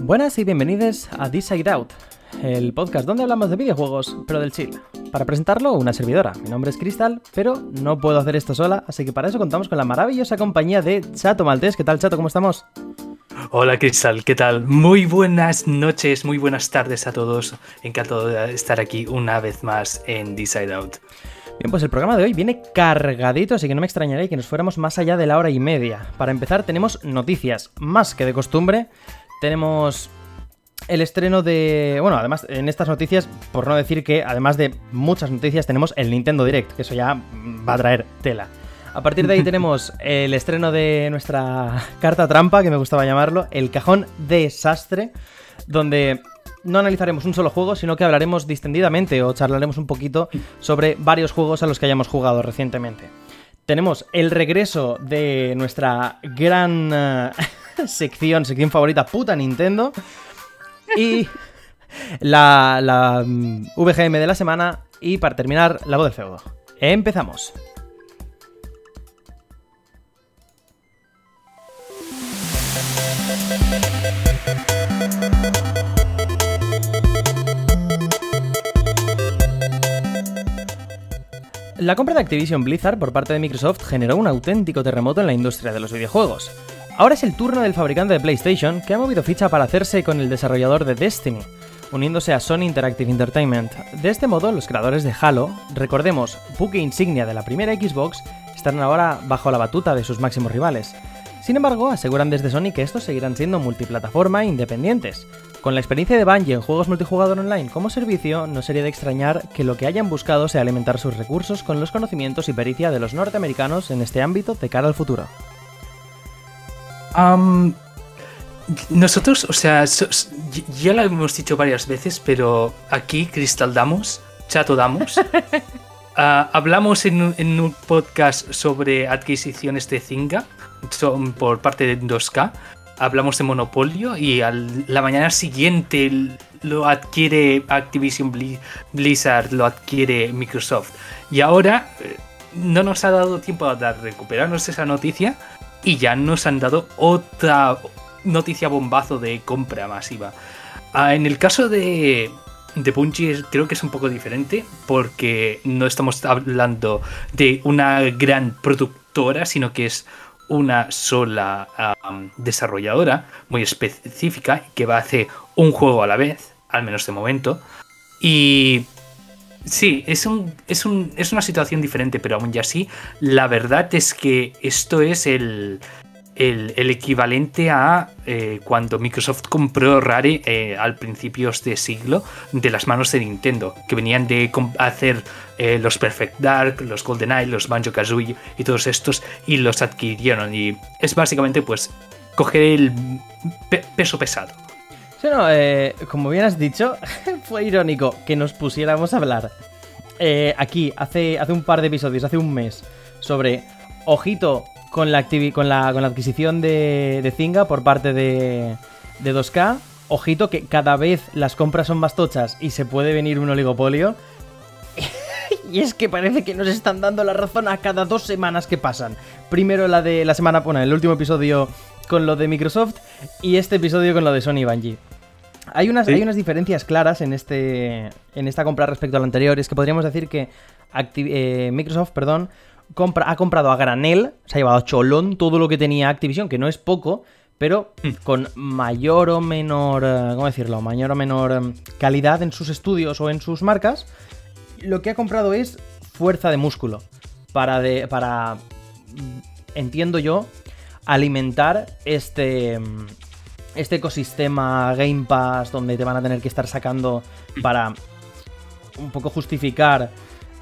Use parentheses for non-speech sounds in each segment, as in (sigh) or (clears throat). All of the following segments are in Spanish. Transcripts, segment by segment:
Buenas y bienvenidos a This Side Out, el podcast donde hablamos de videojuegos, pero del chill. Para presentarlo, una servidora. Mi nombre es Crystal, pero no puedo hacer esto sola, así que para eso contamos con la maravillosa compañía de Chato Maltés. ¿Qué tal, Chato? ¿Cómo estamos? Hola Crystal, ¿qué tal? Muy buenas noches, muy buenas tardes a todos. Encantado de estar aquí una vez más en Side Out. Bien, pues el programa de hoy viene cargadito, así que no me extrañaría que nos fuéramos más allá de la hora y media. Para empezar, tenemos noticias, más que de costumbre. Tenemos el estreno de. Bueno, además, en estas noticias, por no decir que, además de muchas noticias, tenemos el Nintendo Direct, que eso ya va a traer tela. A partir de ahí (laughs) tenemos el estreno de nuestra carta trampa, que me gustaba llamarlo, el cajón desastre, donde no analizaremos un solo juego, sino que hablaremos distendidamente o charlaremos un poquito sobre varios juegos a los que hayamos jugado recientemente. Tenemos el regreso de nuestra gran eh, (laughs) sección, sección favorita, puta Nintendo. Y la, la mm, VGM de la semana. Y para terminar, la voz del feudo. Empezamos. La compra de Activision Blizzard por parte de Microsoft generó un auténtico terremoto en la industria de los videojuegos. Ahora es el turno del fabricante de PlayStation que ha movido ficha para hacerse con el desarrollador de Destiny, uniéndose a Sony Interactive Entertainment. De este modo, los creadores de Halo, recordemos, buque insignia de la primera Xbox, están ahora bajo la batuta de sus máximos rivales. Sin embargo, aseguran desde Sony que estos seguirán siendo multiplataforma e independientes. Con la experiencia de Bungie en juegos multijugador online como servicio, no sería de extrañar que lo que hayan buscado sea alimentar sus recursos con los conocimientos y pericia de los norteamericanos en este ámbito de cara al futuro. nosotros, o sea, ya lo hemos dicho varias veces, pero aquí Crystal Damos, Chato Damos, (laughs) ah, hablamos en, un podcast sobre adquisiciones de Zynga por parte de 2K hablamos de Monopolio y a la mañana siguiente lo adquiere Activision Blizzard, lo adquiere Microsoft. Y ahora eh, no nos ha dado tiempo a recuperarnos esa noticia y ya nos han dado otra noticia bombazo de compra masiva. Ah, en el caso de, de Bungie creo que es un poco diferente porque no estamos hablando de una gran productora, sino que es una sola desarrolladora muy específica que va a hacer un juego a la vez, al menos de momento. Y sí, es, un, es, un, es una situación diferente, pero aún ya así, la verdad es que esto es el, el, equivalente a eh, cuando Microsoft compró Rare eh, al principios de siglo de las manos de Nintendo, que venían de hacer eh, los Perfect Dark, los GoldenEye, los Banjo Kazooie y todos estos y los adquirieron. Y es básicamente pues coger el peso pesado. Sí, no, como bien has dicho, (laughs) fue irónico que nos pusiéramos a hablar aquí hace, hace un par de episodios, hace un mes, sobre, ojito, con la, con la, con la adquisición de, de Zynga por parte de, de 2K. Ojito que cada vez las compras son más tochas y se puede venir un oligopolio. (laughs) y es que parece que nos están dando la razón a cada dos semanas que pasan. Primero la de la semana, bueno, el último episodio con lo de Microsoft y este episodio con lo de Sony y Bungie. Hay unas, hay unas diferencias claras en, este, en esta compra respecto a la anterior. Es que podríamos decir que eh, Microsoft, perdón, ha comprado a granel, se ha llevado a cholón todo lo que tenía Activision, que no es poco, pero hmm. con mayor o menor, eh, ¿cómo decirlo? Mayor o menor em, calidad en sus estudios o en sus marcas. Lo que ha comprado es fuerza de músculo para, de, para mm, entiendo yo, alimentar este, em, este ecosistema Game Pass donde te van a tener que estar sacando hmm. para un poco justificar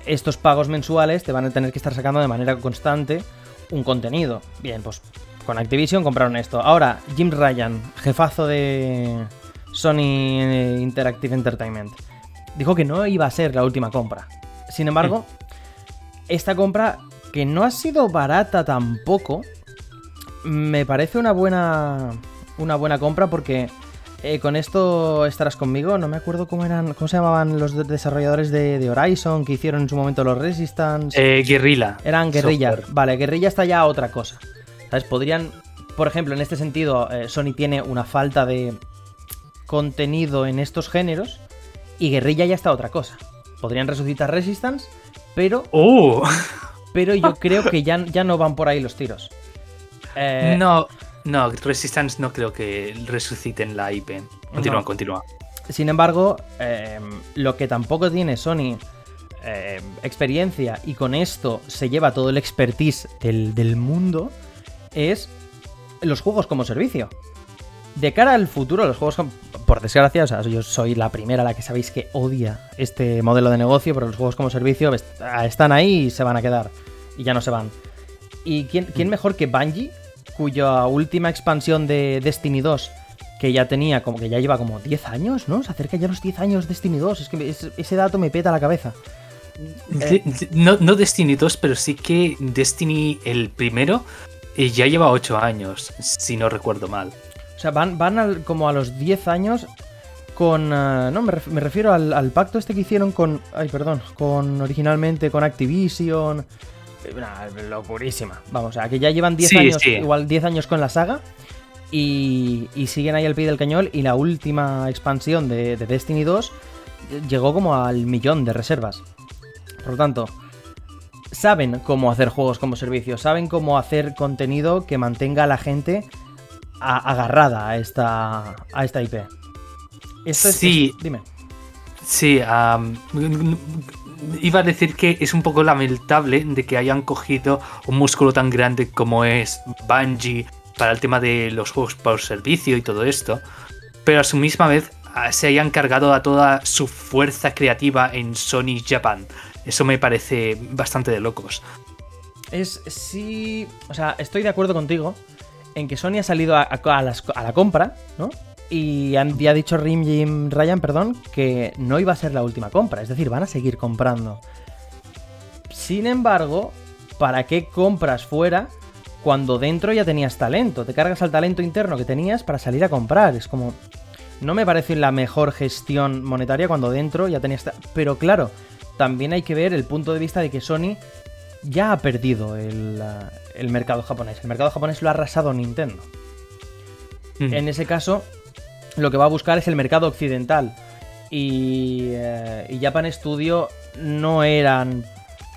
estos pagos mensuales te van a tener que estar sacando de manera constante un contenido. Bien, pues con Activision compraron esto. Ahora, Jim Ryan, jefazo de Sony Interactive Entertainment, dijo que no iba a ser la última compra. Sin embargo, esta compra, que no ha sido barata tampoco, me parece una buena una buena compra porque eh, con esto estarás conmigo. No me acuerdo cómo eran, cómo se llamaban los de- desarrolladores de, de Horizon que hicieron en su momento los Resistance. Eh, Guerrilla. Eran guerrilla. Software. Vale, guerrilla está ya otra cosa. ¿Sabes? Podrían, por ejemplo, en este sentido, eh, Sony tiene una falta de contenido en estos géneros y guerrilla ya está otra cosa. Podrían resucitar Resistance, pero, ¡Oh! pero yo (laughs) creo que ya, ya no van por ahí los tiros. Eh, No, no, Resistance no creo que resuciten la IP. Continúa, No. continúa. Sin embargo, eh, lo que tampoco tiene Sony eh, experiencia y con esto se lleva todo el expertise del, del mundo es los juegos como servicio. De cara al futuro, los juegos, por desgracia, o sea, yo soy la primera la que sabéis que odia este modelo de negocio, pero los juegos como servicio est- están ahí y se van a quedar. Y ya no se van. ¿Y quién, quién mejor que Bungie, cuya última expansión de Destiny 2, que ya tenía como que ya lleva como 10 años, ¿no? Se acerca ya a los 10 años Destiny 2, es que es- ese dato me peta la cabeza. De- no, no Destiny 2, pero sí que Destiny el primero eh, ya lleva 8 años, si no recuerdo mal. O sea, van, van al- como a los 10 años con... eh, no, me, ref- me refiero al, al pacto este que hicieron con... Ay, perdón, con originalmente con Activision. Nah, locurísima. Vamos, o sea, que ya llevan 10 Sí, años, sí. igual 10 años con la saga. Y, y siguen ahí al pie del cañón. Y la última expansión de, de Destiny 2 llegó como al millón de reservas. Por lo tanto, saben cómo hacer juegos como servicio, saben cómo hacer contenido que mantenga a la gente a- agarrada a esta, a esta IP. Esto es- Sí. es- dime. Sí, am, iba a decir que es un poco lamentable de que hayan cogido un músculo tan grande como es Bungie para el tema de los juegos por servicio y todo esto, pero a su misma vez ah, se hayan cargado a toda su fuerza creativa en Sony Japan. Eso me parece bastante de locos. Es sí. O sea, estoy de acuerdo contigo en que Sony ha salido a, a- la compra, ¿no? Y han, ya ha dicho Rim Jim Ryan, perdón, que no iba a ser la última compra. Es decir, van a seguir comprando. Sin embargo, ¿para qué compras fuera cuando dentro ya tenías talento? Te cargas al talento interno que tenías para salir a comprar. Es como. No me parece la mejor gestión monetaria cuando dentro ya tenías. Pero claro, también hay que ver el punto de vista de que Sony ya ha perdido el, el mercado japonés. El mercado japonés lo ha arrasado Nintendo. Mm. En ese caso, lo que va a buscar es el mercado occidental. Y, eh, y Japan Studio no eran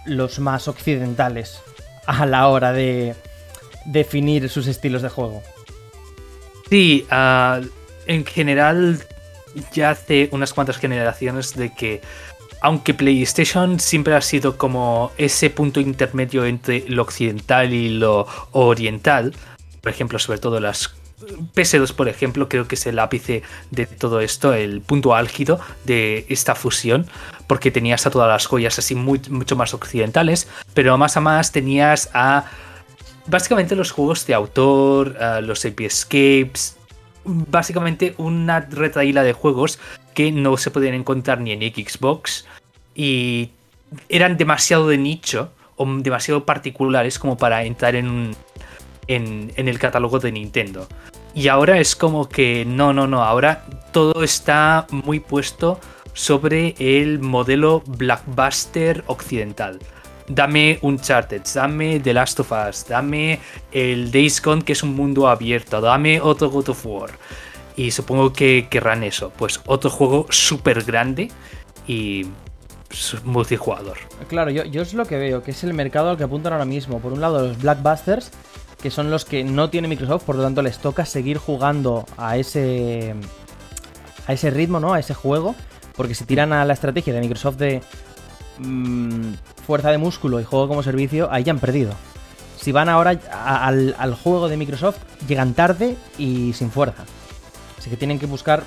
los más occidentales a la hora de definir sus estilos de juego. Sí, ah, en general ya hace unas cuantas generaciones de que aunque PlayStation siempre ha sido como ese punto intermedio entre lo occidental y lo oriental, por ejemplo, sobre todo las PS2, por ejemplo, creo que es el ápice de todo esto, el punto álgido de esta fusión, porque tenías a todas las joyas así muy- mucho más occidentales, pero más a más tenías a básicamente los juegos de autor, los AP Escapes, básicamente una retaíla de juegos que no se podían encontrar ni en Xbox y eran demasiado de nicho o demasiado particulares como para entrar en, un- en, el catálogo de Nintendo. Y ahora es como que no, no, no, ahora todo está muy puesto sobre el modelo blockbuster occidental. Dame Uncharted, dame The Last of Us, dame el Days Gone que es un mundo abierto, dame otro God of War. Y supongo que querrán eso, pues otro juego súper grande y multijugador. Claro, yo, yo es lo que veo, que es el mercado al que apuntan ahora mismo. Por un lado, los Blackbusters, que son los que no tiene Microsoft, por lo tanto les toca seguir jugando a ese. a ese ritmo, ¿no? A ese juego. Porque si tiran a la estrategia de Microsoft de mm, fuerza de músculo y juego como servicio, ahí ya han perdido. Si van ahora al juego de Microsoft, llegan tarde y sin fuerza. Así que tienen que buscar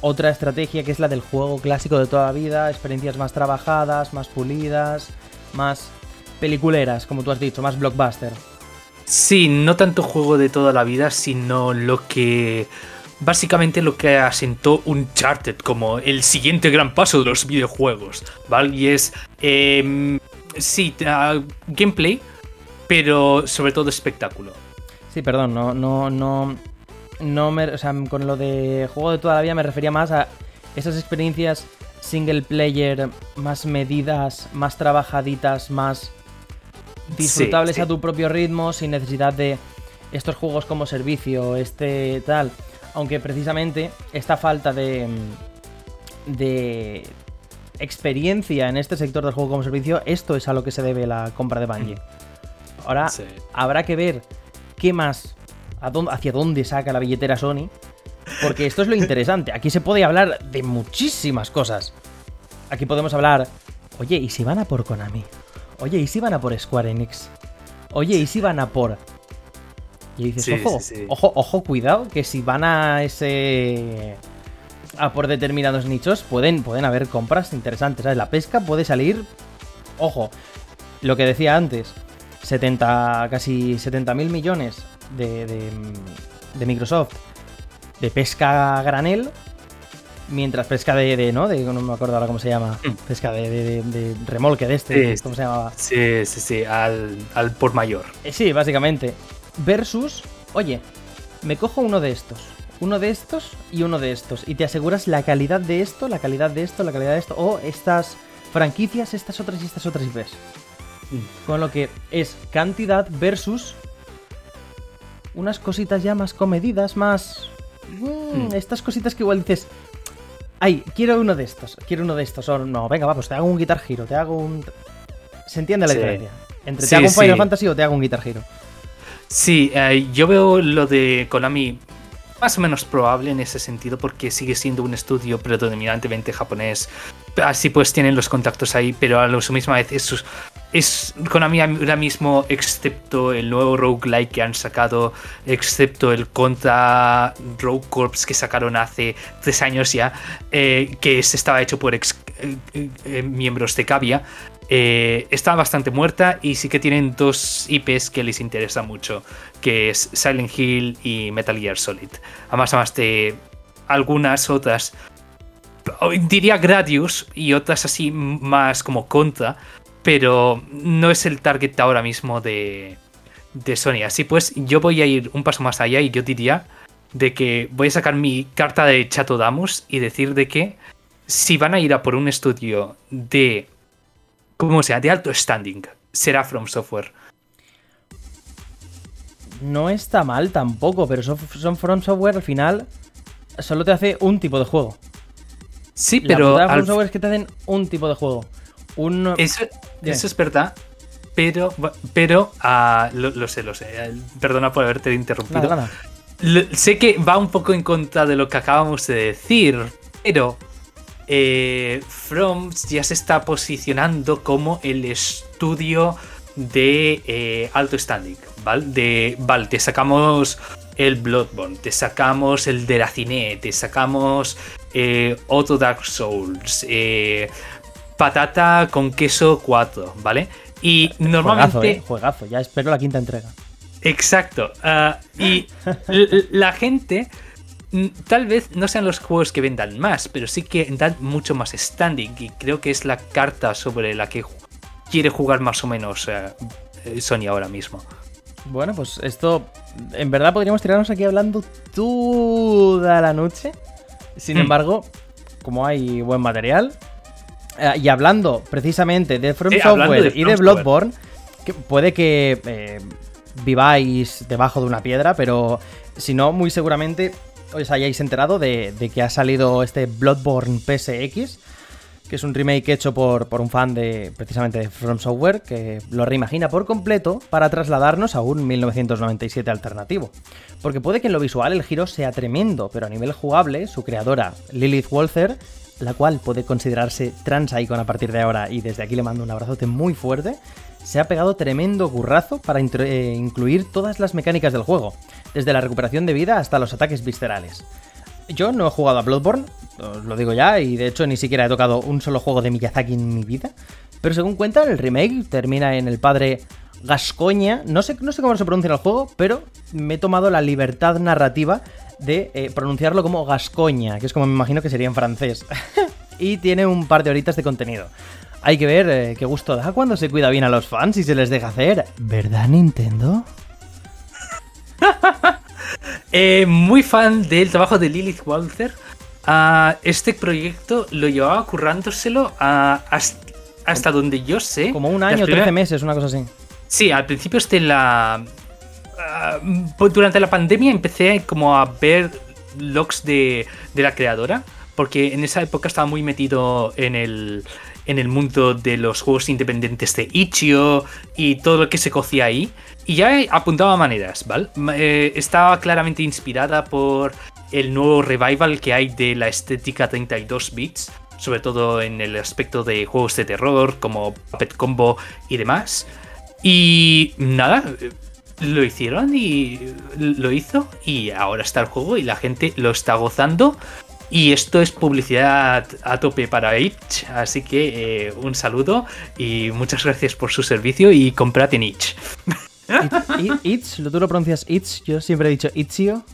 otra estrategia que es la del juego clásico de toda la vida, experiencias más trabajadas, más pulidas, más peliculeras, como tú has dicho, más blockbuster. Sí, no tanto juego de toda la vida, sino lo que. Básicamente lo que asentó Uncharted como el siguiente gran paso de los videojuegos, ¿vale? Y es. em, sí, gameplay, pero sobre todo espectáculo. Sí, perdón, no, no, no. no me, o sea, con lo de juego de toda la vida me refería más a esas experiencias single player más medidas, más trabajaditas, más disfrutables sí. a tu propio ritmo, sin necesidad de estos juegos como servicio, este tal. Aunque precisamente esta falta de, de experiencia en este sector del juego como servicio, esto es a lo que se debe la compra de Bungie. Ahora Sí. habrá que ver qué más, a dónde- hacia dónde saca la billetera Sony, porque esto es lo (laughs) interesante. Aquí se puede hablar de muchísimas cosas. Aquí podemos hablar, oye, ¿y si van a por Konami? Oye, ¿y si van a por Square Enix? Oye, ¿y si van a por...? Y dices, Sí, ojo, sí, sí. ojo, ojo, cuidado, que si van a ese... a por determinados nichos, pueden, pueden haber compras interesantes, ¿sabes? La pesca puede salir... Ojo, lo que decía antes, 70, casi 70 mil millones de, de, de Microsoft de pesca granel, mientras pesca de, de, ¿no? De, no me acuerdo ahora cómo se llama, Mm. pesca de, de- de- de remolque de este, Sí, ¿cómo se llamaba? Sí, sí, sí, al, al por mayor. Eh, sí, básicamente. Versus, oye, me cojo uno de estos, uno de estos y uno de estos, y te aseguras la calidad de esto, la calidad de esto, la calidad de esto, o estas franquicias, estas otras y estas otras y ves. Con lo que es cantidad versus unas cositas ya más comedidas, más... mm, Mm. Estas cositas que igual dices... Ay, quiero uno de estos, quiero uno de estos. O no, venga, va, pues te hago un Guitar Hero, te hago un... Se entiende la Sí. diferencia. Entre Sí, te hago un Final sí. Fantasy o te hago un Guitar Hero. Sí, eh, yo veo lo de Konami más o menos probable en ese sentido porque sigue siendo un estudio predominantemente japonés. Así pues tienen los contactos ahí, pero a la misma vez es, sus- es Konami ahora mismo, excepto el nuevo roguelike que han sacado, excepto el Contra Rogue Corps que sacaron hace tres años ya, eh, que estaba hecho por ex eh, eh, miembros de Cavia. eh, está bastante muerta y sí que tienen dos IPs que les interesa mucho, que es Silent Hill y Metal Gear Solid. Además, además de algunas otras, diría Gradius y otras así más como Contra, pero no es el target ahora mismo de, de Sony. Así pues, yo voy a ir un paso más allá y yo diría de que voy a sacar mi carta de Chato Damos y decir de que si van a ir a por un estudio de como sea, de alto standing, será From Software. No está mal tampoco, pero son, son From Software al final solo te hace un tipo de juego. Sí, La pero putada de From al- Software es que te hacen un tipo de juego. Un... eso, eso es verdad. Pero, pero ah, lo, lo sé, lo sé. eh, Perdona por haberte interrumpido. Nada, nada. Lo- sé que va un poco en contra de lo que acabamos de decir, pero eh, From ya se está posicionando como el estudio de eh, alto standing, ¿vale? De, vale, te sacamos el Bloodborne, te sacamos el de la cine, te sacamos eh, otro Dark Souls, eh, patata con queso 4, ¿vale? Y normalmente... Juegazo, eh, juegazo. Ya espero la quinta entrega. Exacto. ah, y (laughs) la gente mm, tal vez no sean los juegos que vendan más, pero sí que dan mucho más standing y creo que es la carta sobre la que quiere jugar más o menos eh, eh, Sony ahora mismo. Bueno, pues esto. En verdad podríamos tirarnos aquí hablando toda la noche. Sin Mm. embargo, como hay buen material. Eh, y hablando precisamente de From Software de y de. Bloodborne, que puede que eh, viváis debajo de una piedra, pero si no, muy seguramente os hayáis enterado de, de que ha salido este Bloodborne PSX, que es un remake hecho por, por un fan de precisamente de From Software, que lo reimagina por completo para trasladarnos a un 1997 alternativo. Porque puede que en lo visual el giro sea tremendo, pero a nivel jugable, su creadora, Lilith Walther, la cual puede considerarse trans icon a partir de ahora, y desde aquí le mando un abrazote muy fuerte, se ha pegado tremendo currazo para eh, incluir todas las mecánicas del juego, desde la recuperación de vida hasta los ataques viscerales. Yo no he jugado a Bloodborne, os lo digo ya, y de hecho ni siquiera he tocado un solo juego de Miyazaki en mi vida. Pero según cuentan, el remake termina en el padre Gascoña. No sé, no sé cómo se pronuncia el juego, pero me he tomado la libertad narrativa de eh, pronunciarlo como Gascoña, que es como me imagino que sería en francés. (laughs) y tiene un par de horitas de contenido. Hay que ver eh, qué gusto da cuando se cuida bien a los fans y se les deja hacer. ¿Verdad, Nintendo? (laughs) Eh, muy fan del trabajo de Lilith Walther. Ah, este proyecto lo llevaba currándoselo ah, hasta, donde yo sé. Como un año, 13 meses, una cosa así. Sí, al principio este la. Pues durante la pandemia empecé como a ver logs de, de la creadora. Porque en esa época estaba muy metido en el, en el mundo de los juegos independientes de Ichio y todo lo que se cocía ahí. Y ya apuntaba maneras, ¿vale? Eh, estaba claramente inspirada por el nuevo revival que hay de la estética 32 bits, sobre todo en el aspecto de juegos de terror como Puppet Combo y demás. Y nada, lo hicieron y lo hizo y ahora está el juego y la gente lo está gozando y esto es publicidad a tope para Itch, así que eh, un saludo y muchas gracias por su servicio y comprad en Itch. Itch, ¿lo tú lo pronuncias Itch? Yo siempre he dicho Itchio.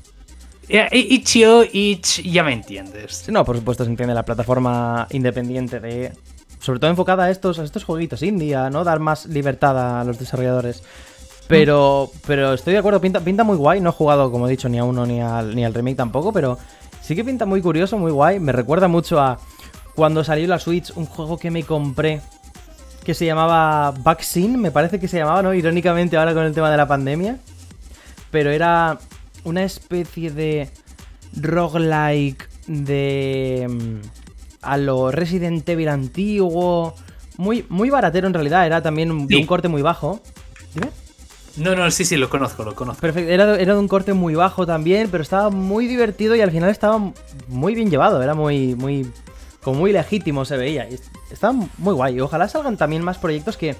Itchio, Itch, ya me entiendes. no, por supuesto se entiende la plataforma independiente de... Sobre todo enfocada a estos, a estos jueguitos indie, ¿no? Dar más libertad a los desarrolladores. Pero, pero estoy de acuerdo, pinta, pinta muy guay. No he jugado, como he dicho, ni a uno ni al, ni al remake tampoco, pero Sí que pinta muy curioso, muy guay. Me recuerda mucho a cuando salió la Switch, un juego que me compré que se llamaba Vaccine, me parece que se llamaba, ¿no? Irónicamente ahora con el tema de la pandemia. Pero era una especie de roguelike de... Mm, a lo Resident Evil antiguo. Muy, muy baratero en realidad, era también de un corte muy bajo. ¿Dime? No, no, sí, sí, lo conozco, lo conozco. Perfecto, era, de un corte muy bajo también, pero estaba muy divertido y al final estaba muy bien llevado, era muy, muy, como muy legítimo se veía. Estaba muy guay. Ojalá salgan también más proyectos que,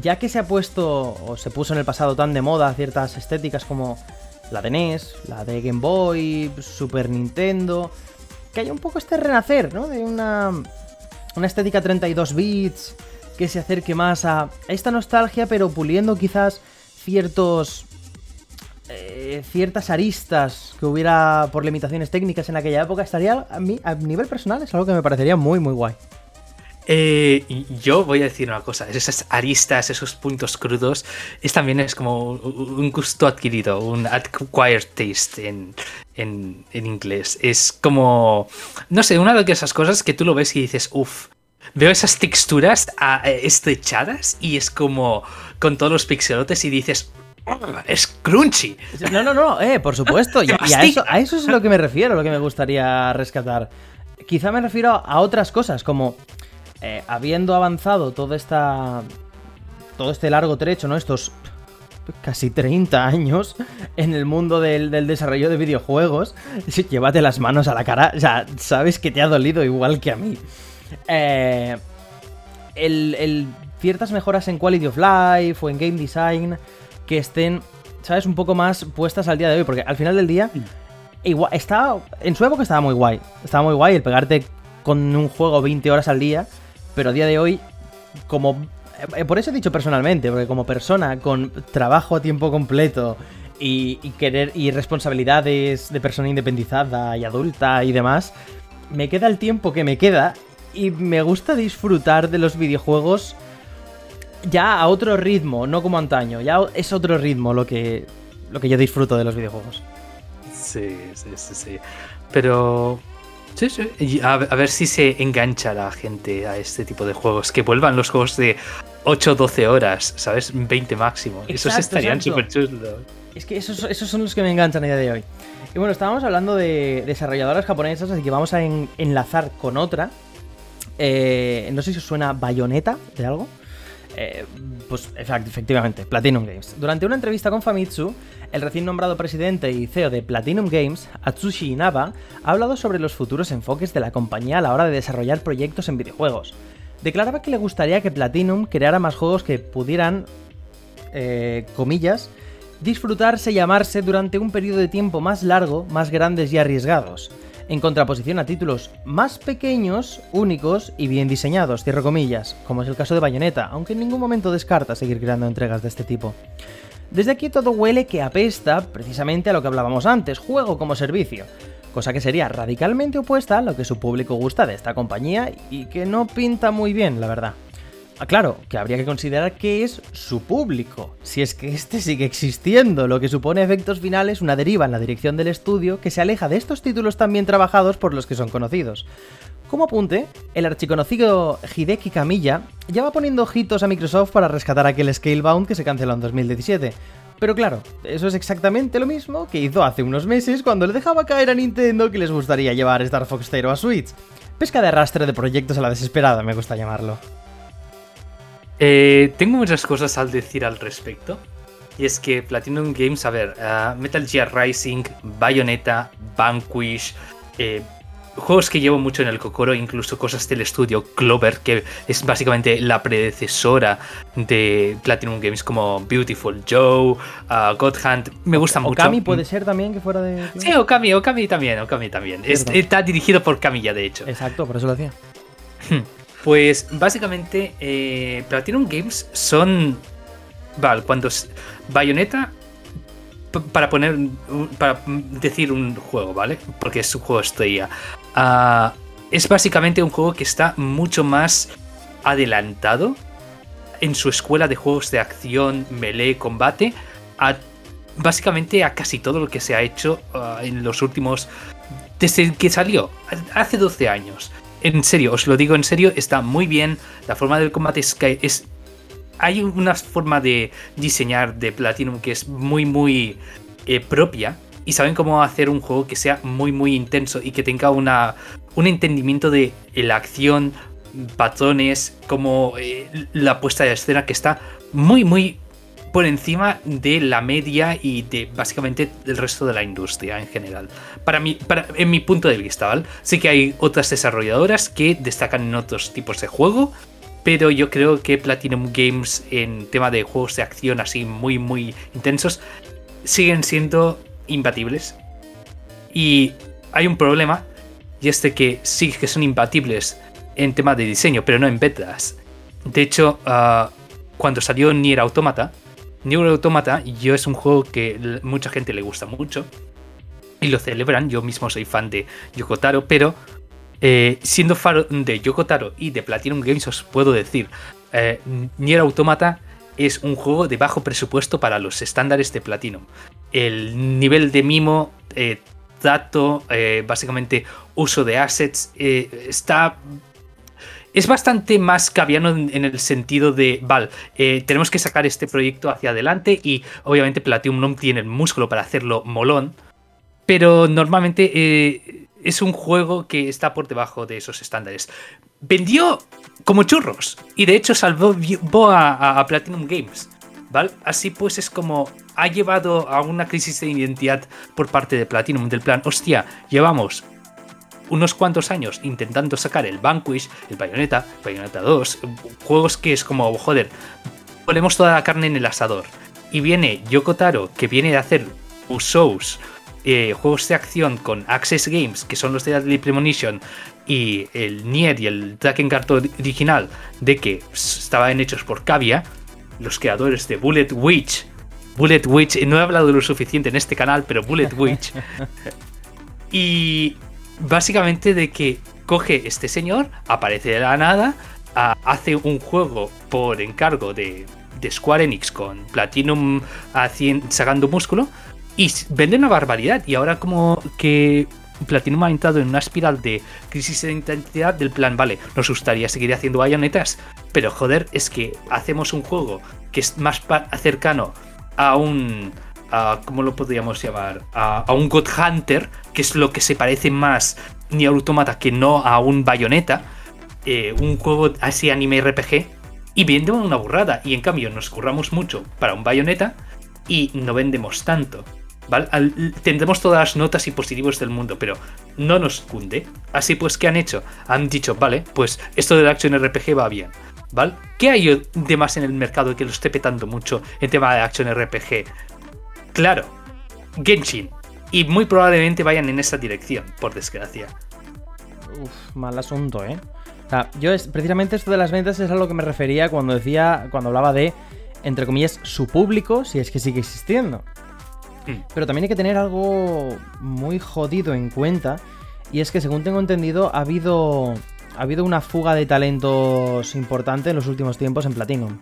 ya que se ha puesto, o se puso en el pasado tan de moda ciertas estéticas como la de NES, la de Game Boy, Super Nintendo, que haya un poco este renacer, ¿no? De una, una estética 32 bits que se acerque más a esta nostalgia, pero puliendo quizás ciertos eh, ciertas aristas que hubiera por limitaciones técnicas en aquella época, estaría a mí, a nivel personal, es algo que me parecería muy, muy guay. Eh, yo voy a decir una cosa, esas aristas, esos puntos crudos, es también es como un gusto adquirido, un acquired taste en, en, en inglés. Es como, no sé, una de esas cosas que tú lo ves y dices, uff, veo esas texturas ah, eh, estrechadas y es como con todos los pixelotes y dices, oh, es crunchy. No, no, no, eh, por supuesto. (laughs) y, a, eso, a eso es lo que me refiero, lo que me gustaría rescatar. Quizá me refiero a otras cosas, como eh, habiendo avanzado todo esta. todo este largo trecho, ¿no? Estos casi 30 años en el mundo del, del, desarrollo de videojuegos. (laughs) Llévate las manos a la cara. O sea, sabes que te ha dolido igual que a mí. Eh, el, ciertas mejoras en quality of life o en game design que estén, ¿sabes? Un poco más puestas al día de hoy, porque al final del día, igual, estaba, en su época estaba muy guay, estaba muy guay el pegarte con un juego 20 horas al día, pero a día de hoy, como... Eh, por eso he dicho personalmente, porque como persona con trabajo a tiempo completo y, y querer y responsabilidades de persona independizada y adulta y demás, me queda el tiempo que me queda y me gusta disfrutar de los videojuegos ya a otro ritmo, no como antaño. Ya es otro ritmo lo que, lo que yo disfruto de los videojuegos. Sí, sí, sí, sí. Pero... Sí, sí. A, ver si se engancha la gente a este tipo de juegos. Que vuelvan los juegos de 8 12 horas, ¿sabes? 20 máximo. esos estarían súper chulos. Es que esos, esos son los que me enganchan a día de hoy. Y bueno, estábamos hablando de desarrolladoras japonesas, así que vamos a enlazar con otra eh, no sé si os suena Bayonetta de algo. Eh, pues efectivamente, Platinum Games. Durante una entrevista con Famitsu, el recién nombrado presidente y CEO de Platinum Games, Atsushi Inaba, ha hablado sobre los futuros enfoques de la compañía a la hora de desarrollar proyectos en videojuegos. Declaraba que le gustaría que Platinum creara más juegos que pudieran, eh, comillas, disfrutarse y llamarse durante un periodo de tiempo más largo, más grandes y arriesgados en contraposición a títulos más pequeños, únicos y bien diseñados, como es el caso de Bayonetta, aunque en ningún momento descarta seguir creando entregas de este tipo. Desde aquí todo huele que apesta precisamente a lo que hablábamos antes, juego como servicio, cosa que sería radicalmente opuesta a lo que su público gusta de esta compañía y que no pinta muy bien, la verdad. Ah, claro, que habría que considerar que es su público, si es que este sigue existiendo, lo que supone efectos finales una deriva en la dirección del estudio que se aleja de estos títulos tan bien trabajados por los que son conocidos. Como apunte, el archiconocido Hideki Kamiya ya va poniendo ojitos a Microsoft para rescatar aquel Scalebound que se canceló en 2017. Pero claro, eso es exactamente lo mismo que hizo hace unos meses cuando le dejaba caer a Nintendo que les gustaría llevar Star Fox Zero a Switch. Pesca de arrastre de proyectos a la desesperada, me gusta llamarlo. Eh, tengo muchas cosas al decir al respecto. Y es que Platinum Games, a ver, uh, Metal Gear Rising, Bayonetta, Vanquish, eh, juegos que llevo mucho en el cocoro, incluso cosas del estudio Clover, que es básicamente la predecesora de Platinum Games como Beautiful Joe, uh, God Hand, me gustan mucho. Okami puede ser también que fuera de... Sí, Okami, Okami también, Okami también. está dirigido por Camilla, de hecho. Exacto, por eso lo hacía. Pues básicamente eh, Platinum Games son... Vale, cuando... Bayonetta para poner, para decir un juego, ¿vale? Porque es un juego estrella. Uh, es básicamente un juego que está mucho más adelantado en su escuela de juegos de acción, melee, combate, básicamente a casi todo lo que se ha hecho uh, en los últimos... Desde que salió, hace 12 años. En serio, os lo digo en serio, está muy bien. La forma del combate es, es hay una forma de diseñar de Platinum que es muy, muy eh, propia. Y saben cómo hacer un juego que sea muy, muy intenso y que tenga una, un entendimiento de la acción, patrones, como eh, la puesta de escena que está muy, muy por encima de la media y de básicamente del resto de la industria en general. Para mí, para, en mi punto de vista, ¿vale? Sí que hay otras desarrolladoras que destacan en otros tipos de juego, pero yo creo que Platinum Games en tema de juegos de acción así muy muy intensos siguen siendo imbatibles. Y hay un problema, y es que sí que son imbatibles en tema de diseño, pero no en betas. De hecho, ah, cuando salió Nier Automata, Nier Automata yo es un juego que mucha gente le gusta mucho y lo celebran. Yo mismo soy fan de Yokotaro, pero eh, siendo fan de Yokotaro y de Platinum Games, os puedo decir, eh, Nier Automata es un juego de bajo presupuesto para los estándares de Platinum. El nivel de mimo, eh, dato, básicamente uso de assets, está es bastante más caviano en, el sentido de, vale, tenemos que sacar este proyecto hacia adelante y obviamente Platinum no tiene el músculo para hacerlo molón, pero normalmente es un juego que está por debajo de esos estándares. Vendió como churros y de hecho salvó a, Platinum Games. ¿Vale? Así pues es como ha llevado a una crisis de identidad por parte de Platinum, del plan, hostia, llevamos unos cuantos años intentando sacar el Vanquish, el Bayonetta, Bayonetta 2, juegos que es como, joder, ponemos toda la carne en el asador. Y viene Yoko Taro, que viene de hacer Usos, eh, juegos de acción con Access Games, que son los de Deadly Premonition, y el Nier y el Dragon Kart original, de que estaban hechos por Cavia, los creadores de Bullet Witch. Bullet Witch, no he hablado lo suficiente en este canal, pero Bullet Witch. (laughs) y básicamente de que coge este señor, aparece de la nada, hace un juego por encargo de, de Square Enix con Platinum sacando músculo y vende una barbaridad. Y ahora como que Platinum ha entrado en una espiral de crisis de identidad del plan, vale, nos gustaría seguir haciendo bayonetas, pero joder, es que hacemos un juego que es más cercano a un... A, ¿Cómo lo podríamos llamar? A, un God Hunter, que es lo que se parece más ni a Automata que no a un bayoneta. Eh, un juego así anime RPG. Y vende una burrada. Y en cambio nos curramos mucho para un bayoneta y no vendemos tanto tendremos todas las notas y positivos del mundo, pero no nos cunde. Así pues, ¿qué han hecho? Han dicho, vale, pues esto del Action RPG va bien. ¿Vale? ¿Qué hay de más en el mercado que lo esté petando mucho en tema de Action RPG? Claro, Genshin. Y muy probablemente vayan en esa dirección, por desgracia. Uf, mal asunto, ¿eh? O sea, yo es, precisamente esto de las ventas es a lo que me refería cuando decía, cuando hablaba de, entre comillas, su público, si es que sigue existiendo. Mm. Pero también hay que tener algo muy jodido en cuenta. Y es que según tengo entendido, ha habido ha habido una fuga de talentos importante en los últimos tiempos en Platinum.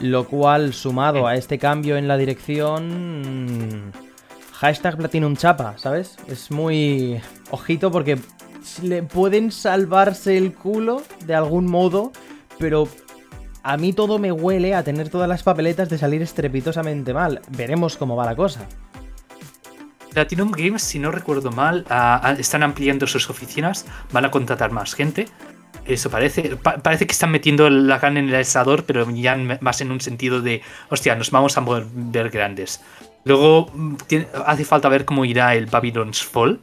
Lo cual, sumado a este cambio en la dirección. Hashtag Platinum Chapa, ¿sabes? Es muy. Ojito porque le pueden salvarse el culo de algún modo, pero a mí todo me huele a tener todas las papeletas de salir estrepitosamente mal. Veremos cómo va la cosa. Platinum Games, si no recuerdo mal, están ampliando sus oficinas, van a contratar más gente. Eso parece. parece que están metiendo la carne en el asador, pero ya más en un sentido de, hostia, nos vamos a ver grandes. Luego mm, hace falta ver cómo irá el Babylon's Fall,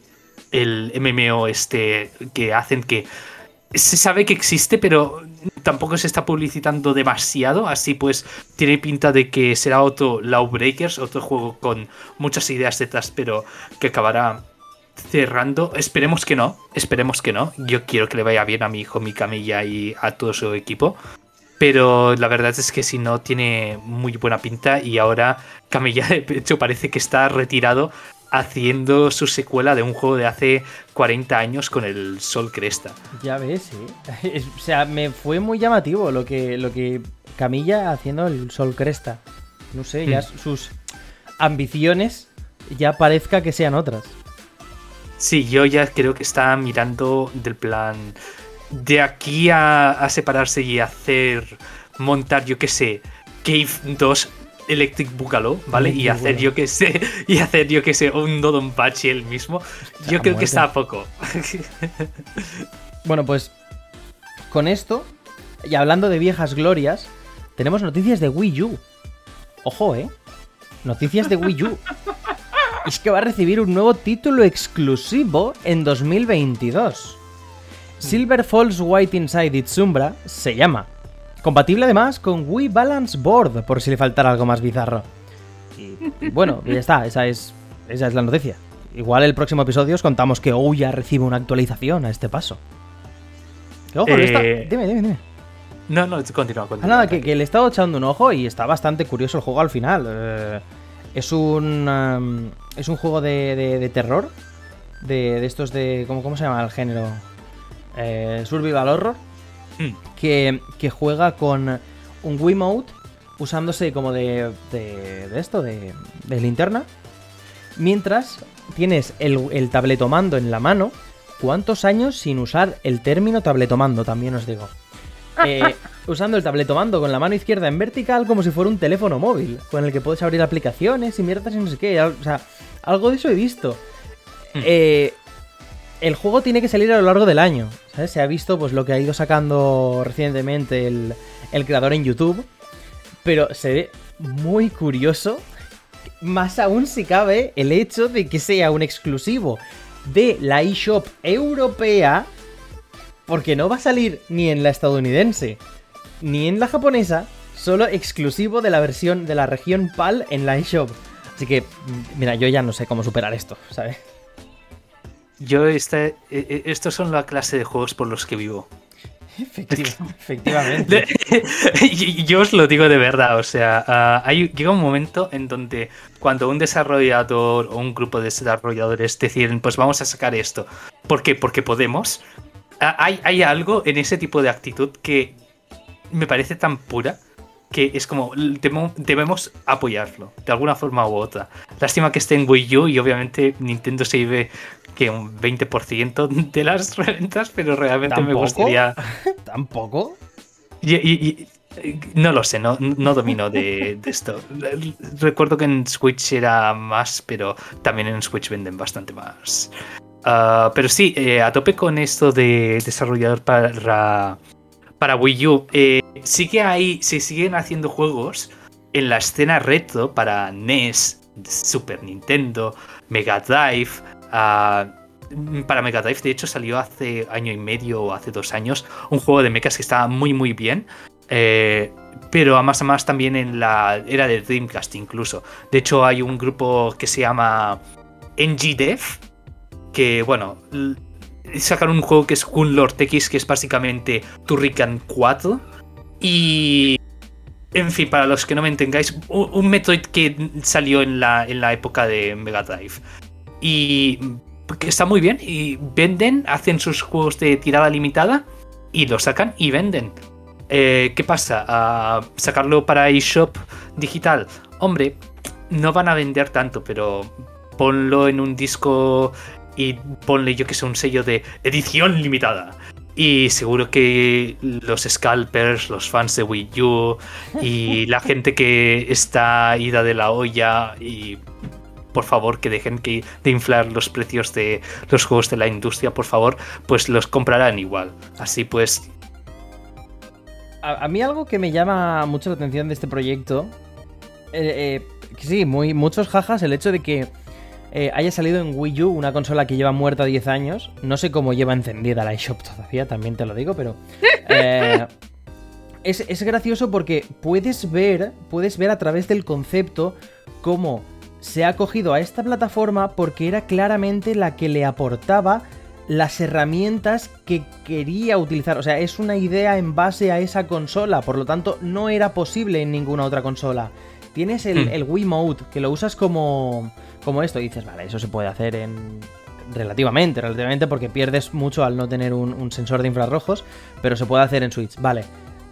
el MMO este que hacen que se sabe que existe, pero tampoco se está publicitando demasiado. Así pues, tiene pinta de que será otro Lawbreakers, otro juego con muchas ideas detrás, pero que acabará cerrando. Esperemos que no, esperemos que no. Yo quiero que le vaya bien a mi hijo, mi camilla y a todo su equipo. Pero la verdad es que si no, tiene muy buena pinta y ahora Camilla (laughs) de hecho parece que está retirado haciendo su secuela de un juego de hace 40 años con el Sol Cresta. Ya ves, sí. (laughs) o sea, me fue muy llamativo lo que, lo que Camilla haciendo el Sol Cresta. No sé, ya hmm. sus ambiciones ya parezca que sean otras. Sí, yo ya creo que está mirando del plan de aquí a, a separarse y hacer montar, yo qué sé, Cave 2 Electric Boogaloo, ¿vale? (laughs) y hacer yo que sé, y hacer yo que sé, un Dodonpachi él mismo. Yo creo que está a poco. bueno, pues con esto, y hablando de viejas glorias, tenemos noticias de Wii U. Ojo, ¿eh? Noticias de Wii U. (laughs) es que va a recibir un nuevo título exclusivo en 2022. Silver Falls White Inside Its Sombra se llama Compatible además con Wii Balance Board, por si le faltara algo más bizarro. Y, bueno, ya está, esa es, esa es la noticia. Igual el próximo episodio os contamos que Ouya recibe una actualización a este paso. ojo, eh, Dime, dime, dime. No, no, continúa, continúa. nada, que, le he estado echando un ojo y está bastante curioso el juego al final. Eh, es un. Um, es un juego de, terror. De, estos de. ¿cómo, ¿Cómo se llama el género? Eh, survival Horror. Hmm. que, juega con un Wiimote usándose como de, de, esto, de, linterna. Mientras tienes el, el tabletomando en la mano. ¿Cuántos años sin usar el término tabletomando? También os digo. Eh, usando el tabletomando con la mano izquierda en vertical como si fuera un teléfono móvil, con el que puedes abrir aplicaciones y mierdas y no sé qué. O sea, algo de eso he visto. Hmm. Eh, el juego tiene que salir a lo largo del año. Se ha visto pues lo que ha ido sacando recientemente el, creador en YouTube. Pero se ve muy curioso. Más aún si cabe el hecho de que sea un exclusivo de la eShop europea. Porque no va a salir ni en la estadounidense ni en la japonesa. Solo exclusivo de la versión de la región PAL en la eShop. Así que, mira, yo ya no sé cómo superar esto, ¿sabes? Yo, este, e, e, estos son la clase de juegos por los que vivo. efectivamente. (laughs) Yo os lo digo de verdad, o sea, ah, hay, llega un momento en donde cuando un desarrollador o un grupo de desarrolladores deciden, pues vamos a sacar esto. ¿Por qué? Porque podemos. Ah, hay, hay algo en ese tipo de actitud que me parece tan pura que es como debemos apoyarlo de alguna forma u otra. Lástima que esté en Wii U y obviamente Nintendo se vive que un 20% de las (laughs) rentas, pero realmente me gustaría. (laughs) ¿Tampoco? Y, no lo sé, no, no domino de, esto. Recuerdo que en Switch era más, pero también en Switch venden bastante más. Ah, pero sí, eh, a tope con esto de desarrollador para, para Wii U. Eh, que hay, se siguen haciendo juegos en la escena retro para NES, Super Nintendo, Mega Drive, para Mega Drive, de hecho, salió hace año y medio o hace dos años un juego de mechas que estaba muy, muy bien. Eh, pero a más a más también en la era de Dreamcast incluso. De hecho, hay un grupo que se llama NGDev, que, bueno, sacaron un juego que es Lord X, que es básicamente Turrican 4. Y en fin, para los que no me entengáis, un, Metroid que salió en la, en la época de Mega Drive. Y está muy bien. Y venden, hacen sus juegos de tirada limitada. y lo sacan y venden. Eh, ¿Qué pasa? ¿A ¿Sacarlo para eShop digital? Hombre, no van a vender tanto, pero ponlo en un disco y ponle yo que sé un sello de edición limitada. Y seguro que los scalpers, los fans de Wii U y (laughs) la gente que está ida de la olla y por favor que dejen que, de inflar los precios de los juegos de la industria, por favor, pues los comprarán igual. Así pues... A, mí algo que me llama mucho la atención de este proyecto, eh, eh, sí, muy, muchos jajas, el hecho de que eh, haya salido en Wii U, una consola que lleva muerta 10 años. No sé cómo lleva encendida la eShop todavía, también te lo digo, pero. (laughs) Eh, es, gracioso porque puedes ver, puedes ver a través del concepto cómo se ha cogido a esta plataforma porque era claramente la que le aportaba las herramientas que quería utilizar. O sea, es una idea en base a esa consola, por lo tanto no era posible en ninguna otra consola. Tienes el, hmm. el Wii Mode, que lo usas como, como esto, y dices, vale, eso se puede hacer en relativamente, relativamente porque pierdes mucho al no tener un, sensor de infrarrojos, pero se puede hacer en Switch, vale.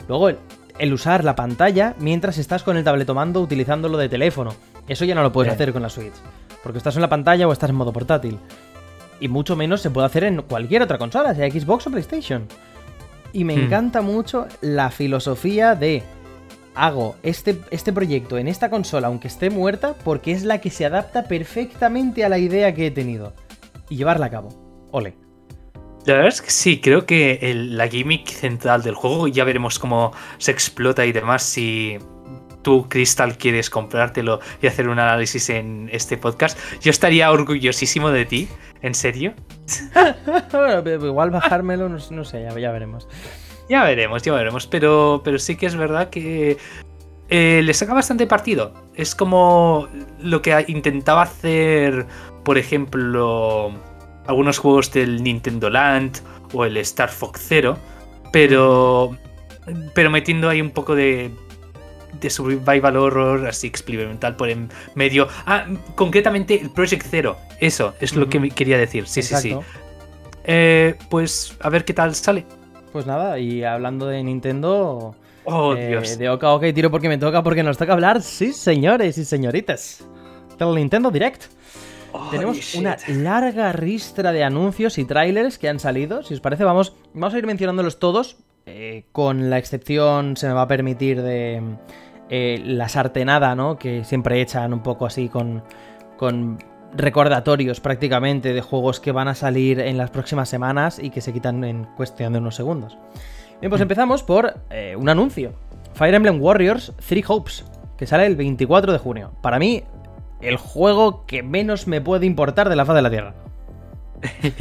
Luego el, usar la pantalla mientras estás con el tabletomando utilizándolo de teléfono. Eso ya no lo puedes hacer con la Switch, porque estás en la pantalla o estás en modo portátil. Y mucho menos se puede hacer en cualquier otra consola, sea Xbox o PlayStation. Y me hmm. encanta mucho la filosofía de hago este, este proyecto en esta consola, aunque esté muerta, porque es la que se adapta perfectamente a la idea que he tenido. Y llevarla a cabo. Ole. La verdad es que sí, creo que la gimmick central del juego, ya veremos cómo se explota y demás si tú, Crystal, quieres comprártelo y hacer un análisis en este podcast. Yo estaría orgullosísimo de ti, en serio. (laughs) bueno, igual bajármelo, no, sé, ya veremos. Ya veremos, ya veremos. Pero, pero sí que es verdad que eh, le saca bastante partido. Es como lo que intentaba hacer, por ejemplo, algunos juegos del Nintendo Land o el Star Fox Zero. Pero, pero metiendo ahí un poco de, de survival horror así experimental por en medio. Ah, concretamente el Project Zero. Eso es lo que quería decir. Sí, sí, sí. Eh, pues a ver qué tal sale. Pues nada, y hablando de Nintendo. Oh, eh, Dios. De Oka Oka y tiro porque me toca, porque nos toca hablar, sí, señores y señoritas, del Nintendo Direct. Tenemos una larga ristra de anuncios y trailers que han salido. Si os parece, vamos, vamos a ir mencionándolos todos. Eh, con la excepción, se me va a permitir, de eh, la sartenada, ¿no? Que siempre echan un poco así con, con recordatorios prácticamente de juegos que van a salir en las próximas semanas y que se quitan en cuestión de unos segundos. Bien, pues empezamos por eh, un anuncio. Fire Emblem Warriors Three Hopes, que sale el 24 de junio. Para mí, el juego que menos me puede importar de la faz de la Tierra. (laughs)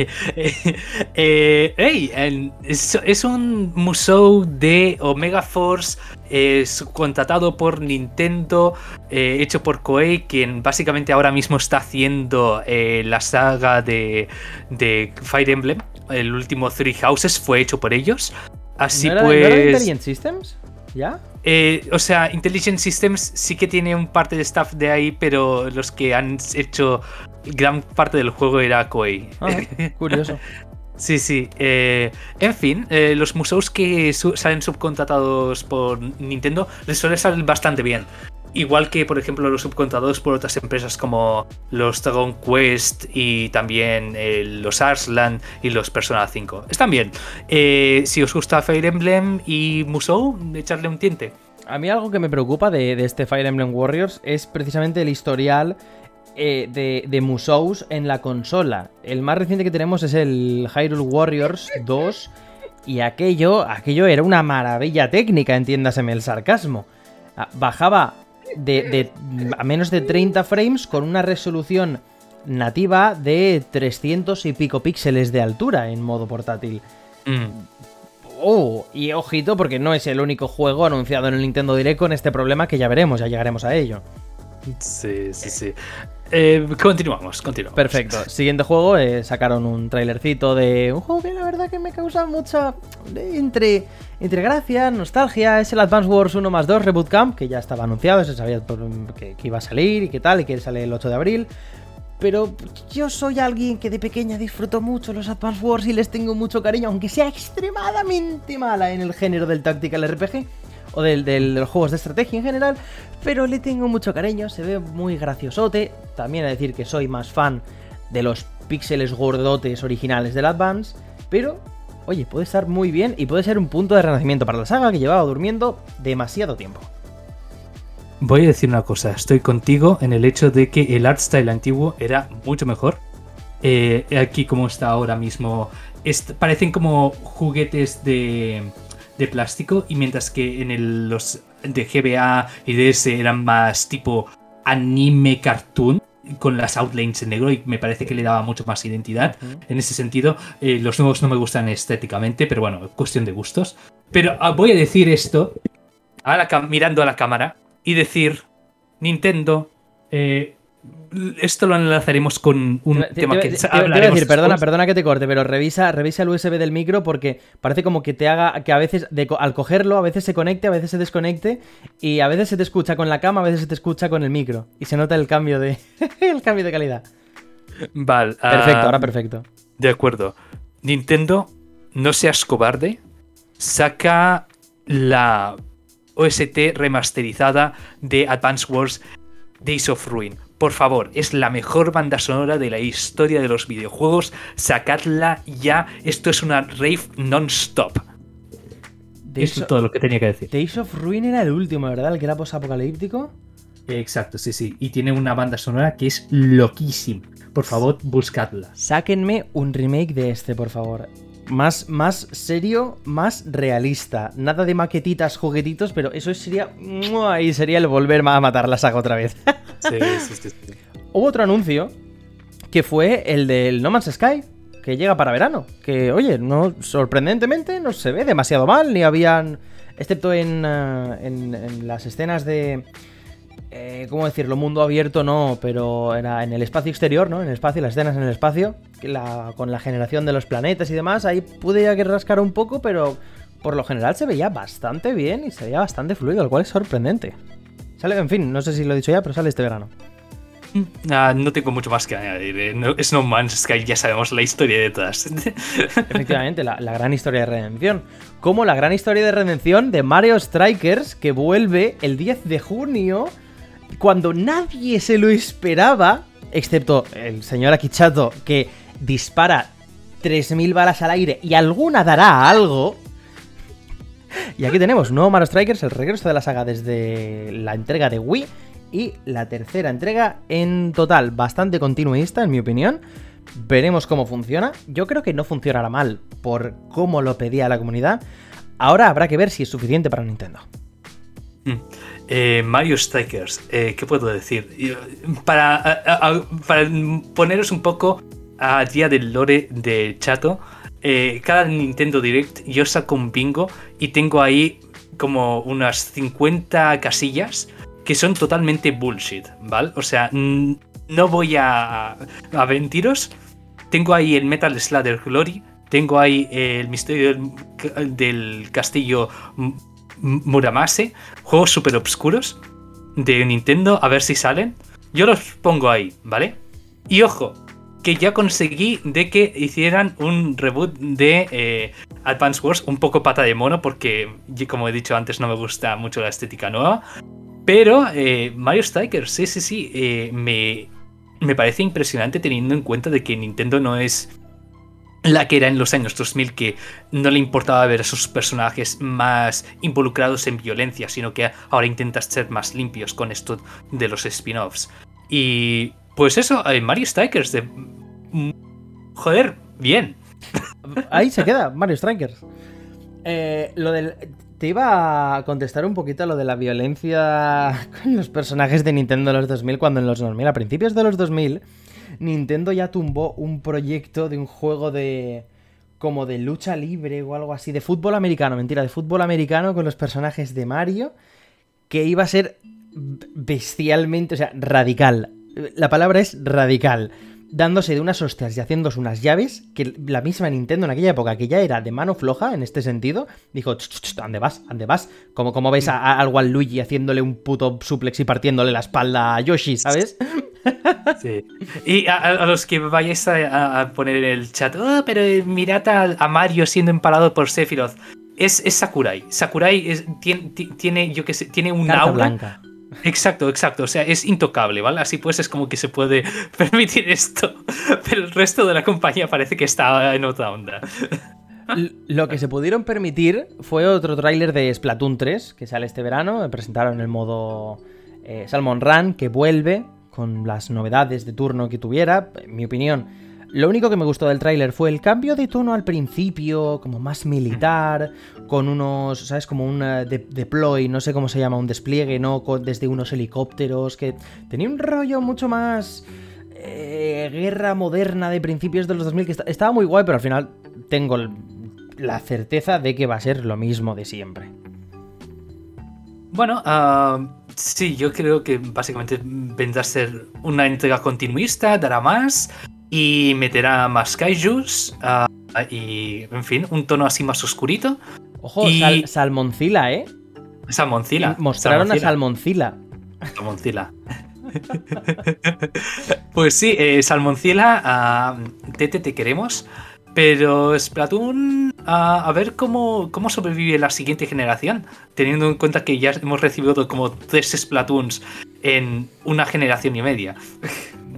eh, hey, es, un museo de Omega Force es contratado por Nintendo, eh, hecho por Koei, quien básicamente ahora mismo está haciendo eh, la saga de, de, Fire Emblem. El último Three Houses fue hecho por ellos. Así pues. Intelligent Systems? ¿Ya? Eh, o sea, Intelligent Systems sí que tiene un parte de staff de ahí, pero los que han hecho gran parte del juego era Koei. Ah, (laughs) curioso. Sí, sí. Eh, en fin, eh, los museos que salen subcontratados por Nintendo les suelen salir bastante bien. Igual que, por ejemplo, los subcontratados por otras empresas como los Dragon Quest y también los Arslan y los Persona 5. Están bien. si os gusta Fire Emblem y Musou, echarle un tiente. A mí algo que me preocupa de, este Fire Emblem Warriors es precisamente el historial eh, de, de, Musous en la consola. El más reciente que tenemos es el Hyrule Warriors 2 y aquello, aquello era una maravilla técnica, entiéndaseme el sarcasmo. Ah, bajaba de, a menos de 30 frames con una resolución nativa de 300 y pico píxeles de altura en modo portátil. Mm. Oh, y ojito porque no es el único juego anunciado en el Nintendo Direct con este problema que ya veremos, ya llegaremos a ello. Sí, sí, sí. Eh, continuamos, continuamos. Perfecto. Siguiente juego, eh, sacaron un trailercito de un juego que la verdad que me causa mucha. entre, entre gracia, nostalgia. Es el Advance Wars 1 más 2 Reboot Camp, que ya estaba anunciado, se sabía que, iba a salir y qué tal, y que sale el 8 de abril. Pero yo soy alguien que de pequeña disfruto mucho los Advance Wars y les tengo mucho cariño, aunque sea extremadamente mala en el género del Tactical RPG o del, de los juegos de estrategia en general, pero le tengo mucho cariño, se ve muy graciosote. También a decir que soy más fan de los píxeles gordotes originales del Advance, pero oye, puede estar muy bien y puede ser un punto de renacimiento para la saga que llevaba durmiendo demasiado tiempo. Voy a decir una cosa, estoy contigo en el hecho de que el art style antiguo era mucho mejor. Eh, aquí como está ahora mismo, parecen como juguetes de, de, plástico y mientras que en los de GBA y DS eran más tipo anime cartoon con las outlines en negro y me parece que le daba mucho más identidad. En ese sentido, eh, los nuevos no me gustan estéticamente, pero bueno, cuestión de gustos. Pero ah, voy a decir esto, mirando a la cámara, y decir, Nintendo, eh, esto lo enlazaremos con un tema que te, decir, perdona, perdona que te corte, pero revisa, revisa el USB del micro porque parece como que te haga que a veces al cogerlo a veces se conecte, a veces se desconecte y a veces se te escucha con la cama, a veces se te escucha con el micro y se nota el cambio de (laughs) el cambio de calidad. Vale. Perfecto, ahora perfecto. De acuerdo. Nintendo, no seas cobarde. Saca la OST remasterizada de Advance Wars Days of Ruin. Por favor, es la mejor banda sonora de la historia de los videojuegos. Sacadla ya. Esto es una rave non-stop. Eso es todo lo que tenía que decir. Days of Ruin era el último, ¿verdad? El que era post-apocalíptico. Exacto, sí, sí. Y tiene una banda sonora que es loquísima. Por favor, buscadla. Sáquenme un remake de este, por favor más, más serio, más realista. Nada de maquetitas, juguetitos, pero eso sería. Ahí sería el volver a matar la saga otra vez. sí, sí, sí, sí. Hubo otro anuncio que fue el del No Man's Sky, que llega para verano. Que, oye, no, sorprendentemente no se ve demasiado mal, ni habían. Excepto en, eh, en las escenas de eh, ¿cómo decirlo? Mundo abierto no, pero era en el espacio exterior, ¿no? En el espacio, las escenas en el espacio, con la generación de los planetas y demás, ahí pude ya que rascar un poco, pero por lo general se veía bastante bien y se veía bastante fluido, lo cual es sorprendente. Sale, en fin, no sé si lo he dicho ya, pero sale este verano. Mm, ah, no tengo mucho más que añadir. Eh. No, es No Man's Sky, ya sabemos la historia detrás. (laughs) Efectivamente, la, la, gran historia de redención. Como la gran historia de redención de Mario Strikers, que vuelve el 10 de junio cuando nadie se lo esperaba, excepto el señor Akichato, que dispara 3.000 balas al aire y alguna dará algo. Y aquí tenemos nuevo Mario Strikers, el regreso de la saga desde la entrega de Wii y la tercera entrega en total, bastante continuista en mi opinión. Veremos cómo funciona. Yo creo que no funcionará mal por cómo lo pedía la comunidad. Ahora habrá que ver si es suficiente para Nintendo. Mm. Eh, Mario Strikers, eh, ¿qué puedo decir? Para, para, poneros un poco a día del lore de Chato, eh, cada Nintendo Direct yo saco un bingo y tengo ahí como unas 50 casillas que son totalmente bullshit, ¿vale? O sea, no voy a, a mentiros. Tengo ahí el Metal Slayer Glory, tengo ahí el misterio del castillo Muramase, juegos super obscuros de Nintendo, a ver si salen. Yo los pongo ahí, ¿vale? Y ojo, que ya conseguí de que hicieran un reboot de eh, Advance Wars un poco pata de mono, porque como he dicho antes no me gusta mucho la estética nueva. Pero eh, Mario Strikers, sí, sí, sí, eh, me, me parece impresionante teniendo en cuenta de que Nintendo no es la que era en los años 2000 que no le importaba ver a sus personajes más involucrados en violencia, sino que ahora intentas ser más limpios con esto de los spin-offs. Y pues eso, Mario Strikers de... Joder, bien. (laughs) Ahí se queda, Mario Strikers. Eh, lo del... Te iba a contestar un poquito a lo de la violencia con los personajes de Nintendo de los 2000 cuando en los 2000, a principios de los 2000 Nintendo ya tumbó un proyecto de un juego de como de lucha libre o algo así, de fútbol americano, mentira, de fútbol americano con los personajes de Mario, que iba a ser bestialmente, o sea, radical. La palabra es radical. Dándose de unas hostias y haciéndose unas llaves que la misma Nintendo en aquella época, que ya era de mano floja en este sentido, dijo, ¿dónde vas? ¿Dónde vas? Como, como ves a, a, al Luigi haciéndole un puto suplex y partiéndole la espalda a Yoshi, ¿sabes? (laughs) Sí. Y a, los que vayáis a, poner en el chat, oh, pero mirad a, Mario siendo empalado por Sephiroth. Es, es Sakurai. Sakurai tiene, tiene, yo que sé, tiene un aura. Blanca. Exacto, exacto. O sea, es intocable, ¿vale? Así pues es como que se puede (laughs) permitir esto. Pero el resto de la compañía parece que está en otra onda. Lo que se pudieron permitir fue otro tráiler de Splatoon 3, que sale este verano. Presentaron el modo eh, Salmon Run, que vuelve con las novedades de turno que tuviera. En mi opinión, lo único que me gustó del tráiler fue el cambio de tono al principio, como más militar, con unos, ¿sabes? Como un eh, deploy, no sé cómo se llama, un despliegue, ¿no? desde unos helicópteros, que tenía un rollo mucho más... Eh, guerra moderna de principios de los 2000, que estaba muy guay, pero al final tengo la certeza de que va a ser lo mismo de siempre. Bueno, uh, sí, yo creo que básicamente vendrá a ser una entrega continuista, dará más y meterá más kaijus uh, y, en fin, un tono así más oscurito. Ojo, y... Salmoncila, ¿eh? Salmoncila. Mostraron a Salmoncila. Salmoncila. (laughs) pues sí, eh, Salmoncila, uh, Tete, te queremos. Pero Splatoon, a, a ver cómo, cómo sobrevive la siguiente generación, teniendo en cuenta que ya hemos recibido como tres Splatoons en una generación y media.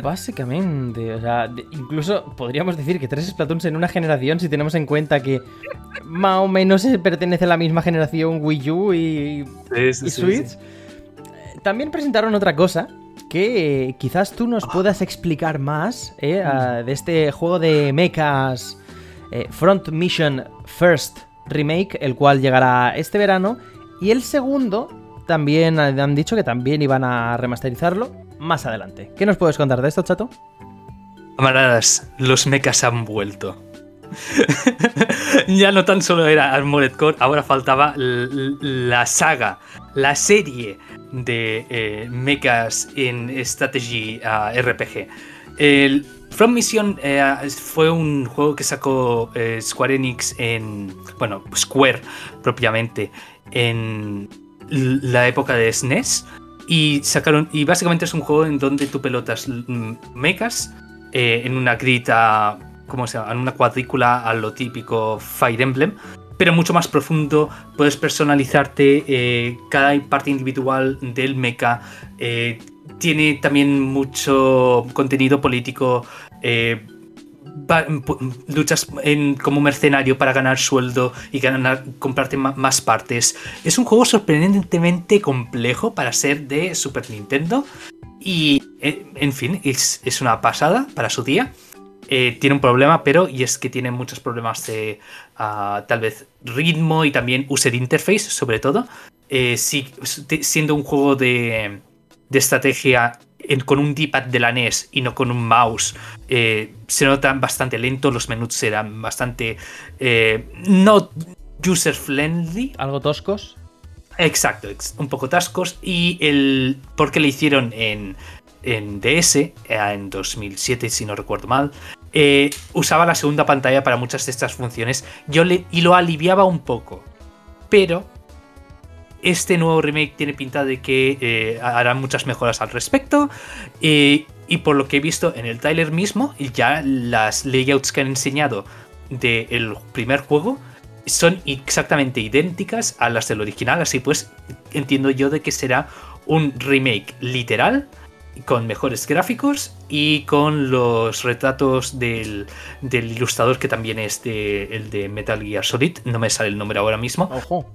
Básicamente, o sea, incluso podríamos decir que tres Splatoons en una generación si tenemos en cuenta que más o menos pertenece a la misma generación Wii U y, Switch. También presentaron otra cosa que eh, quizás tú nos puedas explicar más eh, de este juego de mechas eh, Front Mission First Remake, el cual llegará este verano. Y el segundo también han dicho que también iban a remasterizarlo más adelante. ¿Qué nos puedes contar de esto, chato? Camaradas, los mechas han vuelto. (laughs) ya no tan solo era Armored Core, ahora faltaba la saga, la serie de eh, mechas en strategy ah, RPG. El From Mission eh, fue un juego que sacó eh, Square Enix en. Bueno, Square propiamente. En la época de SNES. Y sacaron. Y básicamente es un juego en donde tú pelotas mechas eh, en una grita. ¿Cómo se llama? En una cuadrícula a lo típico Fire Emblem. Pero mucho más profundo. Puedes personalizarte cada parte individual del mecha. tiene también mucho contenido político. Eh, luchas como mercenario para ganar sueldo y ganar, comprarte más partes. Es un juego sorprendentemente complejo para ser de Super Nintendo. Y, eh, en fin, es, una pasada para su día. Eh, tiene un problema, pero y es que tiene muchos problemas de ah, tal vez ritmo y también user interface, sobre todo. siendo un juego de, de estrategia con un D-pad de la NES y no con un mouse, eh, se notan bastante lento, los menús serán bastante eh, no user friendly. Algo toscos. Exacto, un poco toscos. Y el. porque le hicieron en, en DS, eh, en 2007, si no recuerdo mal. usaba la segunda pantalla para muchas de estas funciones. Yo le, y lo aliviaba un poco. Pero este nuevo remake tiene pinta de que eh, harán muchas mejoras al respecto. y por lo que he visto en el trailer mismo, ya las layouts que han enseñado del primer juego son exactamente idénticas a las del original. Así pues, entiendo yo de que será un remake literal con mejores gráficos y con los retratos del, ilustrador que también es de, el de Metal Gear Solid. No me sale el nombre ahora mismo. Ojo.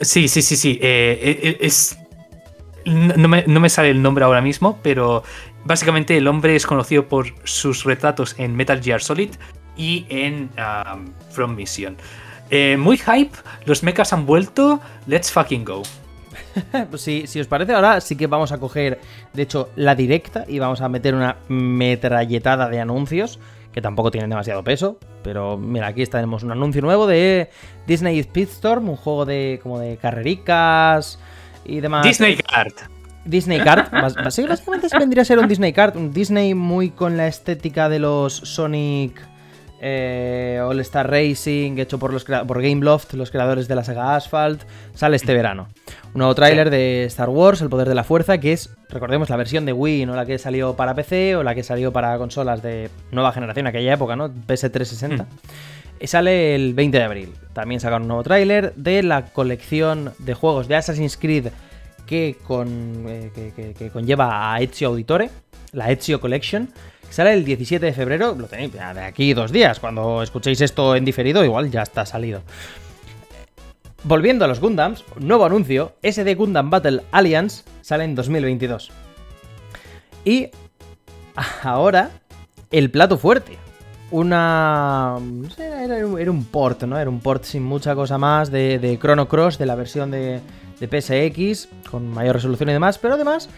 Sí, sí, sí, sí. Eh, eh, eh, es. No me, sale el nombre ahora mismo, pero básicamente el hombre es conocido por sus retratos en Metal Gear Solid y en From Mission. muy hype, los mechas han vuelto, let's fucking go. (laughs) pues si os parece, ahora sí que vamos a coger, de hecho, la directa y vamos a meter una metralletada de anuncios que tampoco tienen demasiado peso. Pero mira, aquí tenemos un anuncio nuevo de Disney Speedstorm, un juego de como de carrericas y demás. Disney Kart. Disney Kart, (laughs) básicamente vendría a ser un Disney Kart, un Disney muy con la estética de los Sonic eh, All Star Racing, hecho por, los, por Gameloft, los creadores de la saga Asphalt, sale este verano. Un nuevo tráiler de Star Wars, El Poder de la Fuerza, que es, recordemos, la versión de Wii, no la que salió para PC o la que salió para consolas de nueva generación, aquella época, ¿no? PS360. Hmm. Sale el 20 de abril. También sacaron un nuevo tráiler de la colección de juegos de Assassin's Creed que, con, eh, que conlleva a Ezio Auditore, la Ezio Collection, Sale el 17 de febrero, lo tenéis de aquí dos días. Cuando escuchéis esto en diferido, igual ya está salido. Volviendo a los Gundams, nuevo anuncio, SD Gundam Battle Alliance sale en 2022. Y ahora, el plato fuerte. Una... Era, un port, ¿no? Era un port sin mucha cosa más de, Chrono Cross, de la versión de, PSX, con mayor resolución y demás, pero además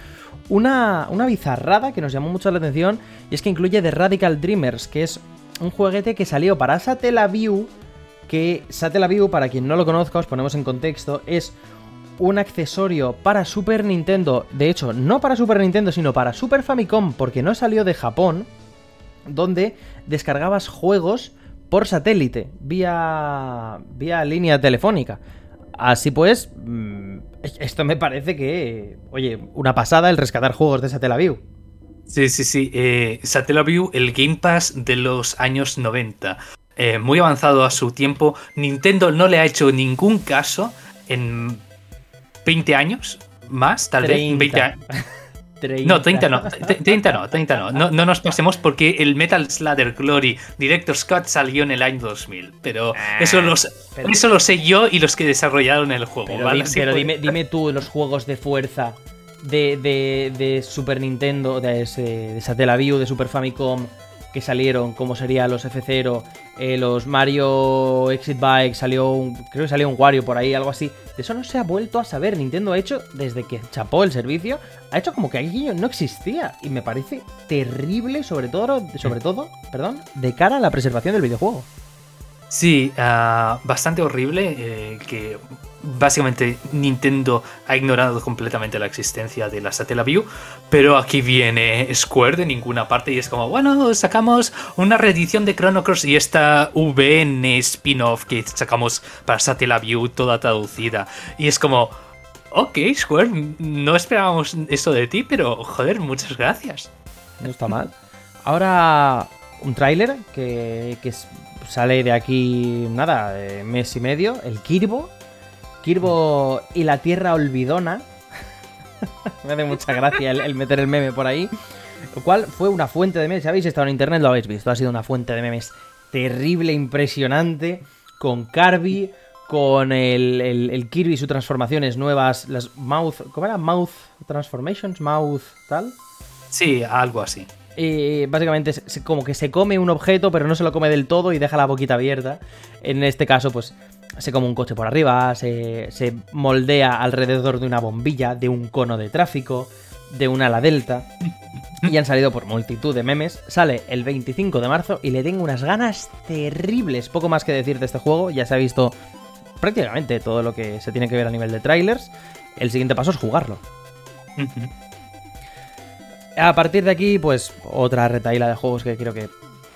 una, una bizarrada que nos llamó mucho la atención y es que incluye The Radical Dreamers, que es un jueguete que salió para Satellaview, que Satellaview, para quien no lo conozca, os ponemos en contexto, es un accesorio para Super Nintendo, de hecho, no para Super Nintendo, sino para Super Famicom, porque no salió de Japón, donde descargabas juegos por satélite, vía, vía línea telefónica. Así pues, mm, esto me parece que, oye, una pasada el rescatar juegos de Satellaview. Sí, sí, sí. Eh, Satellaview, el Game Pass de los años 90. Eh, muy avanzado a su tiempo. Nintendo no le ha hecho ningún caso en 20 años más, tal vez. 20 años. (laughs) No, 30 no, 30 no, 30 no. no. No nos pasemos porque el Metal Slayer Glory Director Scott salió en el año 2000. Pero, ah, eso, eso lo sé yo y los que desarrollaron el juego. Pero, dime, dime tú los juegos de fuerza de, de, de Super Nintendo, de, de Satellaview, de Super Famicom que salieron, como serían los F0, eh, los Mario Exit Bike, salió un, creo que salió un Wario por ahí, algo así. De eso no se ha vuelto a saber. Nintendo ha hecho, desde que chapó el servicio, ha hecho como que aquello no existía. Y me parece terrible, sobre todo, sobre todo, perdón, de cara a la preservación del videojuego. Sí, ah, bastante horrible eh, que básicamente Nintendo ha ignorado completamente la existencia de la Satellaview, pero aquí viene Square de ninguna parte y es como, bueno, sacamos una reedición de Chrono Cross y esta VN spin-off que sacamos para Satellaview toda traducida. Y es como, ok, Square, no esperábamos eso de ti, pero joder, muchas gracias. No está mal. Ahora un tráiler que, que sale de aquí, nada, mes y medio, el Kirbo Kirbo y la Tierra Olvidona. (laughs) Me hace mucha gracia el, meter el meme por ahí. Lo cual fue una fuente de memes. Si habéis estado en internet, lo habéis visto. Ha sido una fuente de memes terrible, impresionante. Con Carby, con el, el, Kirby y sus transformaciones nuevas. Las Mouth. ¿Cómo era? Mouth Transformations, Mouth, tal. Sí, algo así. Y básicamente como que se come un objeto, pero no se lo come del todo y deja la boquita abierta. En este caso, pues se come un coche por arriba, se, moldea alrededor de una bombilla, de un cono de tráfico, de un ala delta. Y han salido por multitud de memes. Sale el 25 de marzo y le tengo unas ganas terribles. Poco más que decir de este juego. Ya se ha visto prácticamente todo lo que se tiene que ver a nivel de trailers. El siguiente paso es jugarlo. A partir de aquí, pues otra retaila de juegos que creo que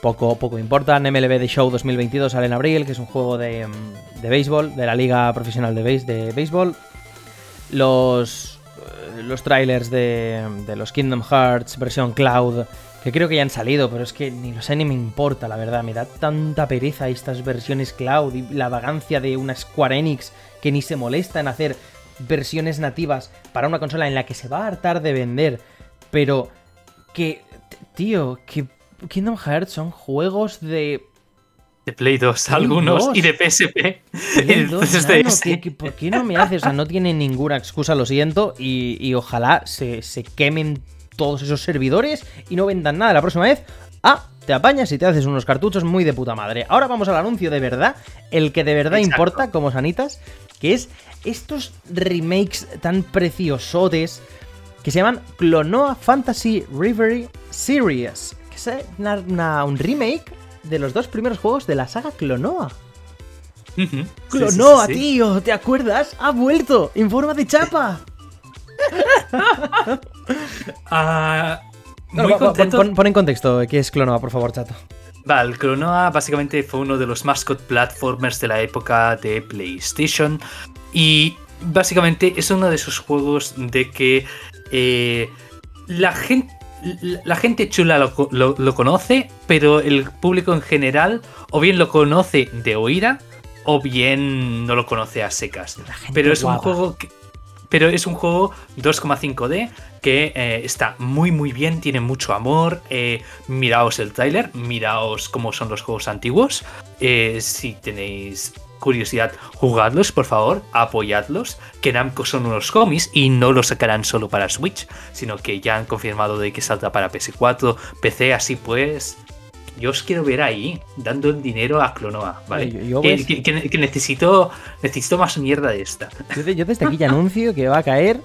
poco, poco importan. MLB The Show 2022 sale en abril, que es un juego de, de béisbol, de la Liga Profesional de, de Béisbol. Los, eh, los trailers de, de los Kingdom Hearts versión Cloud, que creo que ya han salido, pero es que ni lo sé ni me importa, la verdad. Me da tanta pereza estas versiones Cloud y la vagancia de una Square Enix que ni se molesta en hacer versiones nativas para una consola en la que se va a hartar de vender, pero que, tío, que Kingdom Hearts son juegos de. De Play 2, algunos, y de PSP. ¿Por qué no me haces? O sea, no tiene ninguna excusa, lo siento, y, ojalá se, quemen todos esos servidores y no vendan nada la próxima vez. Ah, te apañas y te haces unos cartuchos muy de puta madre. Ahora vamos al anuncio de verdad, el que de verdad importa, como sanitas, que es estos remakes tan preciosotes que se llaman Clonoa Fantasy Reverie Series es un remake de los dos primeros juegos de la saga Clonoa. Clonoa, tío, ¿te acuerdas? ¡Ha vuelto! ¡En forma de chapa! (laughs) Ah, No, muy pon- contento. pon- pon en contexto qué es Clonoa, por favor, chato. Vale, Clonoa básicamente fue uno de los mascot platformers de la época de PlayStation. Y básicamente es uno de esos juegos de que eh, la, gente, la gente chula lo, lo- lo conoce, pero el público en general o bien lo conoce de oída o bien no lo conoce a secas. Pero es un juego que- pero es un juego 2,5D que eh, está muy muy bien, tiene mucho amor. eh, miraos el tráiler, miraos cómo son los juegos antiguos. eh, si tenéis curiosidad, jugadlos, por favor, apoyadlos. Que Namco son unos cómics y no lo sacarán solo para Switch, sino que ya han confirmado de que salta para PS4, PC, así pues. Yo os quiero ver ahí, dando el dinero a Clonoa, ¿vale? Yo- yo que, que- que- que necesito, necesito más mierda de esta. Yo desde aquí ya anuncio que va a caer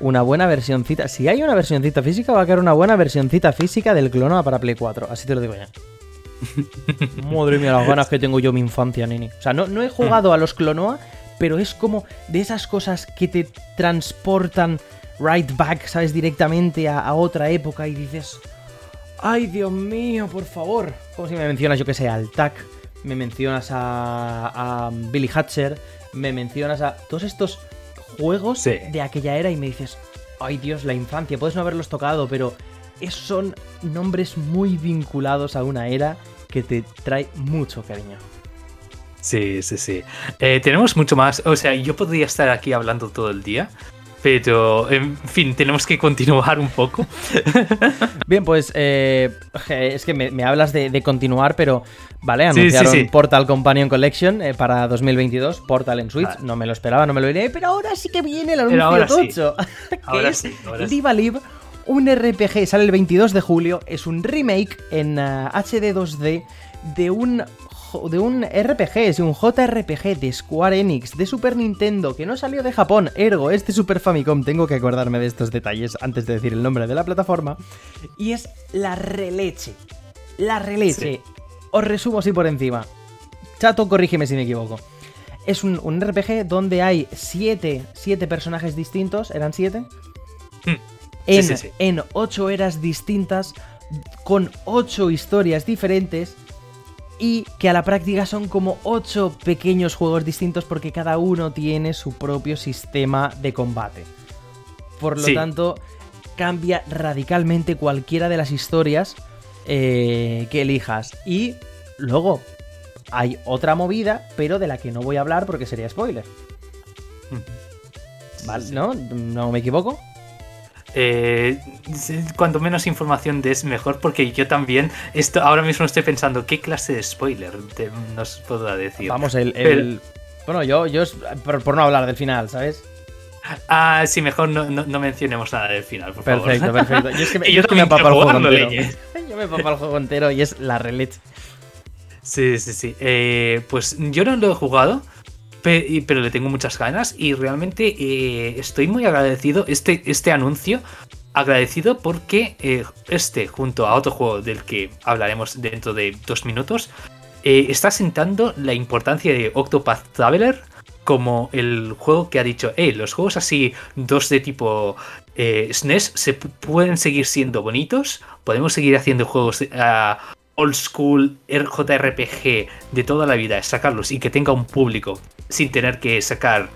una buena versioncita. Si hay una versioncita física, va a caer una buena versioncita física del Clonoa para Play 4. Así te lo digo ya. Madre mía, las ganas que tengo yo mi infancia, nini. O sea, no, no he jugado a los Clonoa, pero es como de esas cosas que te transportan right back, ¿sabes? Directamente a, a otra época y dices. Ay, Dios mío, por favor. Como si me mencionas, yo que sé, al TAC, me mencionas a, a Billy Hatcher, me mencionas a todos estos juegos Sí. de aquella era y me dices, ay Dios, la infancia, puedes no haberlos tocado, pero son nombres muy vinculados a una era que te trae mucho cariño. Sí, sí, sí. Eh, tenemos mucho más. O sea, yo podría estar aquí hablando todo el día. Pero, en fin, tenemos que continuar un poco. (laughs) Bien, pues eh, es que me, me hablas de, de continuar, pero vale, Sí, sí, anunciaron sí. Portal Companion Collection eh, para 2022, Portal en Switch, Vale. no me lo esperaba, no me lo diré, pero ahora sí que viene el anuncio (laughs) ahora tocho, que Ahora es ahora Live, un RPG, sale el 22 de julio, es un remake en ah, HD 2D de un de un RPG, es un JRPG de Square Enix de Super Nintendo que no salió de Japón, ergo este Super Famicom, tengo que acordarme de estos detalles antes de decir el nombre de la plataforma, y es la releche, la releche. Sí. Os resumo así por encima. Chato, corrígeme si me equivoco. Es un, un RPG donde hay siete, siete personajes distintos, ¿eran siete? Mm. En, sí, sí. en ocho eras distintas, con ocho historias diferentes y que a la práctica son como ocho pequeños juegos distintos porque cada uno tiene su propio sistema de combate. Por lo tanto, cambia radicalmente cualquiera de las historias eh, que elijas. Y luego hay otra movida, pero de la que no voy a hablar porque sería spoiler. ¿Vale? ¿No? ¿No me equivoco? Eh, cuanto menos información des, mejor, porque yo también esto, ahora mismo estoy pensando qué clase de spoiler te- nos podrá decir. Vamos, el. Pero- Bueno, yo, yo por, por no hablar del final, ¿sabes? Ah, sí, mejor no, no- no mencionemos nada del final, por Perfecto, favor. perfecto. Yo es que (laughs) me, yo es que me el juego entero. leñe. (laughs) Yo me empapa el juego entero y es la releche. Sí, sí, sí. Eh, pues yo no lo he jugado, pero le tengo muchas ganas y realmente eh, estoy muy agradecido. Este, este anuncio, agradecido porque eh, este, junto a otro juego del que hablaremos dentro de dos minutos, eh, está sentando la importancia de Octopath Traveler como el juego que ha dicho, hey, los juegos así, dos de tipo SNES, se pu- pueden seguir siendo bonitos, podemos seguir haciendo juegos old school JRPG de toda la vida, sacarlos y que tenga un público sin tener que sacar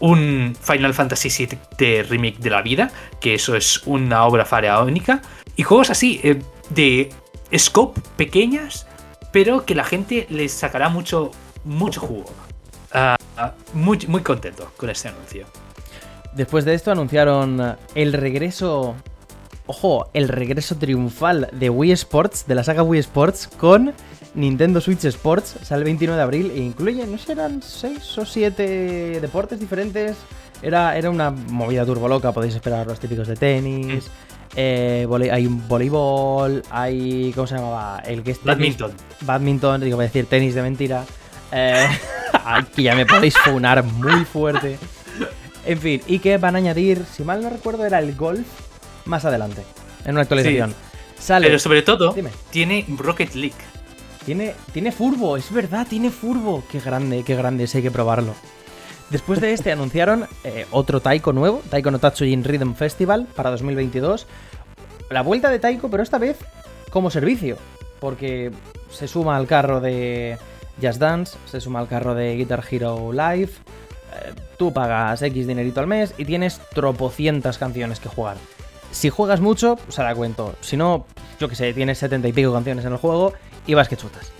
un Final Fantasy VII remake de la vida, que eso es una obra faraónica, y juegos así, eh, de scope pequeñas, pero que la gente les sacará mucho, mucho jugo. Ah, muy, muy contento con este anuncio. Después de esto anunciaron el regreso. Ojo, el regreso triunfal de Wii Sports, de la saga Wii Sports, con Nintendo Switch Sports. Sale el 29 de abril e incluye, no sé, eran 6 o 7 deportes diferentes. Era, era una movida turbo loca, podéis esperar los típicos de tenis. eh, vole- hay un voleibol, hay. ¿Cómo se llamaba? El que es Badminton. badminton, digo, voy a decir tenis de mentira. Eh, (laughs) ay, que ya me podéis funar muy fuerte. En fin, y que van a añadir, si mal no recuerdo, era el golf más adelante, en una actualización. Sale. Pero sobre todo, Dime. tiene Rocket League. Tiene, tiene furbo, es verdad, tiene furbo. Qué grande, qué grande, ese hay que probarlo. Después de este (laughs) anunciaron eh, otro Taiko nuevo, Taiko no Tatsujin Rhythm Festival para 2022. La vuelta de Taiko, pero esta vez como servicio, porque se suma al carro de Just Dance, se suma al carro de Guitar Hero Live. eh, tú pagas X dinerito al mes y tienes tropocientas canciones que jugar. Si juegas mucho, pues ahora cuento. Si no, yo que sé, tienes setenta y pico canciones en el juego y vas que chutas.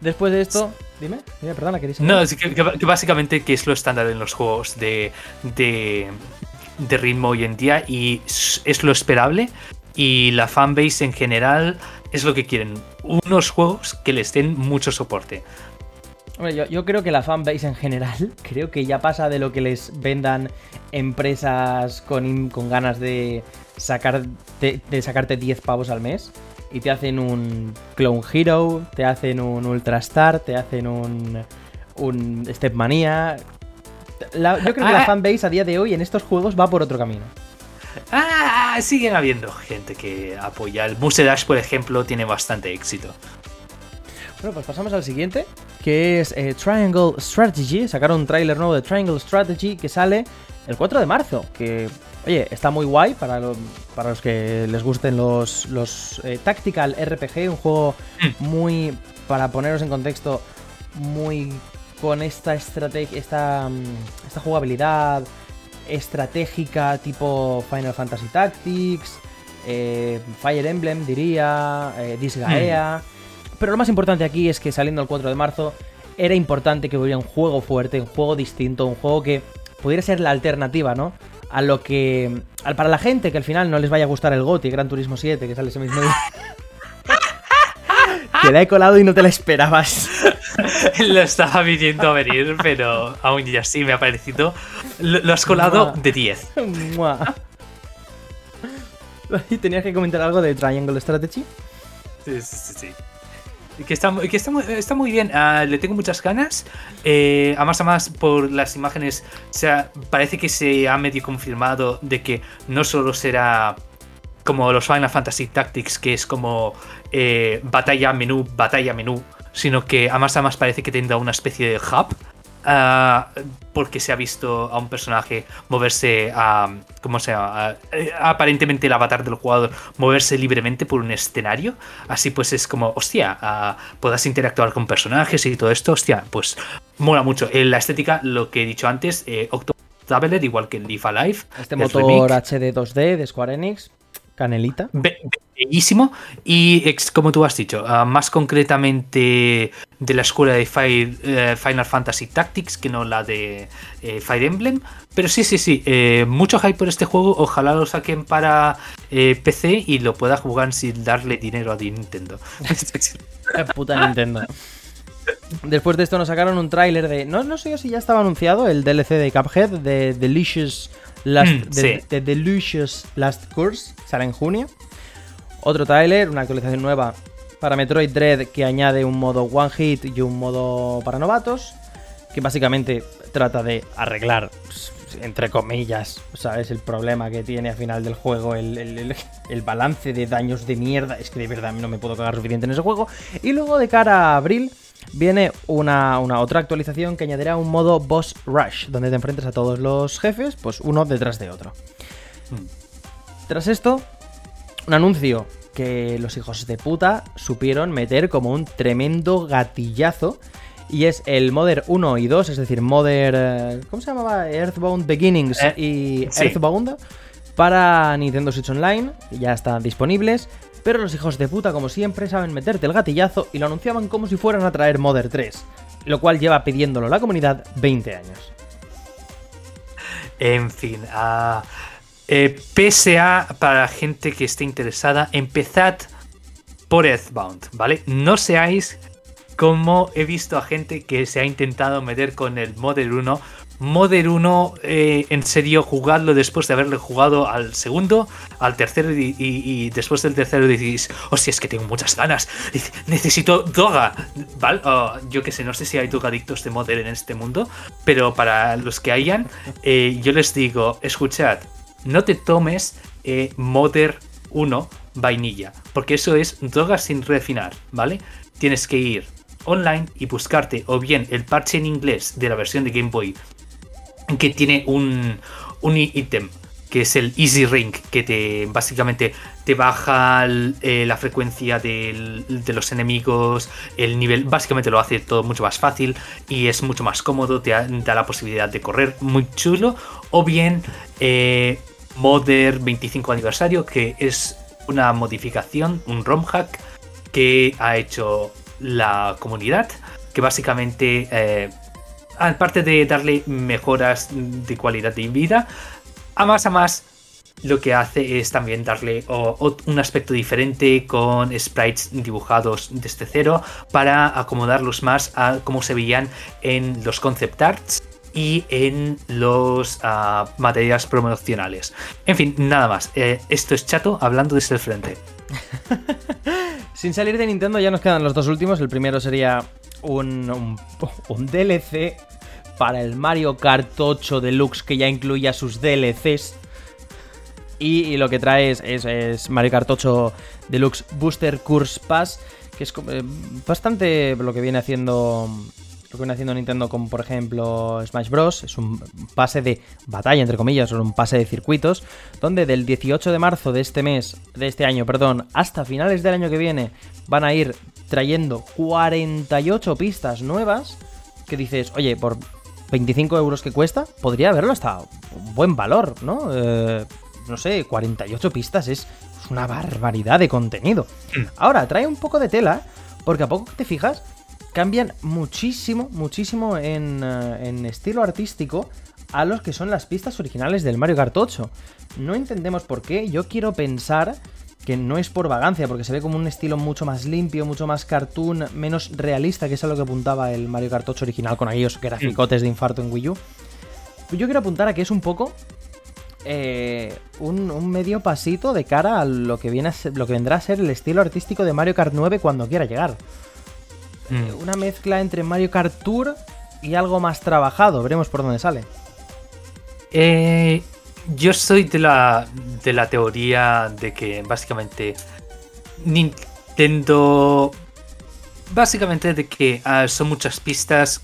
Después de esto, dime, dime, perdona, queréis No, es que, básicamente que es lo estándar en los juegos de, de, de ritmo hoy en día y es lo esperable y la fanbase en general es lo que quieren. Unos juegos que les den mucho soporte. Hombre, yo, yo creo que la fanbase en general, (laughs) creo que ya pasa de lo que les vendan empresas con, con ganas de, sacar, de, sacarte 10 pavos al mes y te hacen un Clone Hero, te hacen un Ultra Star, te hacen un, un Stepmania. La- yo creo que la Ah. fanbase a día de hoy en estos juegos va por otro camino. Ah, siguen habiendo gente que apoya. El Muse Dash, por ejemplo, tiene bastante éxito. Bueno, pues pasamos al siguiente, que es eh, Triangle Strategy. Sacaron un tráiler nuevo de Triangle Strategy que sale el 4 de marzo. Que, oye, está muy guay para, lo- para los que les gusten los, los eh, Tactical RPG, un juego muy, para poneros en contexto, muy con esta estrategia, esta, mm, esta jugabilidad estratégica tipo Final Fantasy Tactics, eh, Fire Emblem diría, eh, Disgaea. Pero lo más importante aquí es que saliendo el 4 de marzo era importante que hubiera un juego fuerte, un juego distinto, un juego que pudiera ser la alternativa, ¿no? A lo que... al- para la gente que al final no les vaya a gustar el GOTY, Gran Turismo 7, que sale ese mismo día. (laughs) que la he colado y no te la esperabas. (laughs) Lo estaba viendo a venir, pero aún y así me ha parecido. Lo, lo has colado de 10. Mua. (laughs) ¿Y tenías que comentar algo de Triangle Strategy? Sí, sí, sí. sí. Que está, que está, está muy bien, ah, le tengo muchas ganas. Eh, además, además, por las imágenes, o sea, parece que se ha medio confirmado de que no solo será como los Final Fantasy Tactics, que es como eh, batalla menú, batalla menú, sino que además, además parece que tendrá una especie de hub. Ah, porque se ha visto a un personaje moverse a. ¿Cómo se llama? A- eh, aparentemente el avatar del jugador moverse libremente por un escenario. Así pues es como, hostia, ah, puedas interactuar con personajes y todo esto. Hostia, pues mola mucho. En la estética, lo que he dicho antes, eh, Traveler, igual que el Live Alive. Este motor HD 2D de Square Enix, canelita. Bellísimo y ex- como tú has dicho, ah, más concretamente de la escuela de Fire- eh, Final Fantasy Tactics que no la de eh, Fire Emblem. Pero sí, sí, sí, eh, mucho hype por este juego. Ojalá lo saquen para eh, PC y lo pueda jugar sin darle dinero a Nintendo. Puta Nintendo. Después de esto nos sacaron un tráiler de... No, no sé yo si ya estaba anunciado el DLC de Cuphead, de Delicious Last, Mm, de, sí. de Delicious Last Course. Sale en junio. Otro tráiler, una actualización nueva para Metroid Dread que añade un modo One Hit y un modo para novatos. Que básicamente trata de arreglar, pues, entre comillas, ¿sabes? El problema que tiene al final del juego, el, el- el- balance de daños de mierda. Es que de verdad no me puedo cagar suficiente en ese juego. Y luego de cara a abril viene una, una otra actualización que añadirá un modo Boss Rush, donde te enfrentas a todos los jefes, pues uno detrás de otro. Tras esto, un anuncio que los hijos de puta supieron meter como un tremendo gatillazo. Y es el Modern 1 y 2, es decir, Modern. eh, ¿Cómo se llamaba? Earthbound Beginnings Eh, y sí. Earthbound. Para Nintendo Switch Online, ya están disponibles. Pero los hijos de puta, como siempre, saben meterte el gatillazo y lo anunciaban como si fueran a traer Modern 3. Lo cual lleva pidiéndolo la comunidad 20 años. En fin, ah, eh, PSA para gente que esté interesada, empezad por Earthbound, ¿vale? No seáis como he visto a gente que se ha intentado meter con el Model 1. Model 1, eh, en serio, jugadlo después de haberle jugado al segundo, al tercero y, después del tercero decís, hostia, es que tengo muchas ganas, necesito droga, ¿vale? Oh, yo que sé, no sé si hay drogadictos de Model en este mundo, pero para los que hayan, eh, yo les digo, escuchad, no te tomes eh, Modern 1 vainilla, porque eso es droga sin refinar, ¿vale? Tienes que ir online y buscarte o bien el parche en inglés de la versión de Game Boy que tiene un, un ítem que es el Easy Ring, que te básicamente te baja eh, la frecuencia de los enemigos, el nivel, básicamente lo hace todo mucho más fácil y es mucho más cómodo, te da, la posibilidad de correr muy chulo, o bien eh, Modern 25 aniversario, que es una modificación, un ROM hack que ha hecho la comunidad, que básicamente, eh, aparte de darle mejoras de calidad de vida, a más a más lo que hace es también darle un aspecto diferente con sprites dibujados desde cero para acomodarlos más a cómo se veían en los concept arts y en los uh, materiales promocionales. En fin, nada más. Eh, esto es chato hablando desde el frente. (laughs) Sin salir de Nintendo ya nos quedan los dos últimos. El primero sería un, un DLC para el Mario Kart 8 Deluxe que ya incluya sus DLCs. Y, lo que trae es, Mario Kart 8 Deluxe Booster Course Pass, que es eh, bastante lo que viene haciendo lo que viene haciendo Nintendo con por ejemplo Smash Bros. Es un pase de batalla, entre comillas, o un pase de circuitos, donde del 18 de marzo de este mes, de este año, perdón, hasta finales del año que viene, van a ir trayendo 48 pistas nuevas. Que dices, oye, por 25 euros que cuesta, podría haberlo hasta un buen valor, ¿no? Eh, no sé, 48 pistas es, una barbaridad de contenido. Mm. Ahora, trae un poco de tela, porque a poco que te fijas, cambian muchísimo, muchísimo en, eh, en estilo artístico a los que son las pistas originales del Mario Kart 8. No entendemos por qué, yo quiero pensar que no es por vagancia, porque se ve como un estilo mucho más limpio, mucho más cartoon, menos realista, que es a lo que apuntaba el Mario Kart 8 original con aquellos graficotes de infarto en Wii U. Yo quiero apuntar a que es un poco eh, un, medio pasito de cara a lo que, viene a lo que vendrá a ser el estilo artístico de Mario Kart 9 cuando quiera llegar. Mm. Una mezcla entre Mario Kart Tour y algo más trabajado. Veremos por dónde sale. Eh, yo soy de la, de la teoría de que básicamente Nintendo... Básicamente de que ah, son muchas pistas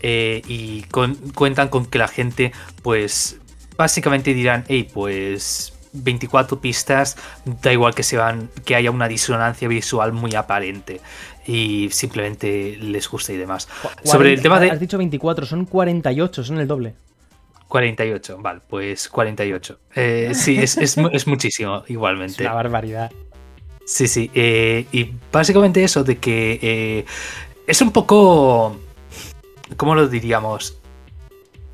eh, y cuentan con que la gente pues básicamente dirán, hey, pues 24 pistas, da igual que, se van, que haya una disonancia visual muy aparente y simplemente les guste y demás. Sobre el tema de... Has dicho 24, son 48, son el doble. 48, vale, pues 48. Eh, (laughs) sí, es, muchísimo, igualmente. Es una barbaridad. Sí, sí. Eh, y básicamente eso de que eh, es un poco. ¿Cómo lo diríamos?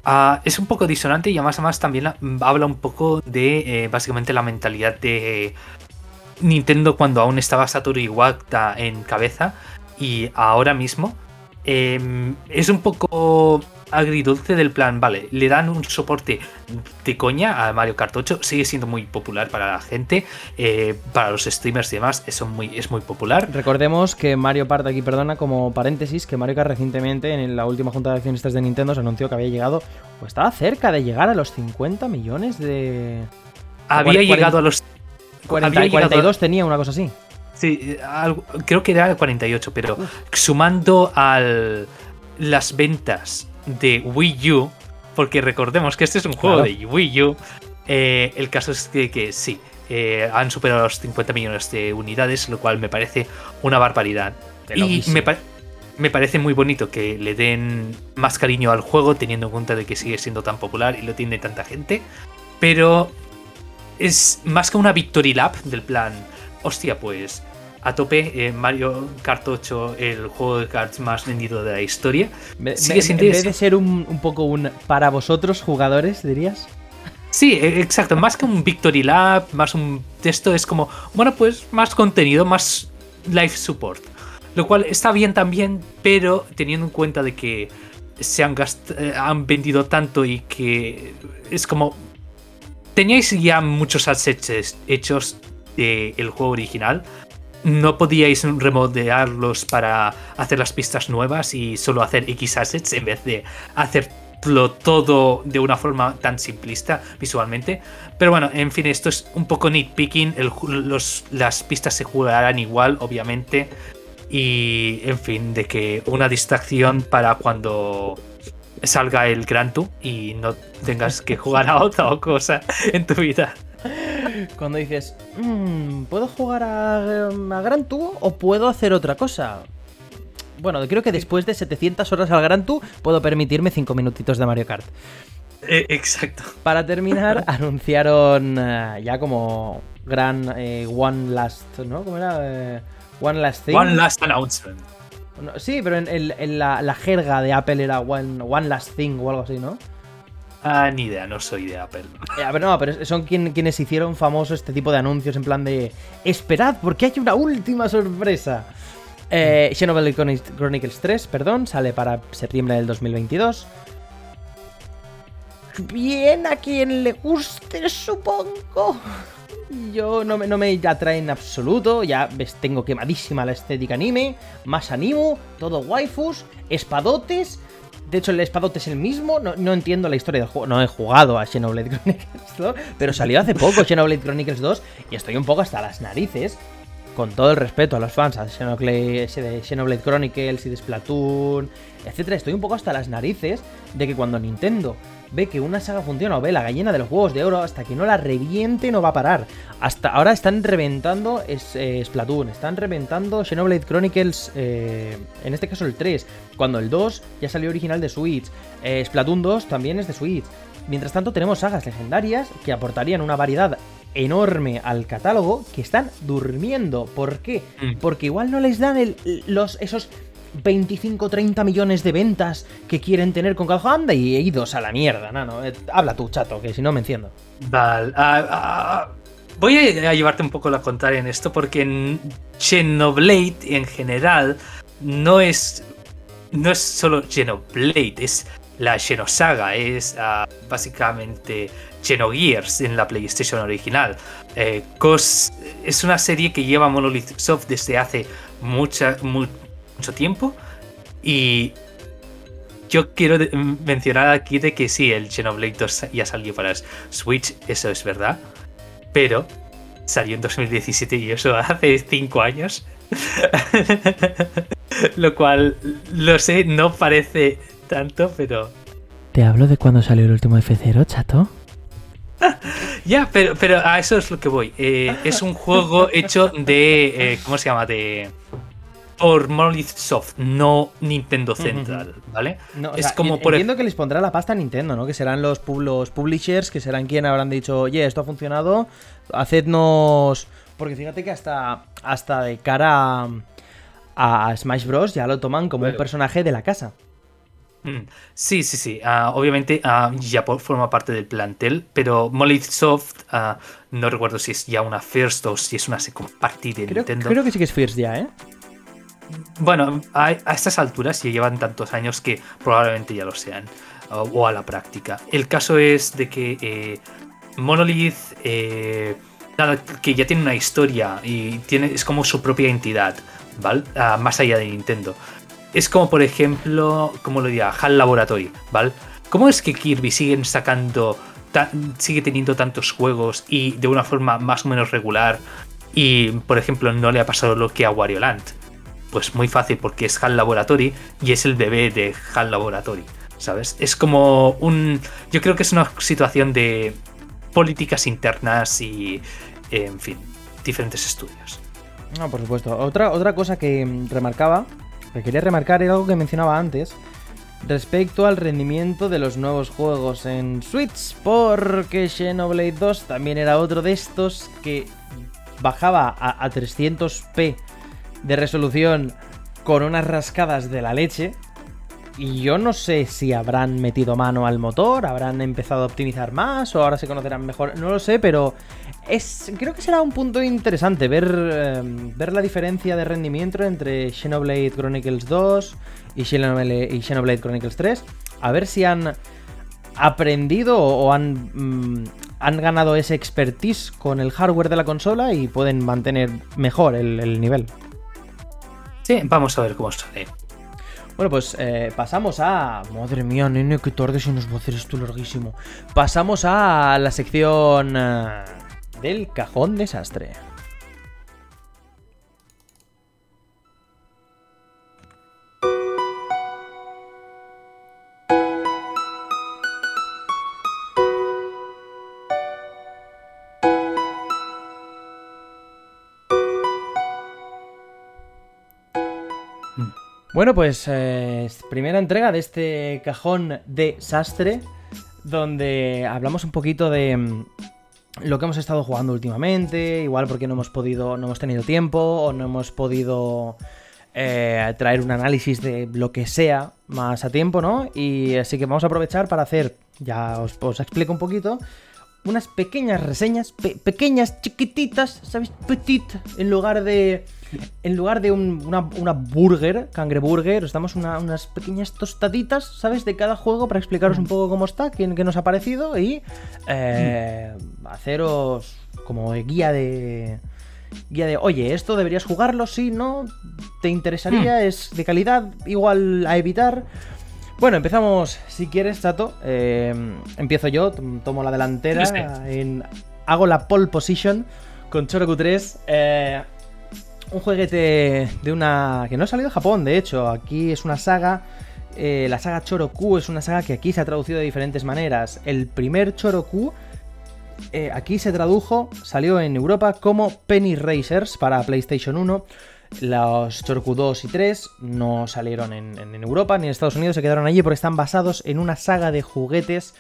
Ah, es un poco disonante y además, además también habla un poco de básicamente la mentalidad de Nintendo cuando aún estaba Satoru Iwata en cabeza y ahora mismo. Em, es un poco agridulce del plan, vale, le dan un soporte de coña a Mario Kart 8, sigue siendo muy popular para la gente, eh, para los streamers y demás, eso muy, es muy popular. Recordemos que Mario Kart, aquí perdona, como paréntesis, que Mario Kart recientemente en la última junta de accionistas de Nintendo se anunció que había llegado, o estaba cerca de llegar a los 50 millones de... Había llegado a los... 42 tenía una cosa así. Sí, creo que era el 48, pero sumando al las ventas de Wii U, porque recordemos que este es un juego de Wii U, eh, el caso es que, sí, eh, han superado los 50 millones de unidades, lo cual me parece una barbaridad. Y me, parece muy bonito que le den más cariño al juego, teniendo en cuenta de que sigue siendo tan popular y lo tiene tanta gente. Pero es más que una victory lap del plan, hostia, pues a tope. Mario Kart 8, el juego de cards más vendido de la historia. Sigue en vez de ser un, poco un para vosotros jugadores, dirías. Sí, e, exacto. Más que un Victory Lab, más un texto, es como, bueno, pues más contenido, más live support. Lo cual está bien también, pero teniendo en cuenta de que se han, eh, han vendido tanto y que es como... Teníais ya muchos assets hechos del juego original no podíais remodelarlos para hacer las pistas nuevas y solo hacer X assets en vez de hacerlo todo de una forma tan simplista visualmente. Pero bueno, en fin, esto es un poco nitpicking. las pistas se jugarán igual, obviamente. Y en fin, de que una distracción para cuando salga el Gran Tour y no tengas que jugar a otra cosa en tu vida. Cuando dices, "Mm, ¿puedo jugar a, a Gran Tour o puedo hacer otra cosa? Bueno, creo que después de 700 horas al Gran Tour puedo permitirme 5 minutitos de Mario Kart. Eh, exacto. Para terminar, (laughs) anunciaron eh, ya como gran eh, One Last, ¿no? ¿Cómo era? Eh, one Last Thing. One last announcement. No, sí, pero en, en- en la, la jerga de Apple era one, one Last Thing o algo así, ¿no? Ah, ni idea, no soy de Apple. Eh, a ver, no, pero son quien- quienes hicieron famoso este tipo de anuncios en plan de esperad porque hay una última sorpresa. Eh, Xenoblade Chronicles 3, perdón, sale para septiembre del 2022. Bien a quien le guste, supongo. Yo no me, no me atrae en absoluto. Ya tengo quemadísima la estética anime. Más animo, todo waifus, espadotes. De hecho, el espadote es el mismo. No, no entiendo la historia del juego. No he jugado a Xenoblade (laughs) Chronicles 2, pero salió hace poco Xenoblade Chronicles 2 y estoy un poco hasta las narices. Con todo el respeto a los fans de Xenoblade, de Xenoblade Chronicles y de Splatoon, etcétera, estoy un poco hasta las narices de que cuando Nintendo ve que una saga funciona o ve la gallina de los huevos de oro, hasta que no la reviente no va a parar. Hasta ahora están reventando es, eh, Splatoon, están reventando Xenoblade Chronicles, eh, en este caso el 3, cuando el 2 ya salió original de Switch, eh, Splatoon 2 también es de Switch. Mientras tanto tenemos sagas legendarias que aportarían una variedad enorme al catálogo que están durmiendo. ¿Por qué? Mm. Porque igual no les dan el- los, esos 25-30 millones de ventas que quieren tener con juego. Anda y idos a la mierda, nano. Eh, habla tú, chato, que si no me enciendo. Vale. ah, ah, voy a llevarte un poco la contraria en esto porque en Xenoblade en general no es no es solo Xenoblade, es la Xenosaga, es ah, básicamente Xenogears en la PlayStation original. Eh, cos- es una serie que lleva Monolith Soft desde hace mucha, mu- mucho tiempo y yo quiero mencionar aquí de que sí, el Xenoblade 2 ya salió para Switch, eso es verdad, pero salió en 2017 y eso (laughs) hace 5 años. (laughs) Lo cual, lo sé, no parece tanto, pero... ¿Te hablo de cuando salió el último F0, chato? (laughs) Ya, pero, pero a eso es lo que voy. Eh, es un juego hecho de... eh, ¿Cómo se llama? De... Por Monolith Soft, no Nintendo Central, ¿vale? No, es sea, como por... entiendo que les pondrá la pasta a Nintendo, ¿no? Que serán los, los publishers, que serán quien habrán dicho, oye, esto ha funcionado, hacednos... Porque fíjate que hasta, hasta de cara a, a Smash Bros. ya lo toman como un personaje de la casa. Mm, Sí, sí, sí. Ah, obviamente ah, ya por- forma parte del plantel, pero Monolith Soft, ah, no recuerdo si es ya una first o si es una second party de Creo, Nintendo. creo que sí que es First ya, ¿eh? Bueno, a, estas alturas ya llevan tantos años que probablemente ya lo sean, o, a la práctica. El caso es de que eh, Monolith, eh, nada, que ya tiene una historia y tiene, es como su propia entidad, ¿vale? Ah, más allá de Nintendo. Es como, por ejemplo, como lo diría, HAL Laboratory, ¿vale? ¿Cómo es que Kirby siguen sacando, sigue teniendo tantos juegos y de una forma más o menos regular? Y, por ejemplo, no le ha pasado lo que a Wario Land. Pues muy fácil, porque es HAL Laboratory y es el bebé de HAL Laboratory, ¿sabes? Es como un... Yo creo que es una situación de políticas internas y, en fin, diferentes estudios. No, por supuesto. Otra, otra cosa que mm, remarcaba, que quería remarcar era algo que mencionaba antes, respecto al rendimiento de los nuevos juegos en Switch, porque Xenoblade 2 también era otro de estos que bajaba a, a 300p de resolución con unas rascadas de la leche. Y yo no sé si habrán metido mano al motor, habrán empezado a optimizar más o ahora se conocerán mejor, no lo sé, pero es, creo que será un punto interesante ver, eh, ver la diferencia de rendimiento entre Xenoblade Chronicles 2 y Xenoblade, y Chronicles 3. A ver si han aprendido o, han, mm, han ganado ese expertise con el hardware de la consola y pueden mantener mejor el nivel. Sí, vamos a ver cómo sale. Bueno, pues eh, pasamos a. Madre mía, nene, qué tarde se nos va a hacer esto larguísimo. Pasamos a la sección. eh, del cajón desastre. Bueno, pues eh, primera entrega de este cajón de sastre, donde hablamos un poquito de mm, lo que hemos estado jugando últimamente, igual porque no hemos podido, no hemos tenido tiempo o no hemos podido eh, traer un análisis de lo que sea más a tiempo, ¿no? Y así que vamos a aprovechar para hacer, ya os, os explico un poquito, unas pequeñas reseñas, pequeñas, chiquititas, ¿sabes? Petit, en lugar de en lugar de una, burger, cangreburger, os damos unas pequeñas tostaditas, ¿sabes? De cada juego para explicaros un poco cómo está, qué, qué nos ha parecido y eh, haceros como guía de... Guía de, oye, esto deberías jugarlo, sí, no, te interesaría, hmm. es de calidad, igual a evitar. Bueno, empezamos, si quieres, Tato. Eh, empiezo yo, tomo la delantera. En, hago la pole position con Choroku 3. Eh, un jueguete de una... que no ha salido de Japón, de hecho. Aquí es una saga... Eh, la saga Choroku es una saga que aquí se ha traducido de diferentes maneras. El primer Choroku aquí se tradujo, salió en Europa como Penny Racers para PlayStation 1. Los Choroku 2 y 3 no salieron en, Europa ni en Estados Unidos, se quedaron allí porque están basados en una saga de juguetes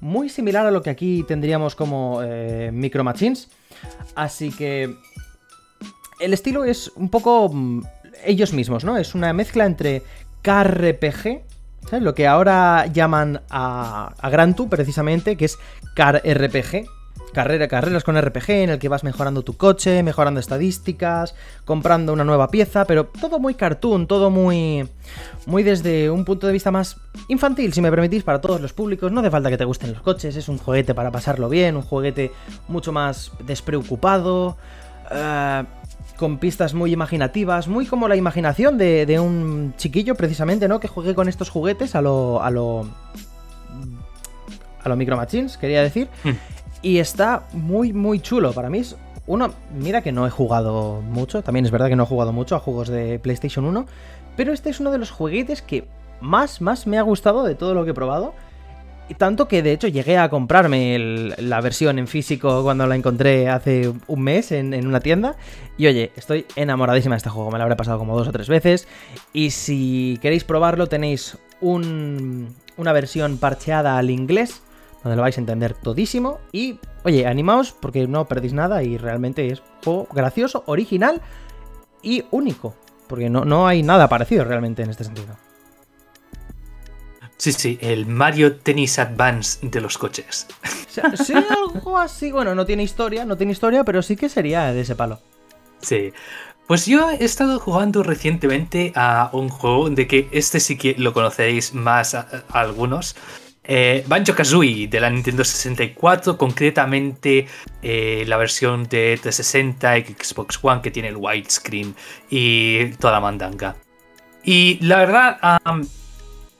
muy similar a lo que aquí tendríamos como eh, Micro Machines. Así que el estilo es un poco mm, ellos mismos, ¿no? Es una mezcla entre KRPG, ¿sabes? lo que ahora llaman a, a Grantu precisamente, que es Car RPG, carrera, carreras con RPG en el que vas mejorando tu coche, mejorando estadísticas, comprando una nueva pieza, pero todo muy cartoon, todo muy muy desde un punto de vista más infantil, si me permitís, para todos los públicos. No hace falta que te gusten los coches, es un juguete para pasarlo bien, un juguete mucho más despreocupado. Eh, con pistas muy imaginativas, muy como la imaginación de, un chiquillo precisamente, ¿no? Que juegue con estos juguetes a lo... a lo... a lo Micro Machines, quería decir. Hmm. Y está muy, muy chulo. Para mí es uno, mira que no he jugado mucho, también es verdad que no he jugado mucho a juegos de PlayStation 1, pero este es uno de los juguetes que más, más me ha gustado de todo lo que he probado. Y tanto que de hecho llegué a comprarme la versión en físico cuando la encontré hace un mes en, en, una tienda. Y oye, estoy enamoradísima de este juego, me lo habré pasado como dos o tres veces. Y si queréis probarlo tenéis un, una versión parcheada al inglés donde lo vais a entender todísimo. Y, oye, animaos porque no perdéis nada y realmente es un juego gracioso, original y único. Porque no, no hay nada parecido realmente en este sentido. Sí, sí, el Mario Tennis Advance de los coches. sí, algo así. Bueno, no tiene historia, no tiene historia, pero sí que sería de ese palo. Sí. Pues yo he estado jugando recientemente a un juego de que este sí que lo conocéis más algunos, eh, Banjo Kazooie de la Nintendo 64, concretamente eh, la versión de 360 y Xbox One que tiene el widescreen y toda la mandanga. Y la verdad,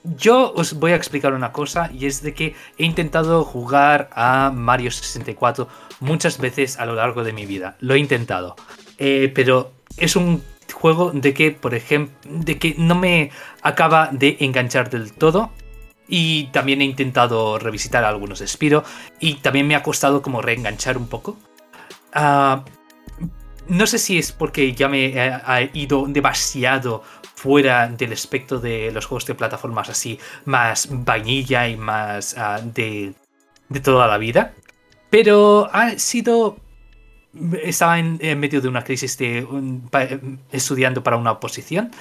yo os voy a explicar una cosa y es de que he intentado jugar a Mario 64 muchas veces a lo largo de mi vida. Lo he intentado. Eh, pero es un juego de que, por ejemplo, de que no me acaba de enganchar del todo. Y también he intentado revisitar algunos de Spiro. Y también me ha costado como reenganchar un poco. Ah, no sé si es porque ya me he, ido demasiado fuera del espectro de los juegos de plataformas así, más vainilla y más ah, de, de toda la vida. Pero ha sido estaba en, medio de una crisis de estudiando para una oposición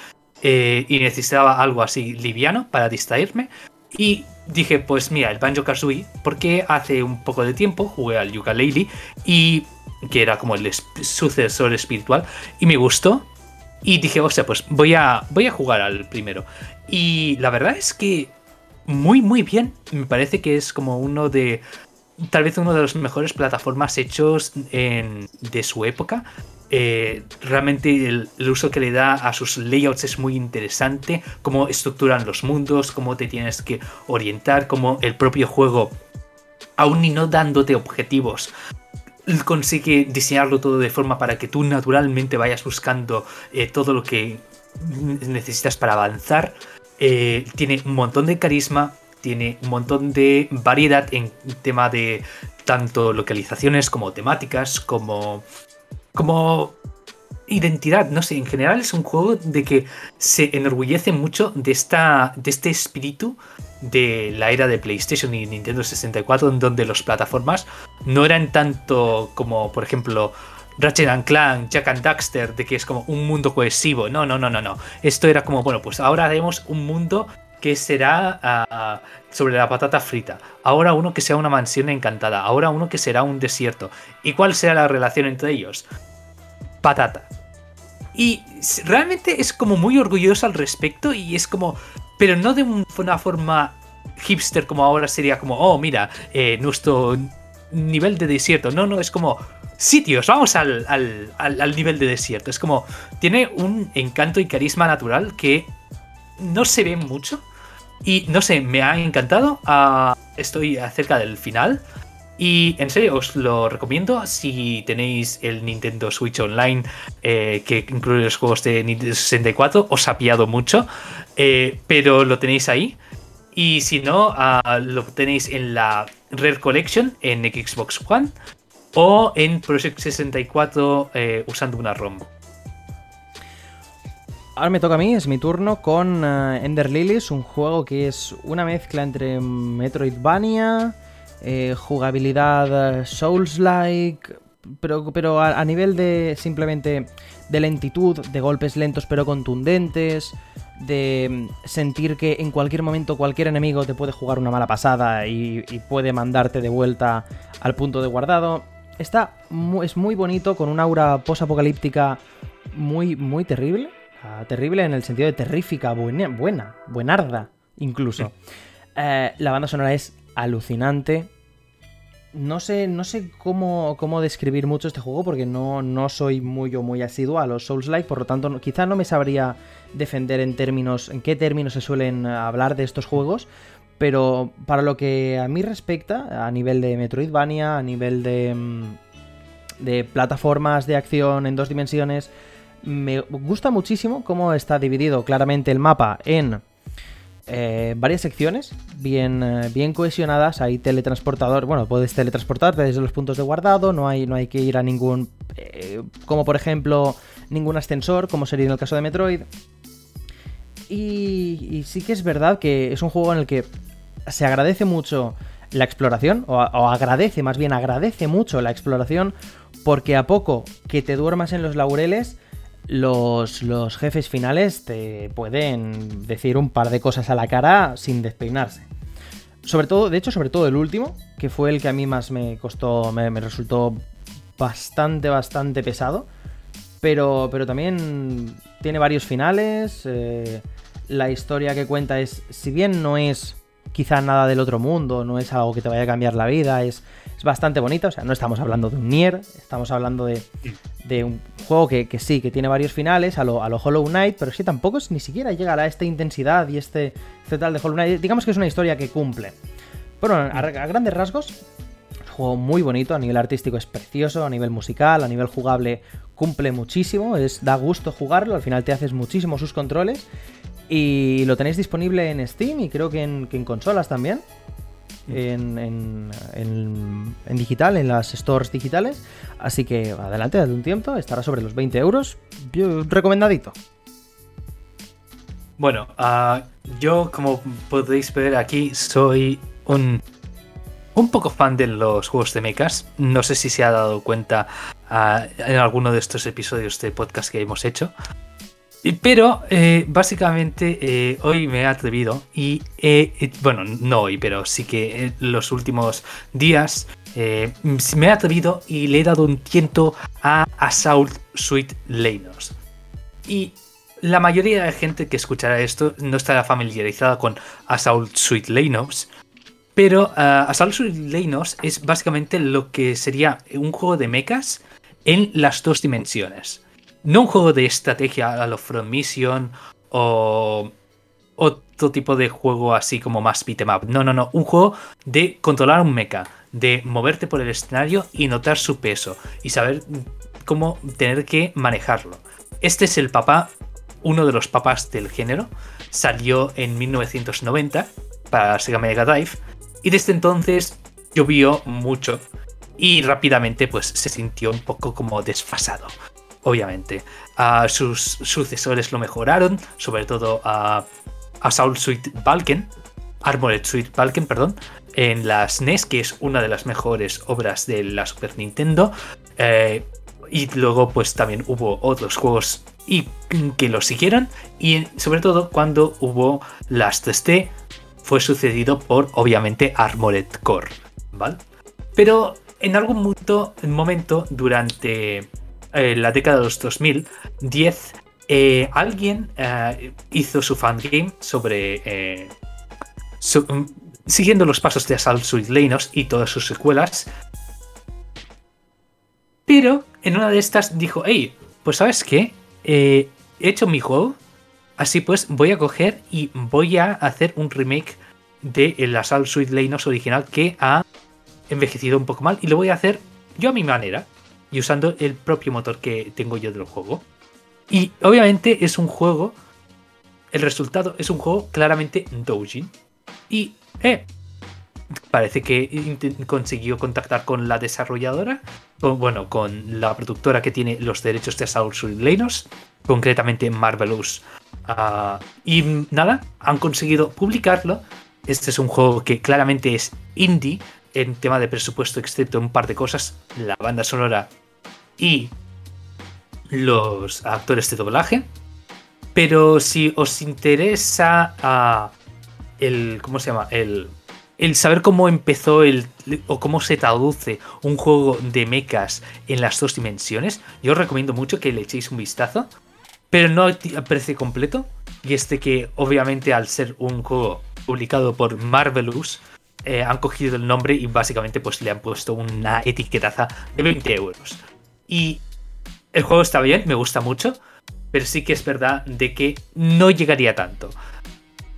eh, y necesitaba algo así liviano para distraerme. Y dije, pues mira, el Banjo Kazooie, porque hace un poco de tiempo jugué al Yooka-Laylee y que era como el sucesor espiritual y me gustó y dije, o sea, pues voy a voy a jugar al primero. Y la verdad es que muy muy bien, me parece que es como uno de tal vez uno de los mejores plataformas hechos de su época. Eh, realmente el, uso que le da a sus layouts es muy interesante, cómo estructuran los mundos, cómo te tienes que orientar, cómo el propio juego, aún ni no dándote objetivos, consigue diseñarlo todo de forma para que tú naturalmente vayas buscando eh, todo lo que necesitas para avanzar. Eh, tiene un montón de carisma, tiene un montón de variedad en tema de tanto localizaciones como temáticas, como como identidad, no sé, en general es un juego de que se enorgullece mucho de, esta, de este espíritu de la era de PlayStation y Nintendo 64, en donde las plataformas no eran tanto como, por ejemplo, Ratchet and Clank, Jack and Daxter, de que es como un mundo cohesivo. No, no, no, no, no. Esto era como, bueno, pues ahora haremos un mundo que será ah, sobre la patata frita. Ahora uno que sea una mansión encantada. Ahora uno que será un desierto. ¿Y cuál será la relación entre ellos? Patata. Y realmente es como muy orgulloso al respecto y es como... Pero no de una forma hipster como ahora sería como, oh, mira, eh, nuestro nivel de desierto. No, no, es como sitios, vamos al, al, nivel de desierto. Es como, tiene un encanto y carisma natural que no se ve mucho. Y no sé, me ha encantado. Ah, estoy acerca del final. Y en serio, os lo recomiendo si tenéis el Nintendo Switch Online eh, que incluye los juegos de Nintendo 64. Os ha pillado mucho, eh, pero lo tenéis ahí. Y si no, ah, lo tenéis en la Rare Collection en Xbox One o en Project 64 eh, usando una ROM. Ahora me toca a mí, es mi turno con Ender Lilies, un juego que es una mezcla entre Metroidvania eh, jugabilidad Souls-like, pero, pero a, nivel de simplemente de lentitud, de golpes lentos pero contundentes, de sentir que en cualquier momento cualquier enemigo te puede jugar una mala pasada y, puede mandarte de vuelta al punto de guardado. Está es muy bonito, con una aura post-apocalíptica muy, muy terrible. Ah, terrible en el sentido de terrífica, buena, buena buenarda incluso. Eh, la banda sonora es alucinante. No sé, no sé cómo, cómo describir mucho este juego porque no, no soy muy o muy asiduo a los Souls-like, por lo tanto quizá no me sabría defender en términos, en qué términos se suelen hablar de estos juegos, pero para lo que a mí respecta, a nivel de Metroidvania, a nivel de, mm, de plataformas de acción en dos dimensiones, me gusta muchísimo cómo está dividido claramente el mapa en eh, varias secciones bien, eh, bien cohesionadas. Hay teletransportador, bueno, puedes teletransportarte desde los puntos de guardado, no hay, no hay que ir a ningún, eh, como por ejemplo, ningún ascensor, como sería en el caso de Metroid. Y, sí que es verdad que es un juego en el que se agradece mucho la exploración, o agradece, más bien agradece mucho la exploración, porque a poco que te duermas en los laureles, los, jefes finales te pueden decir un par de cosas a la cara sin despeinarse. Sobre todo, de hecho, sobre todo el último, que fue el que a mí más me costó, me, resultó bastante, bastante pesado. Pero, pero también tiene varios finales. Eh, la historia que cuenta es, si bien no es quizá nada del otro mundo, no es algo que te vaya a cambiar la vida, es, es bastante bonita, o sea, no estamos hablando de un Nier, estamos hablando de, de un juego que, sí, que tiene varios finales, a lo, Hollow Knight, pero sí tampoco es, ni siquiera llega a esta intensidad y este, este tal de Hollow Knight, digamos que es una historia que cumple. Bueno, a, grandes rasgos, juego muy bonito, a nivel artístico es precioso, a nivel musical, a nivel jugable cumple muchísimo, es, da gusto jugarlo, al final te haces muchísimo sus controles y lo tenéis disponible en Steam y creo que en, consolas también. En, en, digital, en las stores digitales. Así que adelante, dale un tiempo, estará sobre los 20 euros. recomendadito. Bueno, uh, yo como podéis ver aquí soy un, un poco fan de los juegos de mechas. No sé si se ha dado cuenta uh, en alguno de estos episodios de podcast que hemos hecho. Pero eh, básicamente eh, hoy me he atrevido y, bueno, no hoy, pero sí que en los últimos días eh, me he atrevido y le he dado un tiento a Assault Suite Leinos. Y la mayoría de gente que escuchará esto no estará familiarizada con Assault Suite Leinos, pero Assault Suite Leinos es básicamente lo que sería un juego de mechas en las dos dimensiones no un juego de estrategia a lo Front Mission o otro tipo de juego así como más beat'em up. No, no, no. Un juego de controlar un mecha, de moverte por el escenario y notar su peso y saber cómo tener que manejarlo. Este es el papá, uno de los papás del género. Salió en 1990 para Sega Mega Drive y desde entonces llovió mucho y rápidamente pues se sintió un poco como desfasado. Obviamente. A sus sucesores lo mejoraron, sobre todo a, a Soul Suite Balken, Armored Suite Balken, perdón, en la SNES, que es una de las mejores obras de la Super Nintendo. Eh, y luego, pues también hubo otros juegos y que lo siguieron. Y sobre todo cuando hubo las 3D, fue sucedido por, obviamente, Armored Core. ¿Vale? Pero en algún momento, momento durante eh, la década de los 2010, eh, alguien hizo su fangame sobre siguiendo los pasos de Assault Leinos y todas sus secuelas. Pero en una de estas dijo, hey, pues sabes qué, eh, he hecho mi juego, así pues voy a coger y voy a hacer un remake de el Assault Suite Leinos original que ha envejecido un poco mal y lo voy a hacer yo a mi manera y usando el propio motor que tengo yo del juego. Y obviamente es un juego, el resultado es un juego claramente doujin. Y eh, parece que consiguió contactar con la desarrolladora, bueno, con la productora que tiene los derechos de Assault Leinos, concretamente Marvelous. Ah, y nada, han conseguido publicarlo. Este es un juego que claramente es indie en tema de presupuesto, excepto un par de cosas, la banda sonora y los actores de doblaje. Pero si os interesa ah, el. ¿Cómo se llama? El el saber cómo empezó el o cómo se traduce un juego de mechas en las dos dimensiones, yo os recomiendo mucho que le echéis un vistazo, pero no a precio completo. Y este que obviamente al ser un juego publicado por Marvelous, eh, han cogido el nombre y básicamente pues le han puesto una etiquetaza de 20 euros. Y el juego está bien, me gusta mucho, pero sí que es verdad de que no llegaría tanto.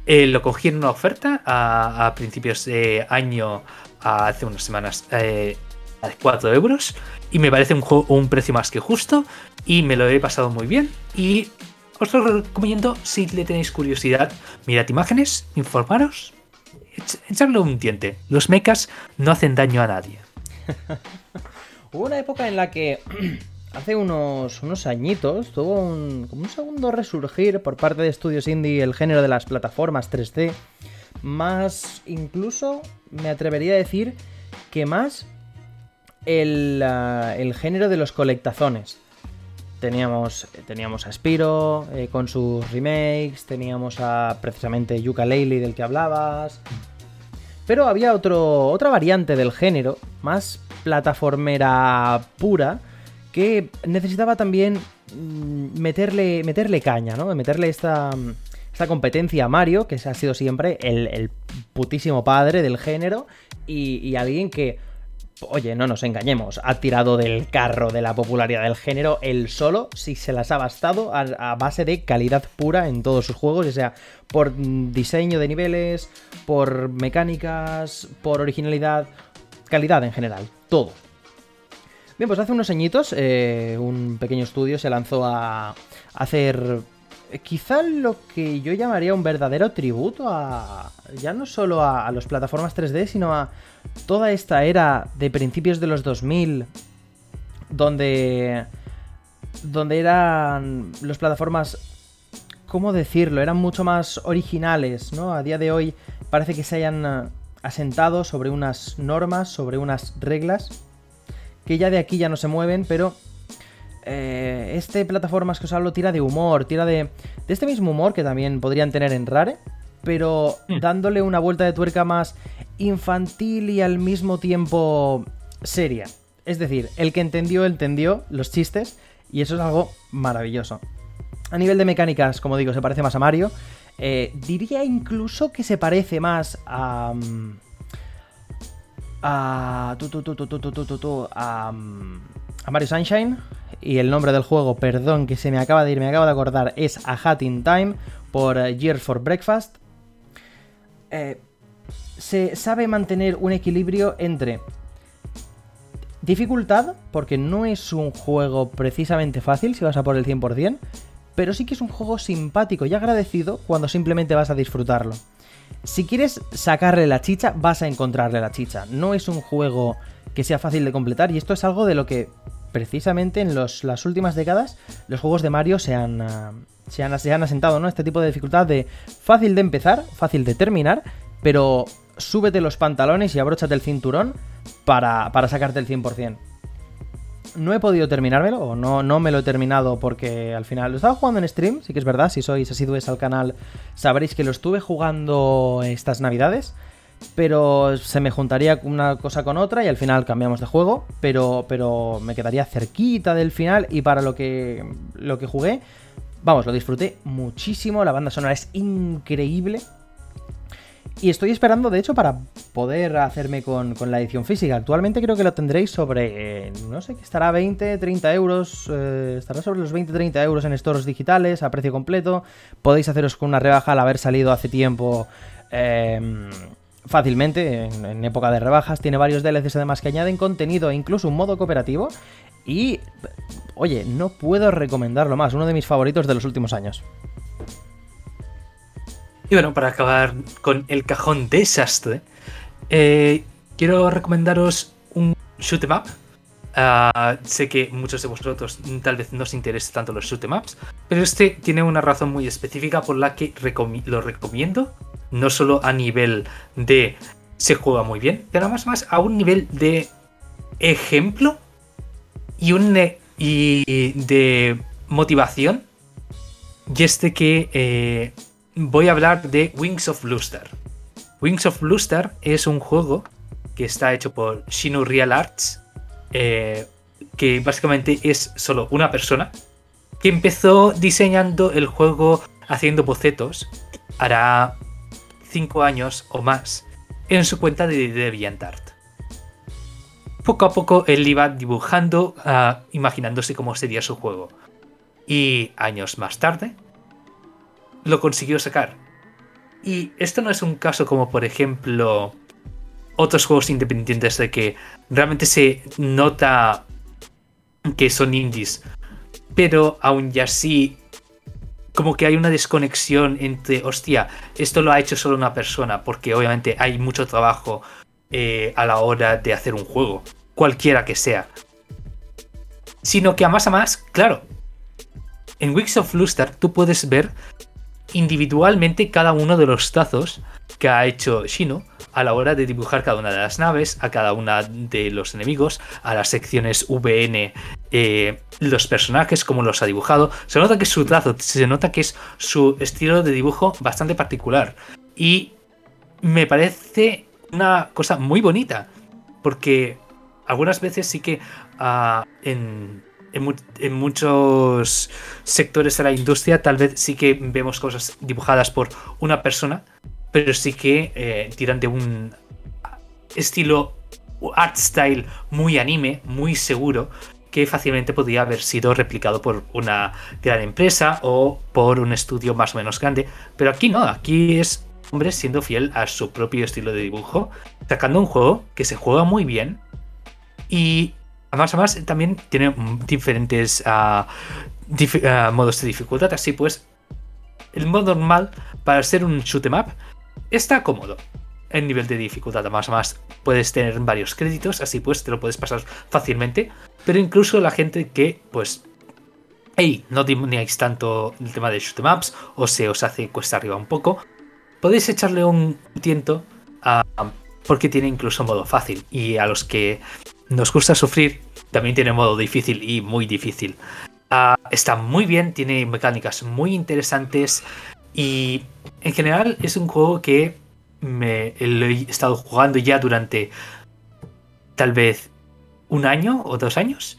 Eh, lo cogí en una oferta a, principios de año, hace unas semanas, eh, a 4 euros. Y me parece un, un precio más que justo. Y me lo he pasado muy bien. Y os lo recomiendo si le tenéis curiosidad. Mirad imágenes, informaros, echarle un diente. Los mechas no hacen daño a nadie. (laughs) Hubo una época en la que (clears throat) hace unos, unos añitos tuvo un, como un segundo resurgir por parte de estudios indie el género de las plataformas 3D. Más, incluso me atrevería a decir que más el, ah, el género de los colectazones. Teníamos, teníamos a Spiro eh, con sus remakes, teníamos a precisamente Yuka del que hablabas. Pero había otro, otra variante del género, más plataformera pura, que necesitaba también mm, meterle, meterle caña, ¿no? Meterle esta, esta competencia a Mario, que ha sido siempre el, putísimo padre del género, y, alguien que, oye, no nos engañemos, ha tirado del carro de la popularidad del género él solo, si se las ha bastado, a, base de calidad pura en todos sus juegos, ya sea por diseño de niveles, por mecánicas, por originalidad, calidad en general, todo. Bien, pues hace unos añitos eh, un pequeño estudio se lanzó a hacer eh, quizá lo que yo llamaría un verdadero tributo a ya no solo a, a las plataformas 3D, sino a toda esta era de principios de los 2000 donde donde eran las plataformas ¿cómo decirlo? Eran mucho más originales, ¿no? A día de hoy parece que se hayan asentado sobre unas normas, sobre unas reglas que ya de aquí ya no se mueven, pero eh, este plataformas que os hablo tira de humor, tira de, de este mismo humor que también podrían tener en Rare, pero hmm. dándole una vuelta de tuerca más infantil y al mismo tiempo seria. Es decir, el que entendió, entendió los chistes y eso es algo maravilloso. A nivel de mecánicas, como digo, se parece más a Mario. Eh, diría incluso que se parece más a... A, a, Mario Sunshine. Y el nombre del juego, perdón que se me acaba de ir, me acabo de acordar, es A Hat in Time por eh, Year for Breakfast. Eh, se sabe mantener un equilibrio entre dificultad, porque no es un juego precisamente fácil si vas a por el 100%, pero sí que es un juego simpático y agradecido cuando simplemente vas a disfrutarlo. Si quieres sacarle la chicha, vas a encontrarle la chicha. No es un juego que sea fácil de completar y esto es algo de lo que precisamente en las últimas décadas los juegos de Mario se han, ah, se han, se han asentado, ¿no? Este tipo de dificultad de fácil de empezar, fácil de terminar, pero súbete los pantalones y abróchate el cinturón para, para sacarte el 100%. No he podido terminármelo, o no, no me lo he terminado porque al final lo estaba jugando en stream, sí que es verdad, si sois asiduos al canal sabréis que lo estuve jugando estas navidades, pero se me juntaría una cosa con otra y al final cambiamos de juego, pero, pero me quedaría cerquita del final y para lo que, lo que jugué, vamos, lo disfruté muchísimo, la banda sonora es increíble, y estoy esperando, de hecho, para poder hacerme con, la edición física. Actualmente creo que lo tendréis sobre, eh, no sé, estará 20, 30 euros. Eh, estará sobre los 20, 30 euros en stores digitales a precio completo. Podéis haceros con una rebaja al haber salido hace tiempo em, fácilmente, en, época de rebajas. Tiene varios DLCs además que añaden contenido e incluso un modo cooperativo. Y, oye, no puedo recomendarlo más. Uno de mis favoritos de los últimos años. Y bueno, para acabar con el cajón desastre, eh, quiero recomendaros un shoot em up. Ah, sé que muchos de vosotros tal vez no os interese tanto los shoot em ups, pero este tiene una razón muy específica por la que lo recomiendo. No solo a nivel de se juega muy bien, pero además más a un nivel de ejemplo y, un, y de motivación. Y este que eh, voy a hablar de Wings of Luster. Wings of Luster es un juego que está hecho por Shinu Real Arts, eh, que básicamente es solo una persona, que empezó diseñando el juego haciendo bocetos, hará 5 años o más, en su cuenta de DeviantArt. Poco a poco él iba dibujando, ah, imaginándose cómo sería su juego. Y años más tarde, lo consiguió sacar. Y esto no es un caso como por ejemplo otros juegos independientes de que realmente se nota que son indies, pero aún ya así como que hay una desconexión entre, hostia, esto lo ha hecho solo una persona, porque obviamente hay mucho trabajo eh, a la hora de hacer un juego, cualquiera que sea. Sino que a más a más, claro, en Wix of Luster tú puedes ver individualmente cada uno de los trazos que ha hecho Shino a la hora de dibujar cada una de las naves, a cada una de los enemigos, a las secciones VN, eh, los personajes, como los ha dibujado. Se nota que es su trazo, se nota que es su estilo de dibujo bastante particular. Y me parece una cosa muy bonita, porque algunas veces sí que ah, en en, muchos sectores de la industria tal vez sí que vemos cosas dibujadas por una persona, pero sí que eh, tiran de un estilo art style muy anime, muy seguro, que fácilmente podría haber sido replicado por una gran empresa o por un estudio más o menos grande. Pero aquí no, aquí es hombre siendo fiel a su propio estilo de dibujo, sacando un juego que se juega muy bien y Además, además también tiene diferentes ah, ah, modos de dificultad. Así pues, el modo normal para ser un shoot em up está cómodo. El nivel de dificultad, además, más puedes tener varios créditos, así pues te lo puedes pasar fácilmente. Pero incluso la gente que, pues, hey, no tenéis tanto el tema de shoot em ups o se os hace cuesta arriba un poco, podéis echarle un tiento a, porque tiene incluso modo fácil. Y a los que nos gusta sufrir, también tiene modo difícil y muy difícil. Ah, está muy bien, tiene mecánicas muy interesantes y en general es un juego que me lo he estado jugando ya durante tal vez un año o dos años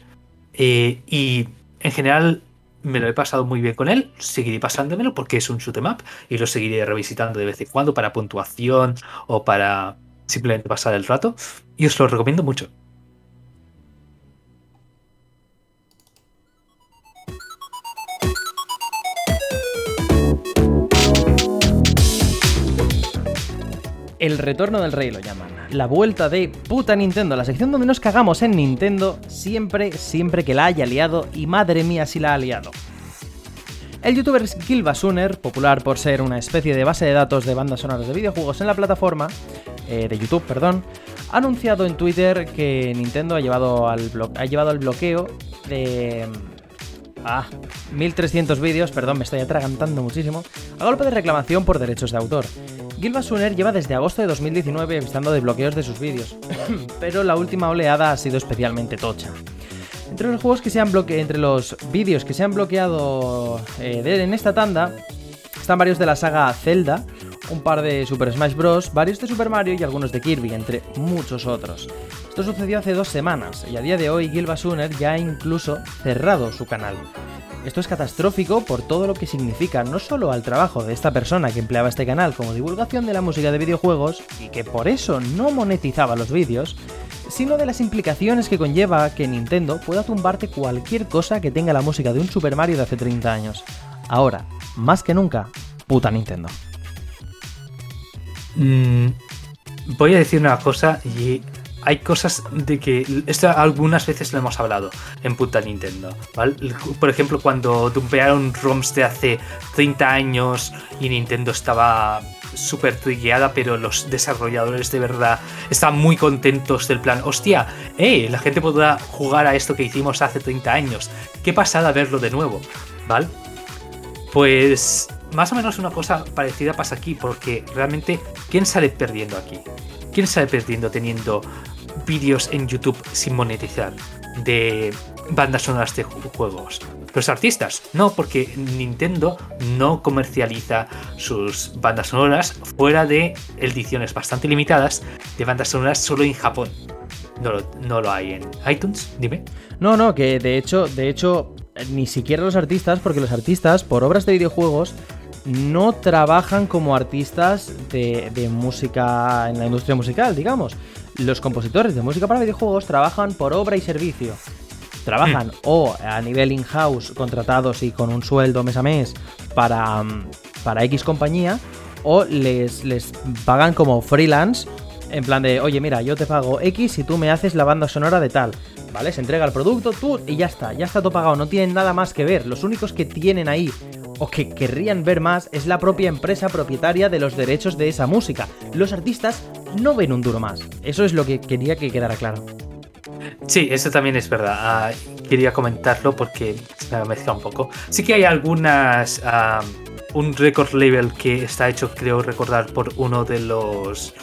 eh, y en general me lo he pasado muy bien con él, seguiré pasándomelo porque es un shoot em up y lo seguiré revisitando de vez en cuando para puntuación o para simplemente pasar el rato y os lo recomiendo mucho. El retorno del rey lo llaman. La vuelta de puta Nintendo, la sección donde nos cagamos en Nintendo siempre, siempre que la haya liado y madre mía si la ha liado. El youtuber Gilbasuner, popular por ser una especie de base de datos de bandas sonoras de videojuegos en la plataforma, eh, de YouTube, perdón, ha anunciado en Twitter que Nintendo ha llevado al, ha llevado al bloqueo de... Ah, 1300 vídeos, perdón, me estoy atragantando muchísimo, a golpe de reclamación por derechos de autor. Gilba Suner lleva desde agosto de 2019 avisando de bloqueos de sus vídeos, (clears throat) pero la última oleada ha sido especialmente tocha. Entre los juegos que se han bloqueado, entre los vídeos que se han bloqueado eh, en esta tanda, están varios de la saga Zelda, un par de Super Smash Bros., varios de Super Mario y algunos de Kirby, entre muchos otros. Esto sucedió hace dos semanas y a día de hoy Gil Basuner ya ha incluso cerrado su canal. Esto es catastrófico por todo lo que significa no solo al trabajo de esta persona que empleaba este canal como divulgación de la música de videojuegos y que por eso no monetizaba los vídeos, sino de las implicaciones que conlleva que Nintendo pueda tumbarte cualquier cosa que tenga la música de un Super Mario de hace 30 años. Ahora, más que nunca, puta Nintendo. Mm, voy a decir una cosa y hay cosas de que esto algunas veces lo hemos hablado en puta Nintendo, Por ejemplo, cuando dumpearon ROMs de hace 30 años y Nintendo estaba súper trigueada, pero los desarrolladores de verdad están muy contentos del plan. Hostia, eh, la gente podrá jugar a esto que hicimos hace 30 años. Qué pasada verlo de nuevo, ¿vale? Pues más o menos una cosa parecida pasa aquí, porque realmente, ¿quién sale perdiendo aquí? ¿Quién sale perdiendo teniendo vídeos en YouTube sin monetizar de bandas sonoras de juegos? Los artistas, no, porque Nintendo no comercializa sus bandas sonoras fuera de ediciones bastante limitadas de bandas sonoras solo en Japón. No lo, no lo hay en iTunes, dime. No, no, que de hecho, de hecho, ni siquiera los artistas, porque los artistas, por obras de videojuegos, no trabajan como artistas de, música en la industria musical, digamos. Los compositores de música para videojuegos trabajan por obra y servicio. Trabajan hmm. o a nivel in-house, contratados y con un sueldo mes a mes para, para X compañía, o les, les pagan como freelance, en plan de, oye, mira, yo te pago X y tú me haces la banda sonora de tal. ¿Vale? Se entrega el producto, tú y ya está, ya está todo pagado, no tienen nada más que ver. Los únicos que tienen ahí o que querrían ver más es la propia empresa propietaria de los derechos de esa música. Los artistas no ven un duro más. Eso es lo que quería que quedara claro. Sí, eso también es verdad. Ah, quería comentarlo porque se me mezcla un poco. Sí que hay algunas... Ah, un record label que está hecho, creo recordar, por uno de los...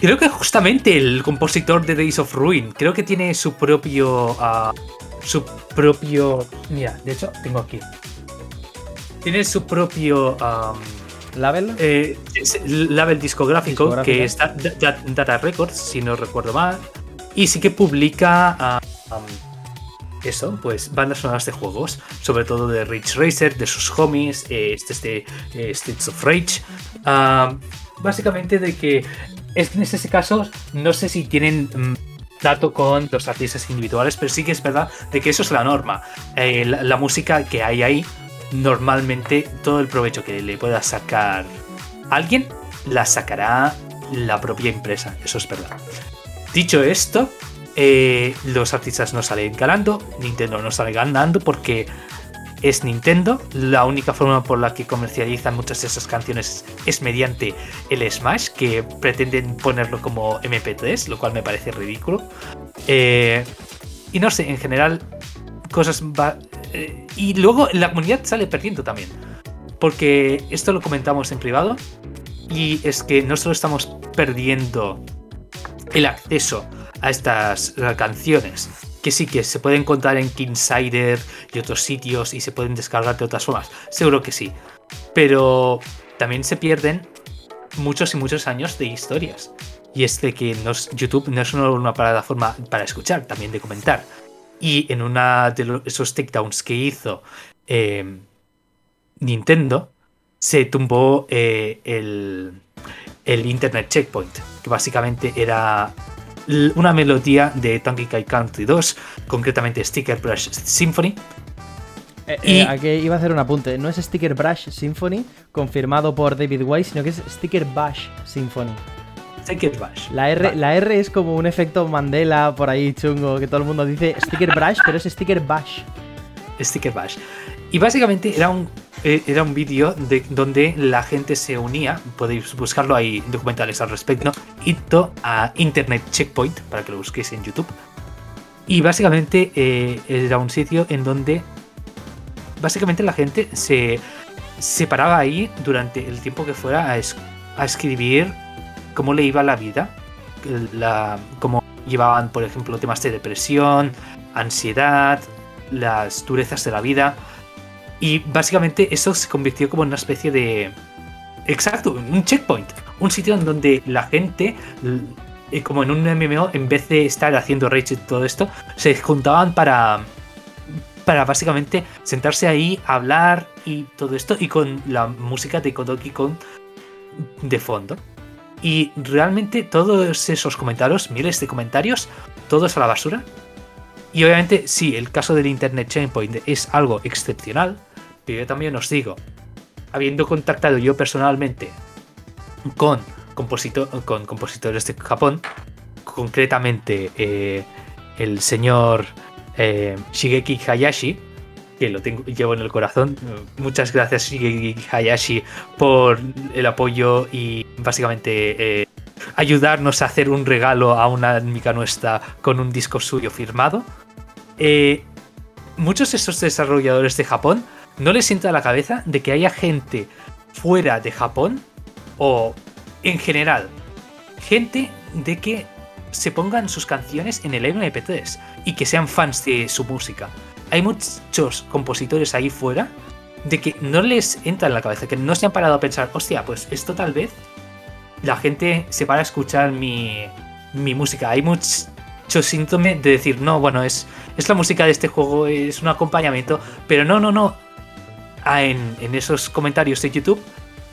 Creo que justamente el compositor de Days of Ruin. Creo que tiene su propio... Ah, su propio... Mira, de hecho, tengo aquí tiene su propio label. Eh, label discográfico, que es Data Records, si no recuerdo mal. Y sí que publica eso, pues bandas sonoras de juegos, sobre todo de Rich Racer, de sus homies, eh, este es de eh, States of Rage. básicamente de que en ese caso no sé si tienen mm, dato con los artistas individuales, pero sí que es verdad de que eso es la norma. la, música que hay ahí normalmente todo el provecho que le pueda sacar alguien, la sacará la propia empresa, eso es verdad. Dicho esto, eh, los artistas no salen ganando, Nintendo no sale ganando porque es Nintendo. La única forma por la que comercializan muchas de esas canciones es mediante el Smash, que pretenden ponerlo como MP3, lo cual me parece ridículo. Eh, y no sé, en general, cosas eh, y luego la comunidad sale perdiendo también. Porque esto lo comentamos en privado. Y es que no solo estamos perdiendo el acceso a estas canciones, que sí que se pueden encontrar en Kingsider y otros sitios y se pueden descargar de otras formas. Seguro que sí. Pero también se pierden muchos y muchos años de historias. Y es de que YouTube no es una plataforma para escuchar, también de comentar. Y en una de esos takedowns que hizo eh, Nintendo, se tumbó eh, el, Internet Checkpoint, que básicamente era una melodía de Donkey Kong Country 2, concretamente Sticker Brush Symphony. Eh, y aquí iba a hacer un apunte. No es Sticker Brush Symphony, confirmado por David Weiss, sino que es Sticker Bash Symphony. Sticker Bash. La R, la R es como un efecto Mandela por ahí chungo, que todo el mundo dice Sticker Brush, pero es Sticker Bash. Sticker Bash. Y básicamente era un eh, era un vídeo de donde la gente se unía, podéis buscarlo, hay documentales al respecto, Ito a Internet Checkpoint, para que lo busquéis en YouTube. Y básicamente eh, era un sitio en donde básicamente la gente se, se paraba ahí durante el tiempo que fuera a, a escribir cómo le iba la vida, la, cómo llevaban, por ejemplo, temas de depresión, ansiedad, las durezas de la vida. Y básicamente eso se convirtió como en una especie de... Exacto, un checkpoint. Un sitio en donde la gente, eh, como en un MMO, en vez de estar haciendo rage y todo esto, se juntaban para... Para básicamente sentarse ahí, hablar y todo esto, y con la música de Kodoki Kon de fondo. Y realmente todos esos comentarios, miles de comentarios, todos a la basura. Y obviamente, sí, el caso del Internet Chainpoint es algo excepcional, pero yo también os digo, habiendo contactado yo personalmente con, con compositores de Japón, concretamente eh, el señor eh, Shigeki Hayashi, que lo tengo, llevo en el corazón. Muchas gracias Hayashi por el apoyo y básicamente eh, ayudarnos a hacer un regalo a una amiga nuestra con un disco suyo firmado. Eh, muchos de estos desarrolladores de Japón no les sienta la cabeza de que haya gente fuera de Japón o en general gente de que se pongan sus canciones en el MP3 y que sean fans de su música hay muchos compositores ahí fuera de que no les entra en la cabeza, que no se han parado a pensar, hostia, pues esto tal vez la gente se para a escuchar mi, mi música. Hay mucho síntoma de decir, no, bueno, es, es la música de este juego, es un acompañamiento, pero no, no, no. Ah, en, en esos comentarios de YouTube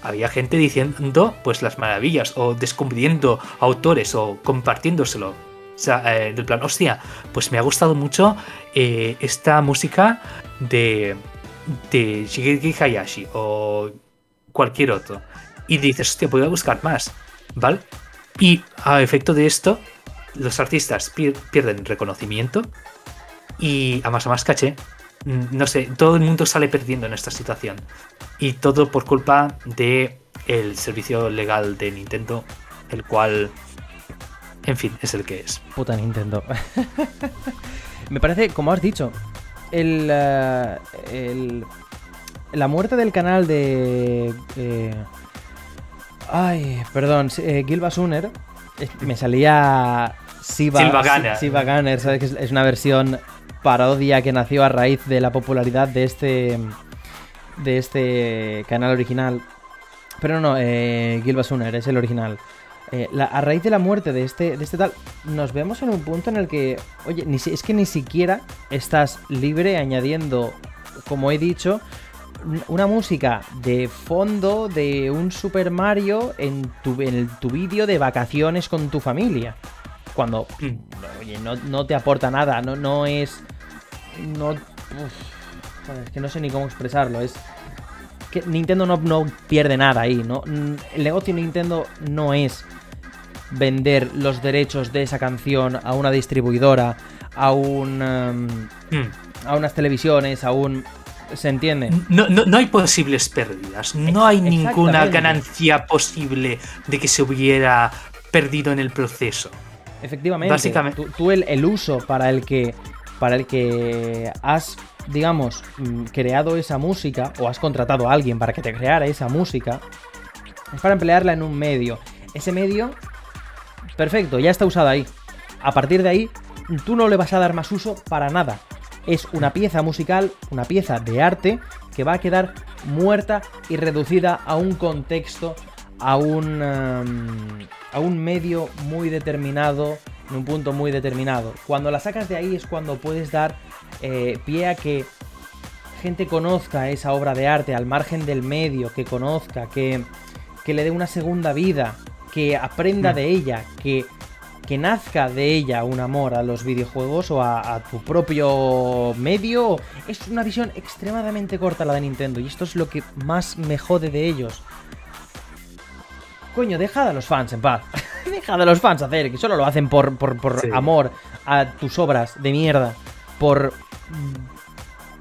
había gente diciendo pues las maravillas o descubriendo autores o compartiéndoselo o sea, eh, del plan, hostia, pues me ha gustado mucho eh, esta música de, de Shigeki Hayashi o cualquier otro. Y dices, hostia, voy a buscar más, ¿vale? Y a efecto de esto, los artistas pierden reconocimiento y a más a más caché. Mm, no sé, todo el mundo sale perdiendo en esta situación. Y todo por culpa de el servicio legal de Nintendo, el cual en fin, es el que es. Puta Nintendo. (laughs) Me parece, como has dicho, el, eh, el la muerte del canal de... Eh, ay, perdón, eh, Gilba Suner. Me salía Siva, Siva Gunner. ¿sabes? Que es una versión parodia que nació a raíz de la popularidad de este de este canal original. Pero no, eh, Gilba Suner es el original. Eh, a raíz de la muerte de este, de este tal, nos vemos en un punto en el que, oye, ni, es que ni siquiera estás libre añadiendo, como he dicho, una música de fondo de un Super Mario en tu, en tu vídeo de vacaciones con tu familia. Cuando, mm. oye, no, te aporta nada, no, no es... No... es que no sé ni cómo expresarlo, es... Que Nintendo no, no pierde nada ahí, ¿no? El negocio de Nintendo no es vender los derechos de esa canción a una distribuidora, a un. Em, hmm. a unas televisiones, a un. ¿Se entiende? No, no, hay posibles pérdidas. No hay ninguna ganancia posible de que se hubiera perdido en el proceso. Efectivamente. Básicamente. Tú, el, el, uso para el que. Para el que has, digamos, mm, creado esa música. O has contratado a alguien para que te creara esa música. Es para emplearla en un medio. Ese medio Perfecto, ya está usada ahí. A partir de ahí, tú no le vas a dar más uso para nada. Es una pieza musical, una pieza de arte que va a quedar muerta y reducida a un contexto, a un, em, a un medio muy determinado, en un punto muy determinado. Cuando la sacas de ahí es cuando puedes dar eh, pie a que gente conozca esa obra de arte al margen del medio, que conozca, que, que le dé una segunda vida, que aprenda mm. de ella, que, que nazca de ella un amor a los videojuegos o a, tu propio medio. Es una visión extremadamente corta la de Nintendo y esto es lo que más me jode de ellos. Coño, dejad a los fans en paz. (laughs) dejad a los fans hacer, que solo lo hacen por, por, amor a tus obras de mierda. Por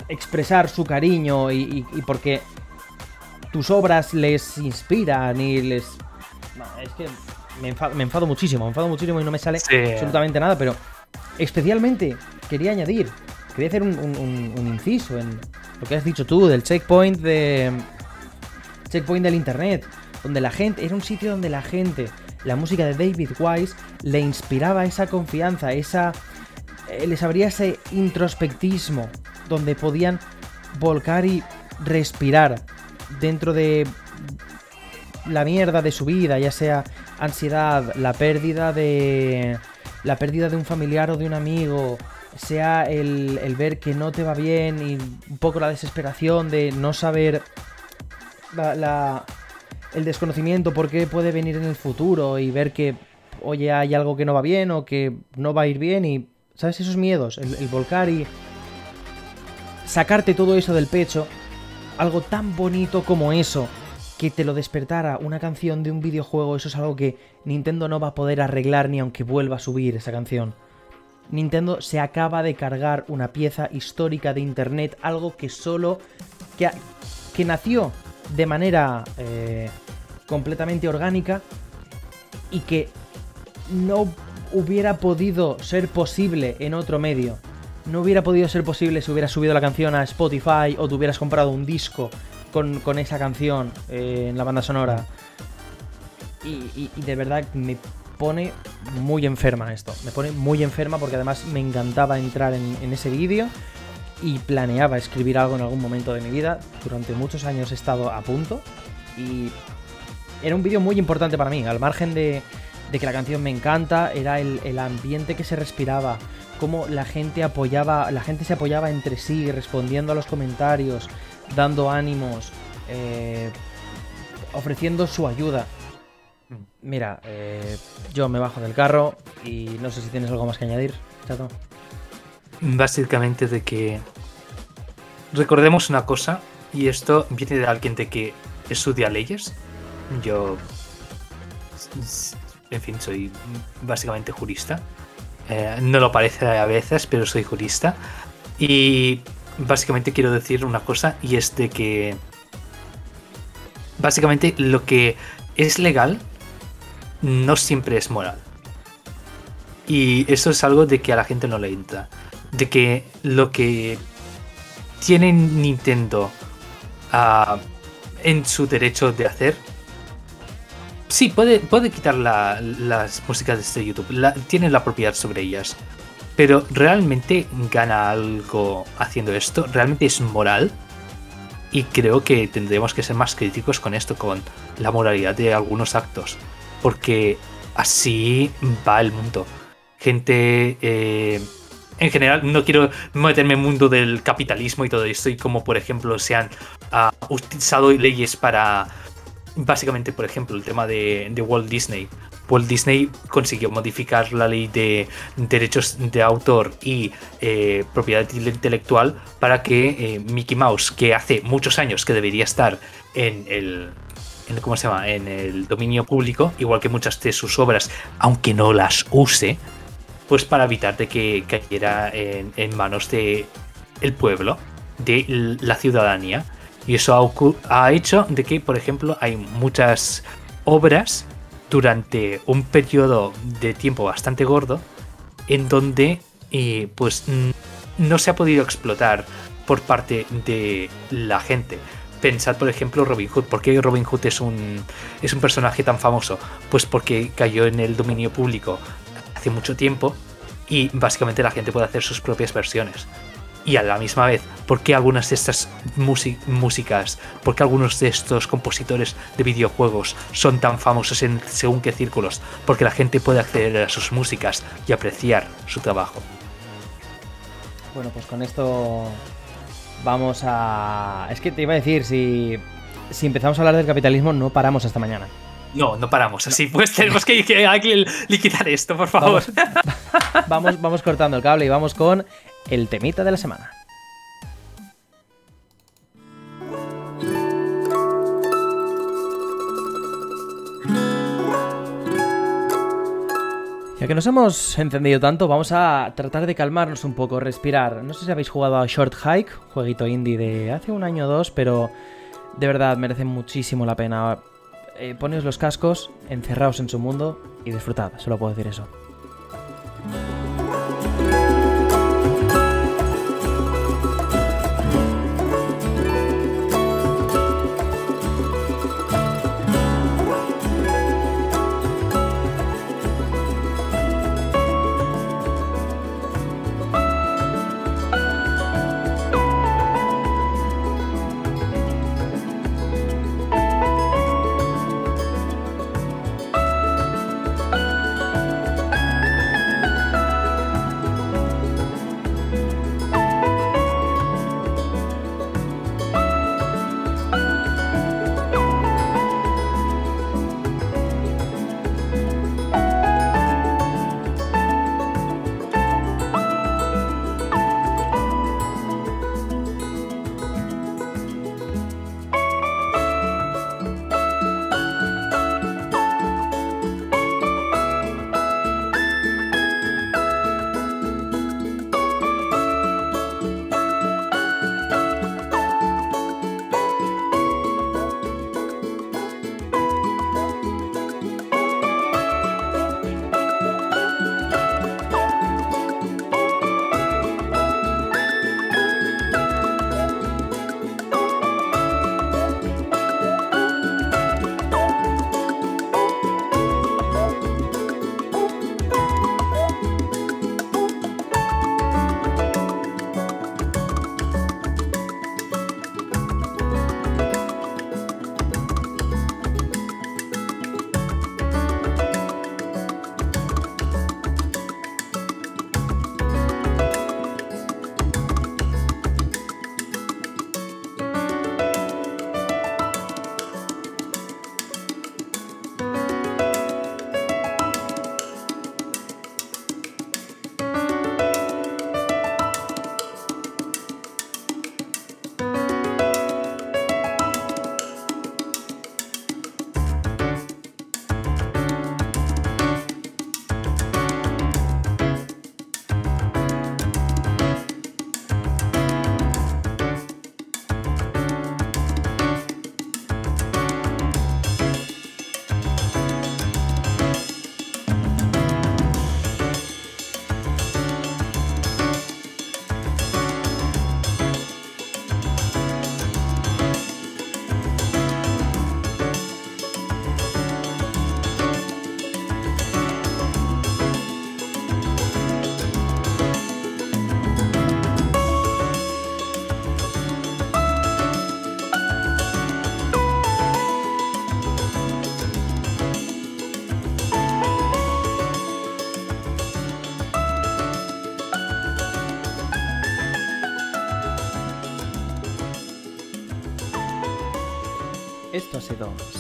expresar su cariño y porque tus obras les inspiran y les... es que me enfado, muchísimo, me enfado muchísimo y no me sale absolutamente nada, pero especialmente quería añadir, quería hacer un, inciso en lo que has dicho tú del checkpoint de... Checkpoint del internet, donde la gente, era un sitio donde la gente, la música de David Wise le inspiraba esa confianza, esa... Eh, les abría ese introspectismo, donde podían volcar y respirar dentro de la mierda de su vida, ya sea ansiedad, la pérdida de la pérdida de un familiar o de un amigo, sea el, el, ver que no te va bien y un poco la desesperación de no saber la, el desconocimiento por qué puede venir en el futuro y ver que, oye, hay algo que no va bien o que no va a ir bien y, ¿sabes? Esos miedos, el, el volcar y sacarte todo eso del pecho, algo tan bonito como eso, que te lo despertara una canción de un videojuego, eso es algo que Nintendo no va a poder arreglar ni aunque vuelva a subir esa canción. Nintendo se acaba de cargar una pieza histórica de Internet, algo que solo... que, que nació de manera eh, completamente orgánica y que no hubiera podido ser posible en otro medio. No hubiera podido ser posible si hubieras subido la canción a Spotify o te hubieras comprado un disco con, esa canción eh, en la banda sonora. Y, de verdad me pone muy enferma esto. Me pone muy enferma porque además me encantaba entrar en, ese vídeo y planeaba escribir algo en algún momento de mi vida. Durante muchos años he estado a punto y era un vídeo muy importante para mí. Al margen de, de que la canción me encanta, era el, el, ambiente que se respiraba, cómo la gente apoyaba, la gente se apoyaba entre sí, respondiendo a los comentarios, dando ánimos, eh, ofreciendo su ayuda. Mira, eh, yo me bajo del carro y no sé si tienes algo más que añadir, Chato. Básicamente de que recordemos una cosa, y esto viene de alguien de que estudia leyes. Yo, en fin, soy básicamente jurista. Eh, no lo parece a veces, pero soy jurista. Y básicamente quiero decir una cosa y es de que básicamente lo que es legal no siempre es moral. Y eso es algo de que a la gente no le entra. De que lo que tiene Nintendo uh, en su derecho de hacer. Sí, puede, puede quitar las músicas de este YouTube. La, tiene la propiedad sobre ellas. Pero ¿realmente gana algo haciendo esto? ¿Realmente es moral? Y creo que tendremos que ser más críticos con esto, con la moralidad de algunos actos. Porque así va el mundo. Gente... Eh, en general, no quiero meterme en el mundo del capitalismo y todo esto, y como por ejemplo se han ah, utilizado leyes para, básicamente por ejemplo, el tema de Walt Disney, Walt Disney consiguió modificar la ley de derechos de autor y eh, propiedad intelectual para que eh, Mickey Mouse, que hace muchos años que debería estar en el, ¿cómo se llama? en el dominio público, igual que muchas de sus obras, aunque no las use, pues para evitar de que cayera en, manos de el pueblo, de la ciudadanía. Y eso ha, ha hecho de que, por ejemplo, hay muchas obras durante un periodo de tiempo bastante gordo en donde eh, pues no se ha podido explotar por parte de la gente. Pensad, por ejemplo, Robin Hood. ¿Por qué Robin Hood es un, es un personaje tan famoso? Pues porque cayó en el dominio público hace mucho tiempo y básicamente la gente puede hacer sus propias versiones y a la misma vez, ¿por qué algunas de estas músicas, por qué algunos de estos compositores de videojuegos son tan famosos en según qué círculos? Porque la gente puede acceder a sus músicas y apreciar su trabajo. Bueno, pues con esto vamos a... Es que te iba a decir, si, si empezamos a hablar del capitalismo no paramos hasta mañana. No, no paramos así. Pues tenemos que, que, liquidar esto, por favor. (laughs) vamos, vamos cortando el cable y vamos con el temita de la semana. Ya que nos hemos encendido tanto, vamos a tratar de calmarnos un poco, respirar. No sé si habéis jugado a Short Hike, jueguito indie de hace un año o dos, pero De verdad, merece muchísimo la pena. Eh, poneos los cascos, encerraos en su mundo y disfrutad, solo puedo decir eso.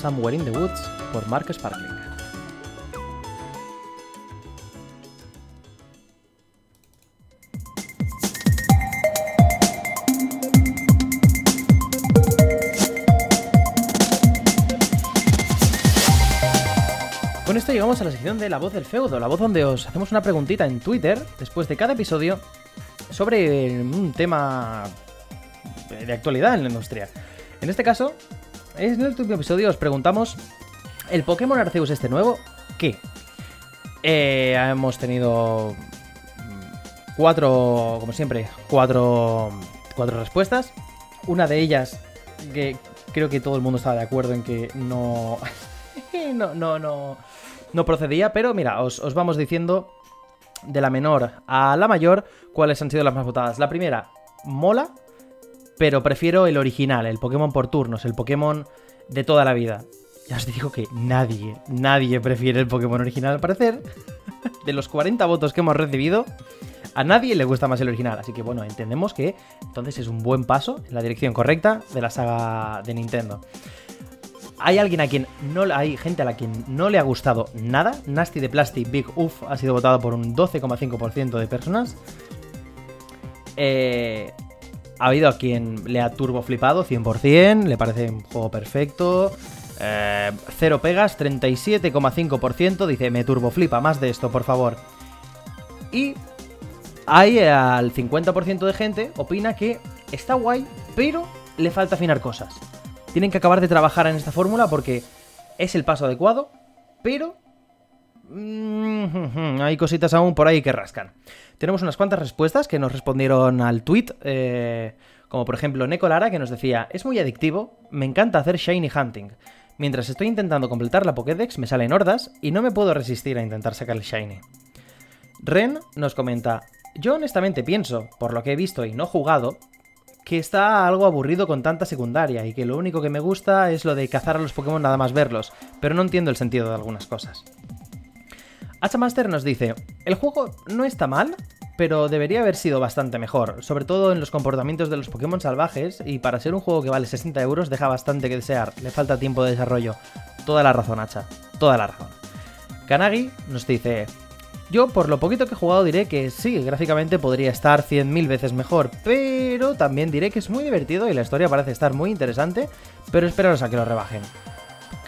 Somewhere in the Woods por Mark Sparkling. Con esto llegamos a la sección de La Voz del Feudo, la voz donde os hacemos una preguntita en Twitter después de cada episodio sobre un tema de actualidad en la industria. En este caso, en el último episodio os preguntamos el Pokémon Arceus este nuevo, ¿qué? Eh, hemos tenido mm, cuatro, como siempre, cuatro, cuatro respuestas. Una de ellas que creo que todo el mundo estaba de acuerdo en que no, (laughs) no, no, no, procedía, pero mira, os vamos diciendo de la menor a la mayor cuáles han sido las más votadas. La primera, mola, pero prefiero el original, el Pokémon por turnos, el Pokémon de toda la vida. Ya os digo que nadie, nadie prefiere el Pokémon original al parecer. (laughs) De los 40 votos que hemos recibido, a nadie le gusta más el original. Así que bueno, entendemos que entonces es un buen paso en la dirección correcta de la saga de Nintendo. Hay alguien a quien no hay gente a la quien no le ha gustado nada. Nasty de Plastic Big Uff ha sido votado por un 12,5% de personas. Eh, ha habido a quien le ha turbo flipado 100%, le parece un juego perfecto. Eh, cero pegas, 37,5%. Dice, me turbo flipa, más de esto, por favor. Y hay al 50% de gente opina que está guay, pero le falta afinar cosas. tienen que acabar de trabajar en esta fórmula porque es el paso adecuado, pero mm, (laughs) hay cositas aún por ahí que rascan. Tenemos unas cuantas respuestas que nos respondieron al tweet, eh, como por ejemplo Neko Lara que nos decía, es muy adictivo, me encanta hacer shiny hunting. Mientras estoy intentando completar la Pokédex me salen hordas y no me puedo resistir a intentar sacar el shiny. Ren nos comenta, yo honestamente pienso, por lo que he visto y no jugado, que está algo aburrido con tanta secundaria y que lo único que me gusta es lo de cazar a los Pokémon nada más verlos, pero no entiendo el sentido de algunas cosas. Hachamaster nos dice, el juego no está mal, pero debería haber sido bastante mejor, sobre todo en los comportamientos de los Pokémon salvajes, y para ser un juego que vale 60 euros deja bastante que desear, le falta tiempo de desarrollo. Toda la razón, Hacha, toda la razón. Kanagi nos dice, yo por lo poquito que he jugado diré que sí, gráficamente podría estar 100.000 veces mejor, pero también diré que es muy divertido y la historia parece estar muy interesante, pero esperaros a que lo rebajen.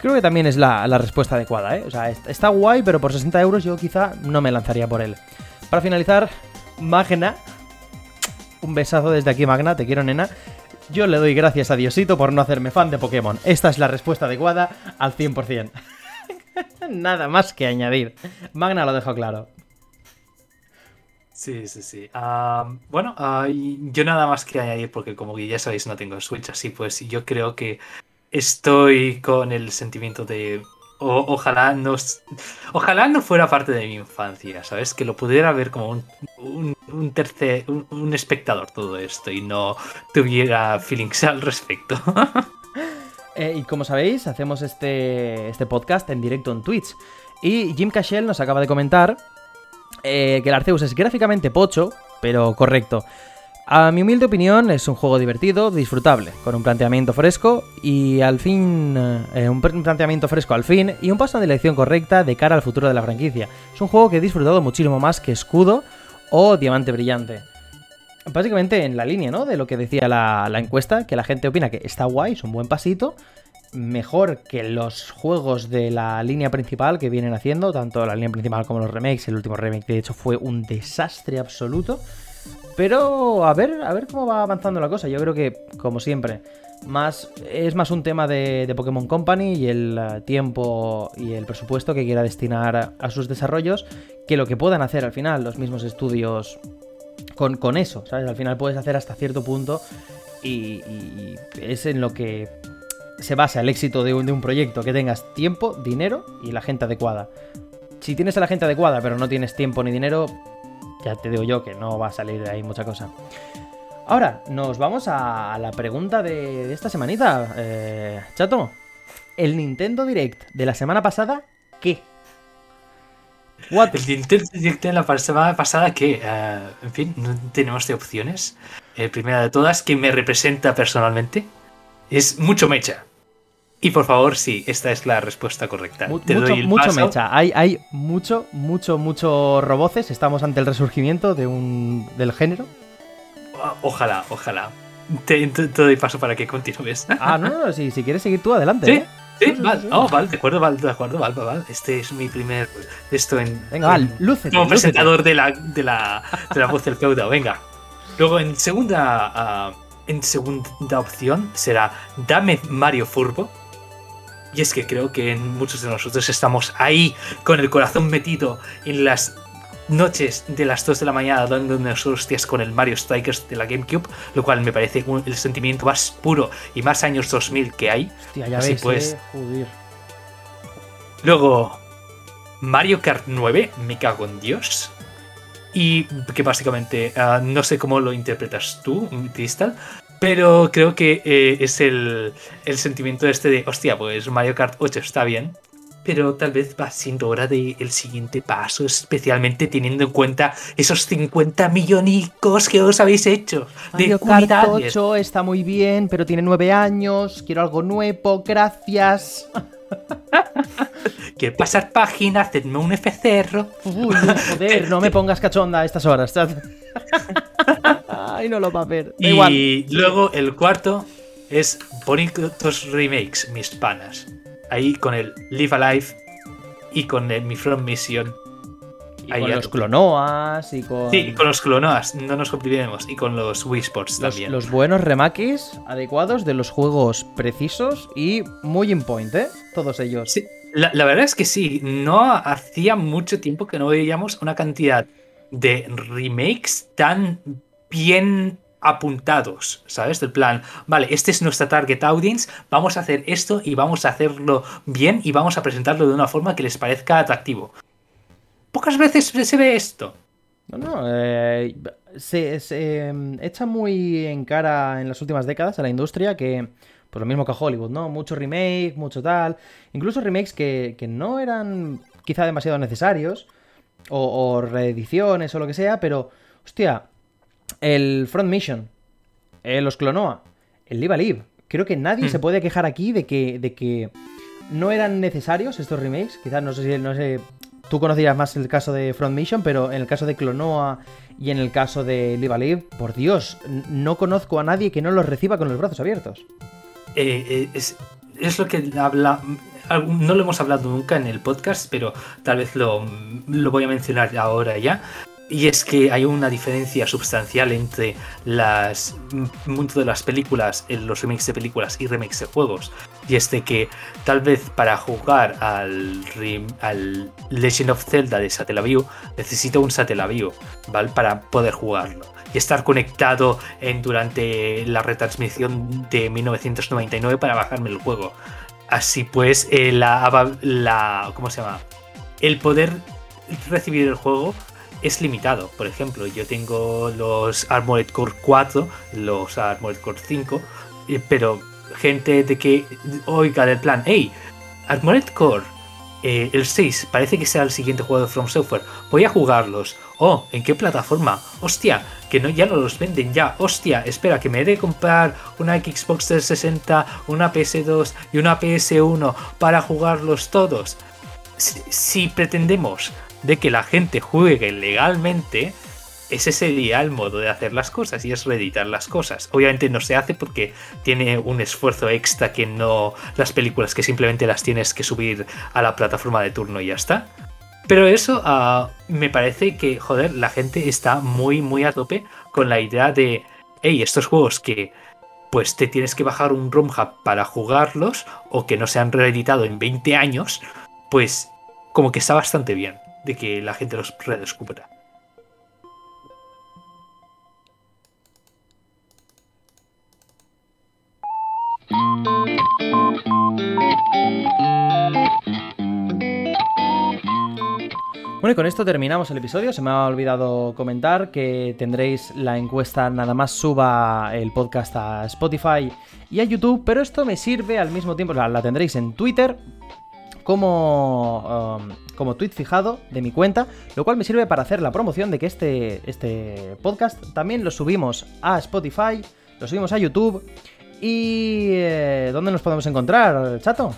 Creo que también es la, respuesta adecuada, ¿eh? O sea, está guay, pero por 60 euros yo quizá no me lanzaría por él. Para finalizar, Magna. Un besazo desde aquí, Magna, te quiero, nena. Yo le doy gracias a Diosito por no hacerme fan de Pokémon. Esta es la respuesta adecuada al 100%. (laughs) Nada más que añadir. Magna lo dejo claro. Sí, sí, sí. Ah, bueno, ah, yo nada más que añadir porque como ya sabéis no tengo Switch, así pues yo creo que estoy con el sentimiento de ojalá no ojalá no fuera parte de mi infancia, ¿sabes? Que lo pudiera ver como un, tercer un, espectador todo esto y no tuviera feelings al respecto. (laughs) Eh, y como sabéis, hacemos este, este podcast en directo en Twitch. Y Jim Cashel nos acaba de comentar eh, que el Arceus es gráficamente pocho, pero correcto. A mi humilde opinión, es un juego divertido, disfrutable, con un planteamiento fresco y al fin. Eh, un planteamiento fresco al fin y un paso en dirección correcta de cara al futuro de la franquicia. Es un juego que he disfrutado muchísimo más que Escudo o Diamante Brillante básicamente en la línea, ¿no? De lo que decía la, encuesta, que la gente opina que está guay, es un buen pasito, mejor que los juegos de la línea principal que vienen haciendo, tanto la línea principal como los remakes. El último remake, de hecho, fue un desastre absoluto. Pero a ver, a ver cómo va avanzando la cosa. Yo creo que, como siempre, más, es más un tema de, Pokémon Company y el eh, tiempo y el presupuesto que quiera destinar a sus desarrollos que lo que puedan hacer al final los mismos estudios con, eso, ¿sabes? Al final puedes hacer hasta cierto punto y, es en lo que se basa el éxito de un, de un, proyecto, que tengas tiempo, dinero y la gente adecuada. Si tienes a la gente adecuada pero no tienes tiempo ni dinero, ya te digo yo que no va a salir de ahí mucha cosa. Ahora, nos vamos a la pregunta de, esta semanita. Eh, chato, ¿el Nintendo Direct de la semana pasada qué? El Nintendo Direct de la semana pasada que, eh, en fin, no tenemos de opciones. Eh, primera de todas, que me representa personalmente, es mucho mecha. Y por favor, sí, esta es la respuesta correcta. Te mucho, doy el mucho mecha. Hay, hay mucho, mucho, mucho roboces. Estamos ante el resurgimiento de un, del género. Ojalá, ojalá. Te, doy paso para que continúes. Ah, no, no, si, si quieres seguir tú, adelante. ¿Sí? ¿eh? Sí, vale, oh, vale, de acuerdo, vale, de acuerdo, vale, vale. Este es mi primer. Esto en. Venga, vale, luces. Como presentador de la, de, la, de la voz del feudo, venga. Luego, en segunda. Uh, en segunda opción será Dame Mario Furbo. Y es que creo que muchos de nosotros estamos ahí con el corazón metido en las noches de las 2 de la mañana dando unas hostias con el Mario Strikers de la GameCube, lo cual me parece el sentimiento más puro y más años 2000 que hay. Hostia, ya Así pues. Eh, Luego, Mario Kart 9, me cago en Dios. Y que básicamente, ah, no sé cómo lo interpretas tú, Crystal, pero creo que eh, es el, el sentimiento este de, hostia, pues Mario Kart 8 está bien, pero tal vez va siendo hora del el siguiente paso, especialmente teniendo en cuenta esos 50 millonicos que os habéis hecho de Mario 8 está muy bien, pero tiene 9 años, quiero algo nuevo, gracias. Quiero pasar página, hacedme un FCR. Uy, joder, no me (laughs) pongas cachonda a estas horas. Ay, no lo va a ver. y luego el cuarto es bonitos remakes, mis panas ahí con el Live Alive y con el Mi From Mission. Y ahí con los clonoas y con. Sí, y con los clonoas, no nos olvidemos. Y con los Wii Sports los, también. los buenos remakes adecuados de los juegos precisos y muy in point, ¿eh? Todos ellos. Sí, la, la verdad es que sí, no hacía mucho tiempo que no veíamos una cantidad de remakes tan bien apuntados, ¿sabes? Del plan, vale, este es nuestra target audience, vamos a hacer esto y vamos a hacerlo bien y vamos a presentarlo de una forma que les parezca atractivo. Pocas veces se ve esto. No, no, eh, se, se, eh, echa muy en cara en las últimas décadas a la industria que, pues lo mismo que a Hollywood, ¿no? Mucho remake, mucho tal. Incluso remakes que, que no eran quizá demasiado necesarios, o, o reediciones o lo que sea, pero, hostia, el Front Mission, eh, los Clonoa, el Live a Live. Creo que nadie Hmm. se puede quejar aquí de que, de que no eran necesarios estos remakes. Quizás no sé si no sé. Tú conocerías más el caso de Front Mission, pero en el caso de Clonoa y en el caso de Live a por Dios, no conozco a nadie que no los reciba con los brazos abiertos. Eh, eh, es, es lo que habla. No lo hemos hablado nunca en el podcast, pero tal vez lo, lo voy a mencionar ahora ya. Y es que hay una diferencia sustancial entre las mundo de las películas, los remakes de películas y remakes de juegos. Y es de que tal vez para jugar al, Legend of Zelda de Satellaview necesito un Satellaview, ¿vale? Para poder jugarlo. Y estar conectado durante la retransmisión de 1999 para bajarme el juego. Así pues, eh, la. ¿Cómo se llama? El poder recibir el juego es limitado. Por ejemplo, yo tengo los Armored Core 4, los Armored Core 5, eh, pero gente de que oiga del plan, hey, Armored Core, eh, el 6, parece que sea el siguiente juego de From Software, voy a jugarlos. Oh, ¿en qué plataforma? Hostia, que no, ya no los venden ya. Hostia, espera, que me he de comprar una Xbox 360, una PS2 y una PS1 para jugarlos todos. Si pretendemos de que la gente juegue legalmente, ese sería el modo de hacer las cosas y es reeditar las cosas. Obviamente no se hace porque tiene un esfuerzo extra que no las películas que simplemente las tienes que subir a la plataforma de turno y ya está. Pero eso uh, me parece que, joder, la gente está muy, muy a tope con la idea de, hey, estos juegos que pues te tienes que bajar un ROM hub para jugarlos o que no se han reeditado en 20 años, pues como que está bastante bien de que la gente los redescubra. Bueno, y con esto terminamos el episodio. Se me ha olvidado comentar que tendréis la encuesta nada más suba el podcast a Spotify y a YouTube, pero esto me sirve al mismo tiempo, la, la tendréis en Twitter como, um, como tweet fijado de mi cuenta, lo cual me sirve para hacer la promoción de que este, este podcast también lo subimos a Spotify, lo subimos a YouTube y... Eh, ¿Dónde nos podemos encontrar, chato?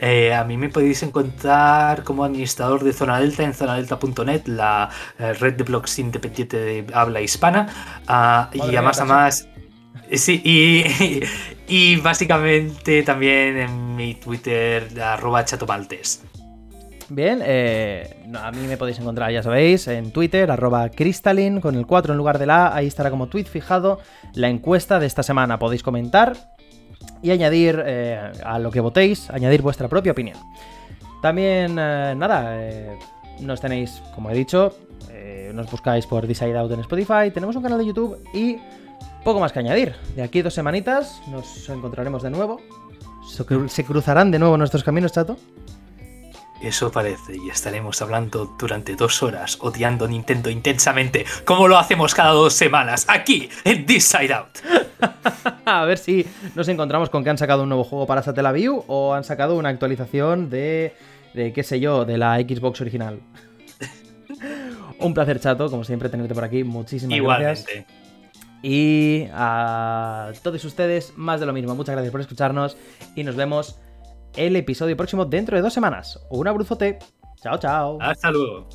Eh, a mí me podéis encontrar como administrador de Zona Delta en zonadelta.net, la eh, red de blogs independiente de habla hispana. Uh, y a más a más. Sí, y, (laughs) y, básicamente también en mi Twitter, arroba chatomaltes. Bien, eh, a mí me podéis encontrar, ya sabéis, en Twitter, arroba crystalline, con el 4 en lugar de la A, ahí estará como tweet fijado la encuesta de esta semana. Podéis comentar y añadir eh, a lo que votéis, añadir vuestra propia opinión. También, eh, nada, eh, nos tenéis, como he dicho, eh, nos buscáis por Decide Out en Spotify, tenemos un canal de YouTube y poco más que añadir. De aquí dos semanitas nos encontraremos de nuevo. ¿Se cruzarán de nuevo nuestros caminos, chato? Eso parece, y estaremos hablando durante dos horas, odiando Nintendo intensamente, como lo hacemos cada dos semanas, aquí, en This Side Out. (laughs) A ver si nos encontramos con que han sacado un nuevo juego para Satellaview o han sacado una actualización de, de qué sé yo, de la Xbox original. (laughs) un placer, chato, como siempre, tenerte por aquí. Muchísimas Igualmente. gracias. Y a todos ustedes, más de lo mismo. Muchas gracias por escucharnos y nos vemos el episodio próximo dentro de dos semanas. Un abrazote. Chao, chao. Hasta luego.